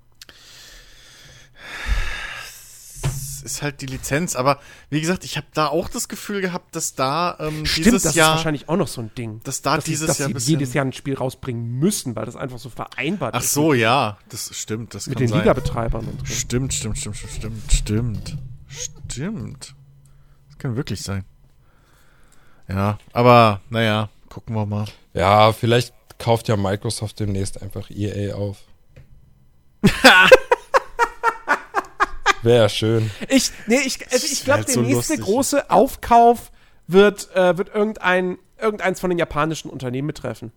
Es ist halt die Lizenz, aber wie gesagt, ich habe da auch das Gefühl gehabt, dass da ähm, Stimmt, dieses das Jahr ist wahrscheinlich auch noch so ein Ding. dass da dass sie, dieses dass Jahr sie jedes Jahr ein Spiel rausbringen müssen, weil das einfach so vereinbart Ach ist so, ja, das stimmt, das mit kann den sein. Liga-Betreibern und so. Stimmt, stimmt, stimmt, stimmt, stimmt, stimmt. Stimmt. Das kann wirklich sein. Ja, aber naja, gucken wir mal. Ja, vielleicht kauft ja Microsoft demnächst einfach EA auf. Wäre schön. Ich, nee, ich, also ich glaube, halt der so nächste lustig. große Aufkauf wird, äh, wird irgendein, irgendeins von den japanischen Unternehmen betreffen.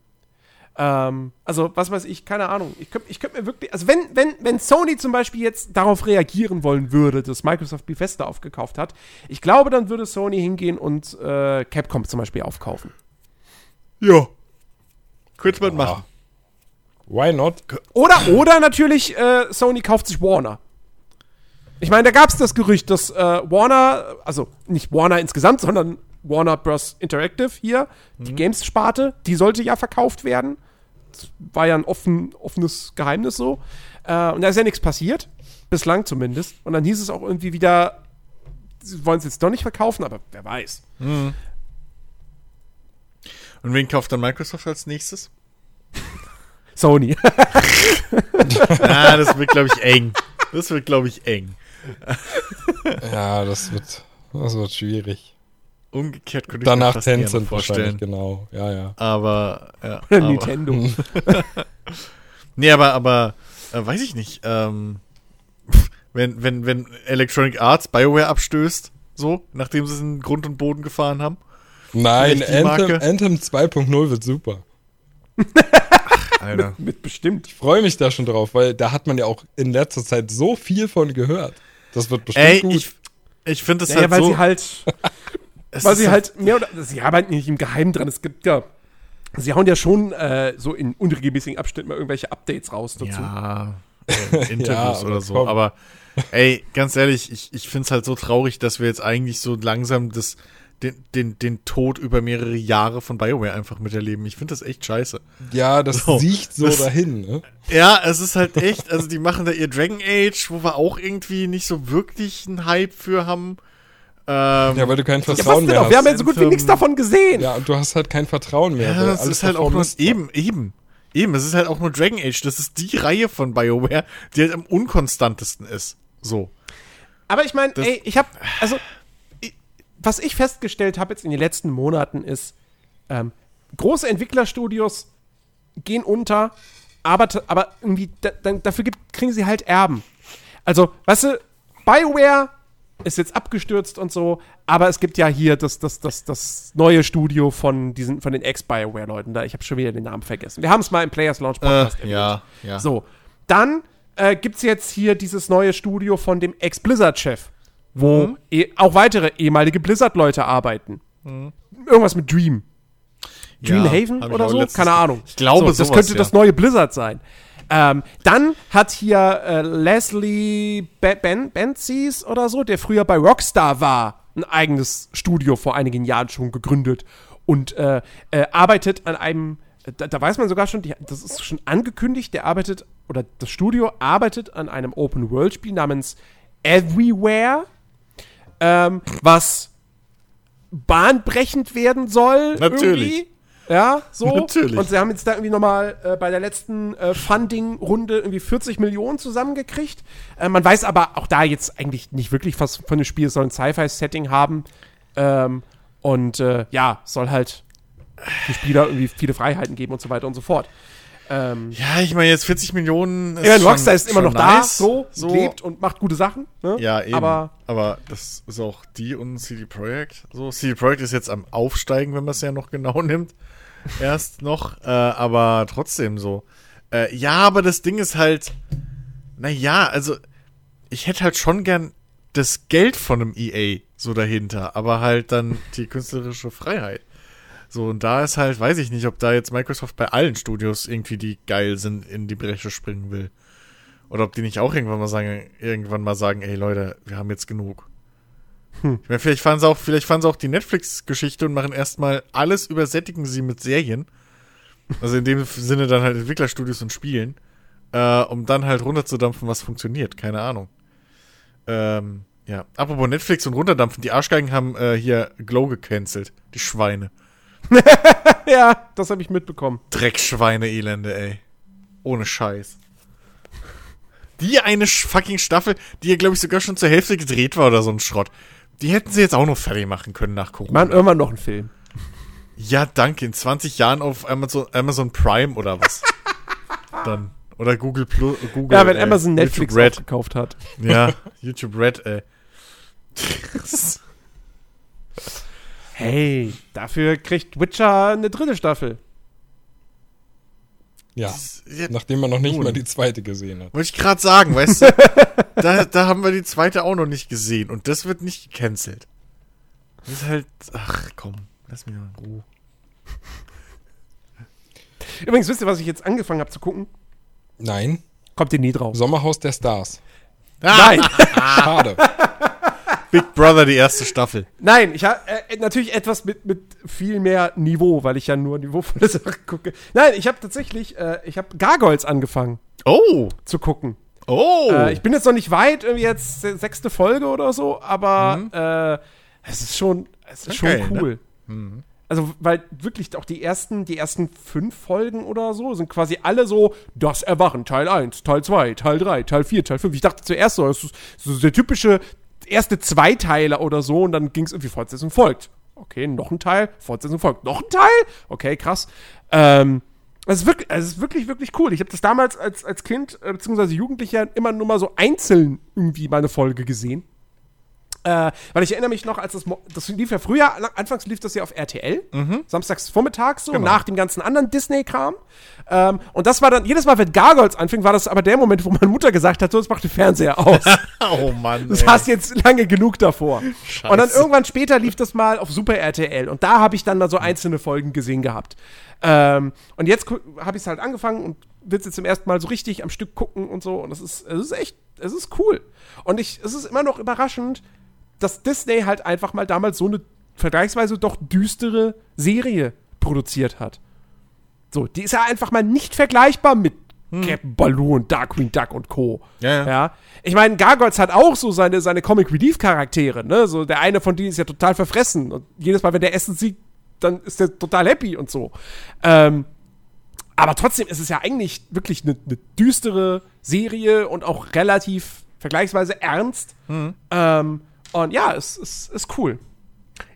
Ähm, also, was weiß ich, keine Ahnung. Ich könnte ich könnt mir wirklich, also wenn, wenn, wenn Sony zum Beispiel jetzt darauf reagieren wollen würde, dass Microsoft Bethesda aufgekauft hat, ich glaube, dann würde Sony hingehen und äh, Capcom zum Beispiel aufkaufen. Ja. Könnte man machen. Why not? Oder, oder natürlich, äh, Sony kauft sich Warner. Ich meine, da gab es das Gerücht, dass äh, Warner, also nicht Warner insgesamt, sondern Warner Bros. Interactive hier, die Games-Sparte, die sollte ja verkauft werden. Das war ja ein offen, offenes Geheimnis so. Äh, und da ist ja nichts passiert. Bislang zumindest. Und dann hieß es auch irgendwie wieder, sie wollen es jetzt doch nicht verkaufen, aber wer weiß. Und wen kauft dann Microsoft als nächstes? Sony. ah, das wird, glaube ich, eng. Das wird, glaube ich, eng. Ja, das wird, das wird schwierig. Umgekehrt könnte ich Danach mir fast Tencent wahrscheinlich, genau. Ja, ja. Aber, ja. Oder aber, Nintendo. Nee, aber, aber, äh, weiß ich nicht. Ähm, wenn, wenn, wenn Electronic Arts BioWare abstößt, so, nachdem sie es in Grund und Boden gefahren haben. Nein, Anthem? Anthem 2.0 wird super. Alter. Mit bestimmt. Ich freue mich da schon drauf, weil da hat man ja auch in letzter Zeit so viel von gehört. Das wird bestimmt Ey, gut. ich, ich finde das Ja, halt weil so. sie halt es Weil sie halt mehr oder sie arbeiten nicht im Geheimen dran. Es gibt ja, sie hauen ja schon äh, so in unregelmäßigen Abständen mal irgendwelche Updates raus dazu. Ja, äh, Interviews Ja, oder so. komm. Aber ey, ganz ehrlich, ich, ich finde es halt so traurig, dass wir jetzt eigentlich so langsam das, den, den, den Tod über mehrere Jahre von BioWare einfach miterleben. Ich finde das echt scheiße. ja, das So, sieht so das- dahin, ne? Ja, es ist halt echt, also die machen da ihr Dragon Age, wo wir auch irgendwie nicht so wirklich einen Hype für haben. Ähm, Ja, weil du kein Ja, Vertrauen denn mehr auch? Wir haben hast. ja so gut wie nichts davon gesehen. Ja, und du hast halt kein Vertrauen mehr. Ja, das alles ist halt auch nur, eben, eben, eben, es ist halt auch nur Dragon Age. Das ist die Reihe von BioWare, die halt am unkonstantesten ist. So. Aber ich meine, ey, ich habe, also, was ich festgestellt habe jetzt in den letzten Monaten ist, ähm, große Entwicklerstudios gehen unter, aber, aber irgendwie, da, dann, dafür gibt, kriegen sie halt Erben. Also, weißt du, BioWare ist jetzt abgestürzt und so, aber es gibt ja hier das, das, das, das neue Studio von diesen, von den Ex-BioWare-Leuten da. Ich habe schon wieder den Namen vergessen. Wir haben es mal im Players Launch Podcast Äh, ja, ja. so, dann äh, gibt es jetzt hier dieses neue Studio von dem Ex-Blizzard-Chef, wo Mhm. eh, auch weitere ehemalige Blizzard-Leute arbeiten. Irgendwas mit Dream. Dreamhaven ich oder so? Keine Ahnung. Ich glaube, so, Das sowas, könnte ja. das neue Blizzard sein. Ähm, dann hat hier äh, Leslie Be ben Benzies oder so, der früher bei Rockstar war, ein eigenes Studio vor einigen Jahren schon gegründet und äh, äh, arbeitet an einem, da, da weiß man sogar schon, die, das ist schon angekündigt, der arbeitet, oder das Studio arbeitet an einem Open-World-Spiel namens Everywhere, ähm, was bahnbrechend werden soll. Natürlich. Irgendwie. Ja, so. Natürlich. Und sie haben jetzt da irgendwie nochmal äh, bei der letzten äh, Funding-Runde irgendwie 40 Millionen zusammengekriegt. Äh, man weiß aber auch da jetzt eigentlich nicht wirklich was von dem Spiel. Es soll ein Sci-Fi-Setting haben. Ähm, und äh, ja, soll halt dem Spieler irgendwie viele Freiheiten geben und so weiter und so fort. Ähm, Ja, ich meine, jetzt 40 Millionen ja, schon- Rockstar ist immer noch da, nice. so, so. lebt und macht gute Sachen. Ne? Ja, eben. Aber Aber, das ist auch die und CD Projekt. So, CD Projekt ist jetzt am Aufsteigen, wenn man es ja noch genau nimmt. Erst noch. Äh, aber trotzdem so. Äh, ja, aber das Ding ist halt. Naja, also. Ich hätte halt schon gern das Geld von einem EA so dahinter. Aber halt dann die künstlerische Freiheit. So, und da ist halt, weiß ich nicht, ob da jetzt Microsoft bei allen Studios irgendwie, die geil sind, in die Bresche springen will. Oder ob die nicht auch irgendwann mal sagen, irgendwann mal sagen, ey Leute, wir haben jetzt genug. Ich meine, vielleicht fahren sie auch, vielleicht fahren sie auch die Netflix-Geschichte und machen erstmal alles, übersättigen sie mit Serien. Also in dem Sinne dann halt Entwicklerstudios und Spielen, äh, um dann halt runterzudampfen, was funktioniert. Keine Ahnung. Ähm, ja. Apropos Netflix und runterdampfen, die Arschgeigen haben äh, hier Glow gecancelt. Die Schweine. ja, das habe ich mitbekommen. Dreckschweine, Elende, ey. Ohne Scheiß. Die eine fucking Staffel, die ja, glaube ich, sogar schon zur Hälfte gedreht war oder so ein Schrott. Die hätten sie jetzt auch noch fertig machen können nach Corona. Machen irgendwann noch einen Film. Ja, danke. In 20 Jahren auf Amazon, Amazon Prime oder was? Dann. Oder Google Plus. Google, Ja, wenn äh, Amazon Netflix Red. gekauft hat. Ja, YouTube Red, ey. Hey, dafür kriegt Witcher eine dritte Staffel. Ja, Ja, nachdem man noch nicht Nun. mal die zweite gesehen hat. Wollte ich gerade sagen, weißt du? da, da haben wir die zweite auch noch nicht gesehen und das wird nicht gecancelt. Das ist halt. Ach komm, lass mich mal in Ruhe. Übrigens, wisst ihr, was ich jetzt angefangen habe zu gucken? Nein, Kommt ihr nie drauf. Sommerhaus der Stars. Nein, Schade. Big Brother, die erste Staffel. nein, ich habe äh, natürlich etwas mit, mit viel mehr Niveau, weil ich ja nur niveauvolle Sachen gucke. Nein, ich habe tatsächlich, äh, ich habe Gargoyles angefangen Oh! zu gucken. Oh! Äh, ich bin jetzt noch nicht weit, irgendwie jetzt se- sechste Folge oder so, aber äh, es ist schon, es ist schon Geil, ne? cool. Also, weil wirklich auch die ersten, die ersten fünf Folgen oder so sind quasi alle so, das Erwachen, Teil 1, Teil 2, Teil 3, Teil 4, Teil 5. Ich dachte zuerst so, das ist so der typische erste Zweiteiler oder so und dann ging es irgendwie Fortsetzung folgt. Okay, noch ein Teil, Fortsetzung folgt. Noch ein Teil? Okay, krass. Ähm, es ist wirklich, es ist wirklich, wirklich cool. Ich habe das damals als, als Kind äh, bzw. Jugendlicher immer nur mal so einzeln irgendwie meine Folge gesehen. Äh, weil ich erinnere mich noch, als das, das lief ja früher, an- anfangs lief das ja auf RTL, samstags vormittags so, nach dem ganzen anderen Disney-Kram. Ähm, und das war dann, jedes Mal, wenn Gargoyles anfing, war das aber der Moment, wo meine Mutter gesagt hat, so, jetzt mach den Fernseher aus. oh Mann. Du hast jetzt lange genug davor. Scheiße. Und dann irgendwann später lief das mal auf Super RTL. Und da habe ich dann mal so einzelne Folgen gesehen gehabt. Ähm, und jetzt habe ich es halt angefangen und will es jetzt zum ersten Mal so richtig am Stück gucken und so. Und es ist, es ist echt, es ist cool. Und ich, es ist immer noch überraschend, dass Disney halt einfach mal damals so eine vergleichsweise doch düstere Serie produziert hat. So, die ist ja einfach mal nicht vergleichbar mit Captain Baloo und Darkwing Duck und Co. Ja, ja. ja. Ich meine, Gargoyles hat auch so seine, seine Comic Relief Charaktere, ne? So, der eine von denen ist ja total verfressen und jedes Mal, wenn der Essen sieht, dann ist der total happy und so. Ähm, aber trotzdem ist es ja eigentlich wirklich eine eine düstere Serie und auch relativ vergleichsweise ernst. Ähm, und ja, es, es ist cool.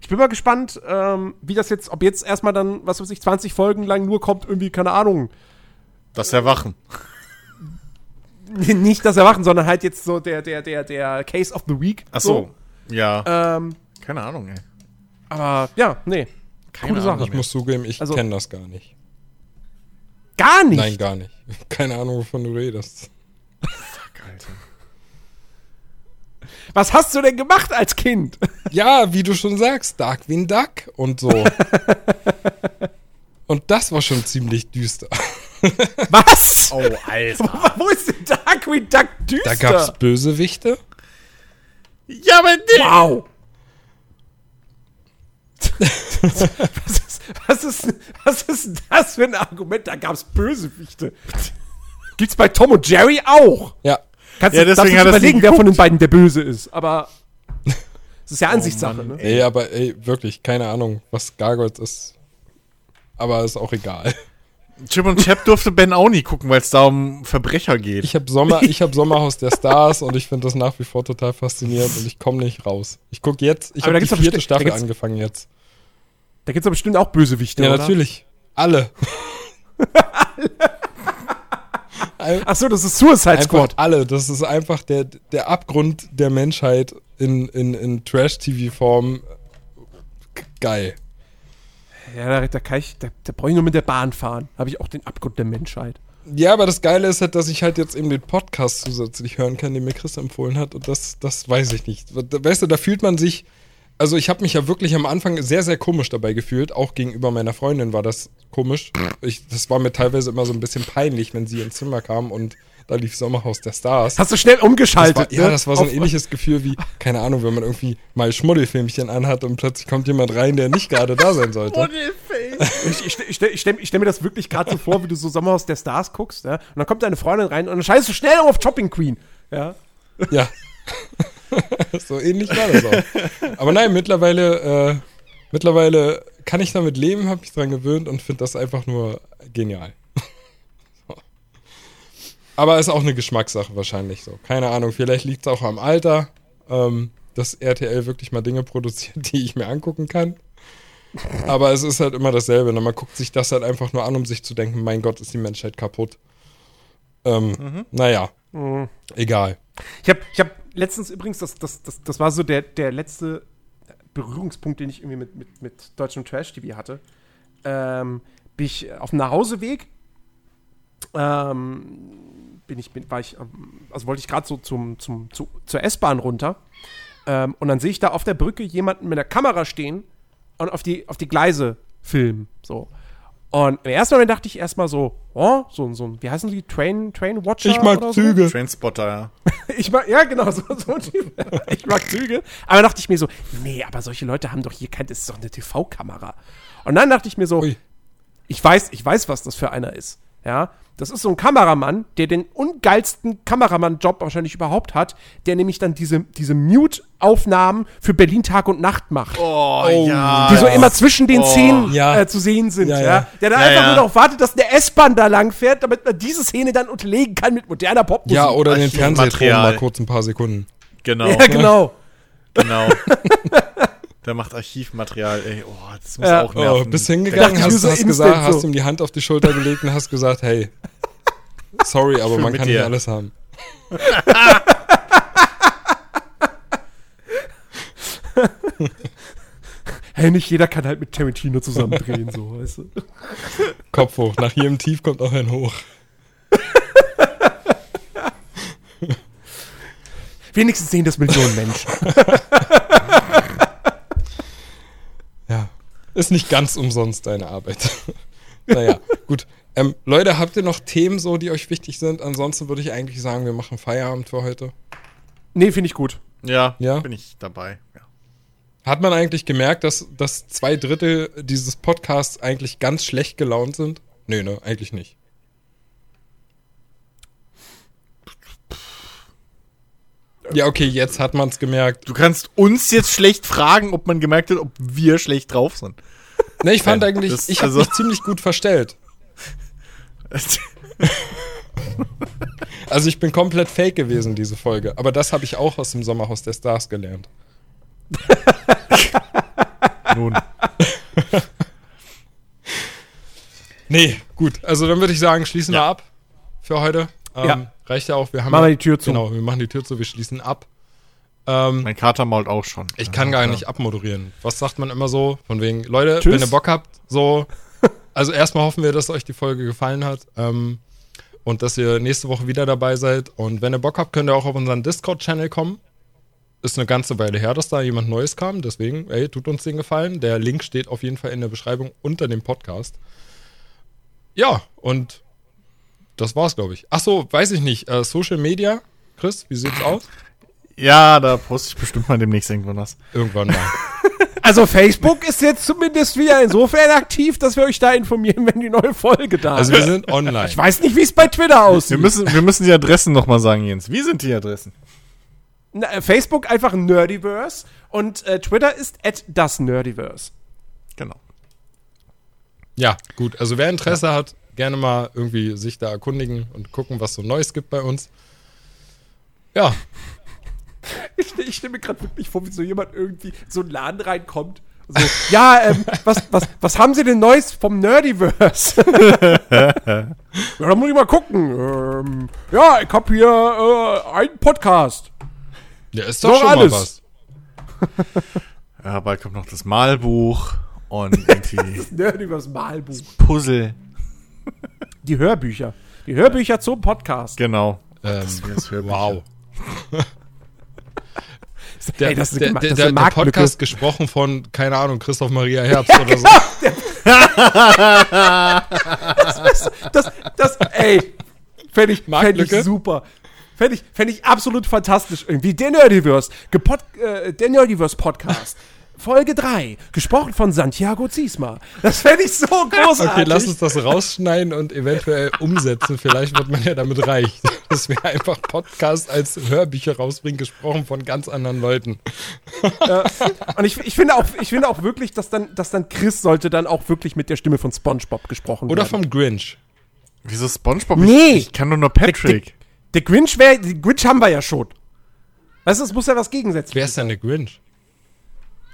Ich bin mal gespannt, ähm, wie das jetzt, ob jetzt erstmal dann, was weiß ich, 20 Folgen lang nur kommt, irgendwie, keine Ahnung, Das Erwachen. nicht das Erwachen, sondern halt jetzt so der, der, der, der Case of the Week. Ach so. Ja. Ähm, Keine Ahnung, ey. aber ja, nee. Keine Coole Ahnung. Sache. Ich muss zugeben, ich Also- kenne das gar nicht. Gar nicht. Nein, gar nicht. Keine Ahnung, wovon du redest. Fuck, Alter. Was hast du denn gemacht als Kind? Ja, wie du schon sagst, Darkwing Duck und so. und das war schon ziemlich düster. Was? Oh, Alter. Wo ist denn Darkwing Duck düster? Da gab's Bösewichte. ja, aber nee. Wow. was, ist, was, ist, was ist denn das für ein Argument? Da gab's Bösewichte. Gibt's bei Tom und Jerry auch. Ja, Kannst Ja, du deswegen darfst du überlegen, wer von den beiden der Böse ist. Aber es ist ja Ansichtssache, Mann, ne? ey, aber ey, wirklich, keine Ahnung, was Gargoyles ist. Aber ist auch egal. Chip und Chap durfte Ben auch nie gucken, weil es da um Verbrecher geht. Ich habe Sommer, ich habe Sommerhaus der Stars und ich finde das nach wie vor total faszinierend und ich komme nicht raus. Ich gucke jetzt, ich Aber habe die vierte Staffel angefangen jetzt. Da gibt's doch bestimmt auch Bösewichte, Ja, oder? natürlich. Alle. Ach so, das ist Suicide Einfach Squad. alle. Das ist einfach der, der Abgrund der Menschheit in, in, in Trash-TV-Form. Geil. Ja, da, da kann ich, da, da brauche ich nur mit der Bahn fahren. Habe ich auch den Abgrund der Menschheit. Ja, aber das Geile ist halt, dass ich halt jetzt eben den Podcast zusätzlich hören kann, den mir Chris empfohlen hat. Und das, das weiß ich nicht. Weißt du, da fühlt man sich. Also ich habe mich ja wirklich am Anfang sehr, sehr komisch dabei gefühlt. Auch gegenüber meiner Freundin war das komisch. Ich, das war mir teilweise immer so ein bisschen peinlich, wenn sie ins Zimmer kam und da lief Sommerhaus der Stars. Hast du schnell Das war, umgeschaltet? ja, ne? das war so ein Auf- ähnliches Gefühl wie, keine Ahnung, wenn man irgendwie mal Schmuddelfilmchen anhat und plötzlich kommt jemand rein, der nicht gerade da sein sollte. Ich, ich, ich, stell- ich stelle ich stell mir das wirklich gerade so vor, wie du so Sommerhaus der Stars guckst, ja? Und dann kommt deine Freundin rein und dann scheißt du schnell auf Shopping Queen. Ja. Ja. so ähnlich war das auch. Aber nein, mittlerweile, äh, mittlerweile kann ich damit leben, habe mich dran gewöhnt und finde das einfach nur genial. Aber ist auch eine Geschmackssache wahrscheinlich so. Keine Ahnung, vielleicht liegt es auch am Alter, ähm, dass RTL wirklich mal Dinge produziert, die ich mir angucken kann. Aber es ist halt immer dasselbe. Ne? Man guckt sich das halt einfach nur an, um sich zu denken, mein Gott, ist die Menschheit kaputt. Ähm, Naja, egal. Ich habe ich hab letztens übrigens, das, das, das, das war so der, der letzte Berührungspunkt, den ich irgendwie mit, mit, mit deutschem Trash-TV hatte. Ähm, bin ich auf dem Nachhauseweg, ähm, bin ich, bin, war ich, ähm, also wollte ich gerade so zum, zum, zu, zur S-Bahn runter. Ähm, und dann sehe ich da auf der Brücke jemanden mit einer Kamera stehen und auf die, auf die Gleise filmen. So. Und im ersten Moment dachte ich erstmal so, oh, so, so ein, wie heißen die? Train, Train Watcher? Ich mag oder so? Züge. Trainspotter, ja. Ich mag, ja, genau, so, so ein Typ. Ich mag Züge. Aber dachte ich mir so, nee, aber solche Leute haben doch hier kein, das ist doch eine TV-Kamera. Und dann dachte ich mir so, Ui. ich weiß, ich weiß, was das für einer ist. Ja, das ist so ein Kameramann, der den ungeilsten Kameramann-Job wahrscheinlich überhaupt hat, der nämlich dann diese, diese Mute-Aufnahmen für Berlin Tag und Nacht macht. Oh, ja. die so immer zwischen den Szenen Ja. äh, zu sehen sind, Ja, ja. ja. Der dann Ja, einfach ja. nur noch wartet, dass eine S-Bahn da lang fährt, damit man diese Szene dann unterlegen kann mit moderner Popmusik. Ja, oder den Archivmaterial. Fernsehton mal kurz ein paar Sekunden. Genau, Ja, genau. genau. Der macht Archivmaterial, ey. Oh, das muss Ja. auch Oh, nerven. bist Dachte hingegangen, hast, so hast gesagt, so. hast ihm die Hand auf die Schulter gelegt und hast gesagt, hey, sorry, aber man kann dir. nicht alles haben. Hey, nicht jeder kann halt mit Tarantino zusammen drehen, so, weißt du. Kopf hoch. Nach jedem Tief kommt auch ein Hoch. Wenigstens sehen das Millionen Menschen. Ist nicht ganz umsonst deine Arbeit. naja, gut. Ähm, Leute, habt ihr noch Themen so, die euch wichtig sind? Ansonsten würde ich eigentlich sagen, wir machen Feierabend für heute. Nee, finde ich gut. Ja, Ja? bin ich dabei. Ja. Hat man eigentlich gemerkt, dass, dass zwei Drittel dieses Podcasts eigentlich ganz schlecht gelaunt sind? Nee, ne, eigentlich nicht. Ja, okay, jetzt hat man es gemerkt. Du kannst uns jetzt schlecht fragen, ob man gemerkt hat, ob wir schlecht drauf sind. Ne, ich fand Ja, eigentlich, das- ich habe also- mich ziemlich gut verstellt. Also ich bin komplett fake gewesen, diese Folge. Aber das habe ich auch aus dem Sommerhaus der Stars gelernt. Nun. Nee, gut. Also dann würde ich sagen, schließen wir Ja. ab für heute. Ähm, Ja. Reicht ja auch. Wir haben Machen ja, wir die Tür zu. Genau, wir machen die Tür zu, wir schließen ab. Ähm, Mein Kater mault auch schon. ich kann gar nicht abmoderieren. Was sagt man immer so? Von wegen, Leute, Tschüss. wenn ihr Bock habt, so. Also erstmal hoffen wir, dass euch die Folge gefallen hat. Ähm, und dass ihr nächste Woche wieder dabei seid. Und wenn ihr Bock habt, könnt ihr auch auf unseren Discord-Channel kommen. Ist eine ganze Weile her, dass da jemand Neues kam. Deswegen, ey, tut uns den Gefallen. Der Link steht auf jeden Fall in der Beschreibung unter dem Podcast. Ja, und das war's, glaube ich. Ach so, weiß ich nicht. Äh, Social Media, Chris, wie sieht's aus? Ja, da poste ich bestimmt mal demnächst irgendwann was. Irgendwann mal. Also Facebook ist jetzt zumindest wieder insofern aktiv, dass wir euch da informieren, wenn die neue Folge da Also ist. wir sind online. Ich weiß nicht, wie es bei Twitter Wir aussieht. müssen, wir müssen die Adressen nochmal sagen, Jens. Wie sind die Adressen? Na, äh, Facebook einfach Nerdiverse und äh, Twitter ist at das Nerdiverse. Genau. Ja, gut. Also wer Interesse hat, gerne mal irgendwie sich da erkundigen und gucken, was so Neues gibt bei uns. Ja, Ich, ich stelle mir gerade wirklich vor, wie so jemand irgendwie so einen Laden reinkommt So, ja, ähm, was, was, was haben Sie denn Neues vom Nerdiverse? ja, da muss ich mal gucken. Ähm, ja, ich hab hier äh, einen Podcast. Ja, ist doch Doch schon alles. mal was. Ja, bald kommt noch das Malbuch und irgendwie Nerdiverse Malbuch. Puzzle. Die Hörbücher. Die Hörbücher zum Podcast. Genau. Ähm, das wow. Der, Ey, das ist der, der, das ist der, der. Podcast gesprochen von, keine Ahnung, Christoph Maria Herbst oder so. Das, das, ey, fände ich, fänd ich super. Fände ich, fänd ich absolut fantastisch irgendwie. Der Nerdiverse, gepod, äh, der Nerdiverse Podcast. Folge 3, gesprochen von Santiago Ziesma. Das fände ich so großartig. Okay, lass uns das rausschneiden und eventuell umsetzen. Vielleicht wird man ja damit reich. Dass wir einfach Podcast als Hörbücher rausbringen, gesprochen von ganz anderen Leuten. Und ich, ich, finde auch, ich finde auch wirklich, dass dann, dass dann Chris sollte dann auch wirklich mit der Stimme von Spongebob gesprochen Oder werden. vom Grinch. Wieso Spongebob? Nee. Ich, ich kann nur noch Patrick. Der Grinch wäre, die Grinch haben wir ja schon. Weißt du, es muss ja was gegensetzen. Wer ist denn der Grinch?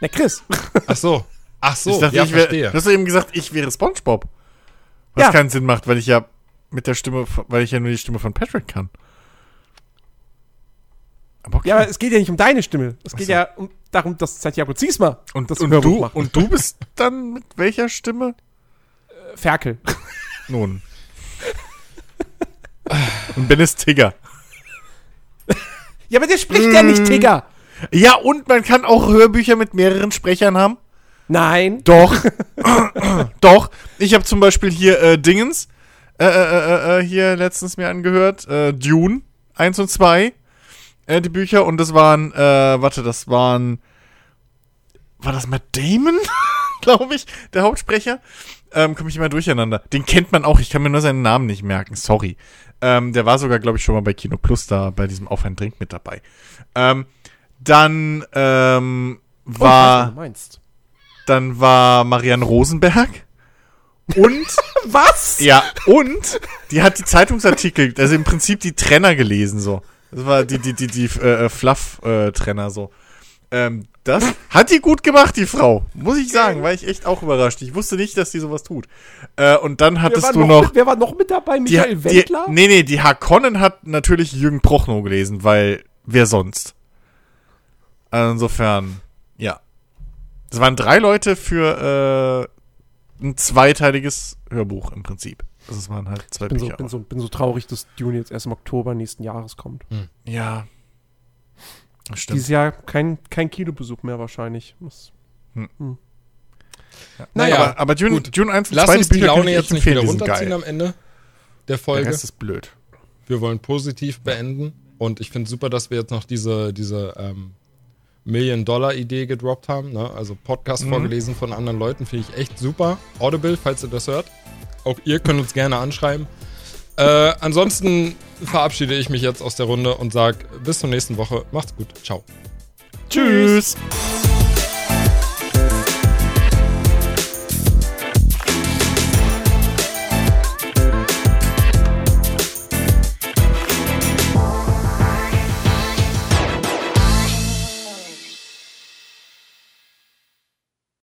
Der Chris. Ach so. Ach so, ich dachte, ja, ich wär, verstehe. du hast eben gesagt, ich wäre Spongebob. Was Ja. keinen Sinn macht, weil ich ja mit der Stimme, von- weil ich ja nur die Stimme von Patrick kann. Aber okay. Ja, aber es geht ja nicht um deine Stimme. Es geht so. ja um, darum, dass Santiago Ziesma und, das und, Hörbuch du, macht. und du bist dann mit welcher Stimme? Ferkel. Nun. und Ben ist Tigger. Ja, aber der spricht ja nicht Tigger. Ja, und man kann auch Hörbücher mit mehreren Sprechern haben. Nein. Doch. Doch. Ich habe zum Beispiel hier äh, Dingens äh, äh, äh, äh, hier letztens mir angehört. Äh, Dune 1 und 2. Äh, die Bücher. Und das waren, äh, warte, das waren. War das Matt Damon? Glaube ich, der Hauptsprecher. Ähm, komme ich immer durcheinander. Den kennt man auch, ich kann mir nur seinen Namen nicht merken, sorry. Ähm, der war sogar, glaube ich, schon mal bei Kino Plus da bei diesem Auf ein Drink mit dabei. Ähm, dann ähm, Oh, ich weiß, war du meinst. dann war Marianne Rosenberg. Und, Was? ja, und die hat die Zeitungsartikel, also im Prinzip die Trenner gelesen, so. Das war die, die, die, die äh, Fluff-Trenner, so. Ähm, das hat die gut gemacht, die Frau. Muss ich sagen, war ich echt auch überrascht. Ich wusste nicht, dass die sowas tut. Äh, und dann hattest war, du noch noch. mit, wer war noch mit dabei? die, Michael die, Wendler? nee, nee, die Harkonnen hat natürlich Jürgen Prochnow gelesen, weil wer sonst? Also insofern, ja. Es waren drei Leute für äh, ein zweiteiliges Hörbuch im Prinzip. Also es waren halt zwei bin, so, Bücher. bin, so, bin so traurig, dass Dune jetzt erst im Oktober nächsten Jahres kommt. ja. Das stimmt. Dieses Jahr kein, kein Kinobesuch mehr wahrscheinlich. Das, Naja, aber, aber Dune, gut. Dune 1 und Lass 2, uns die Bücher Laune ich jetzt nicht wieder runterziehen geil. am Ende der Der Folge. Rest ist blöd. Wir wollen positiv beenden. Und ich finde super, dass wir jetzt noch diese, diese ähm, Million-Dollar-Idee gedroppt haben. Ne? Also Podcast Mhm. vorgelesen von anderen Leuten, finde ich echt super. Audible, falls ihr das hört. Auch ihr könnt uns gerne anschreiben. Äh, ansonsten verabschiede ich mich jetzt aus der Runde und sage bis zur nächsten Woche. Macht's gut. Ciao. Tschüss.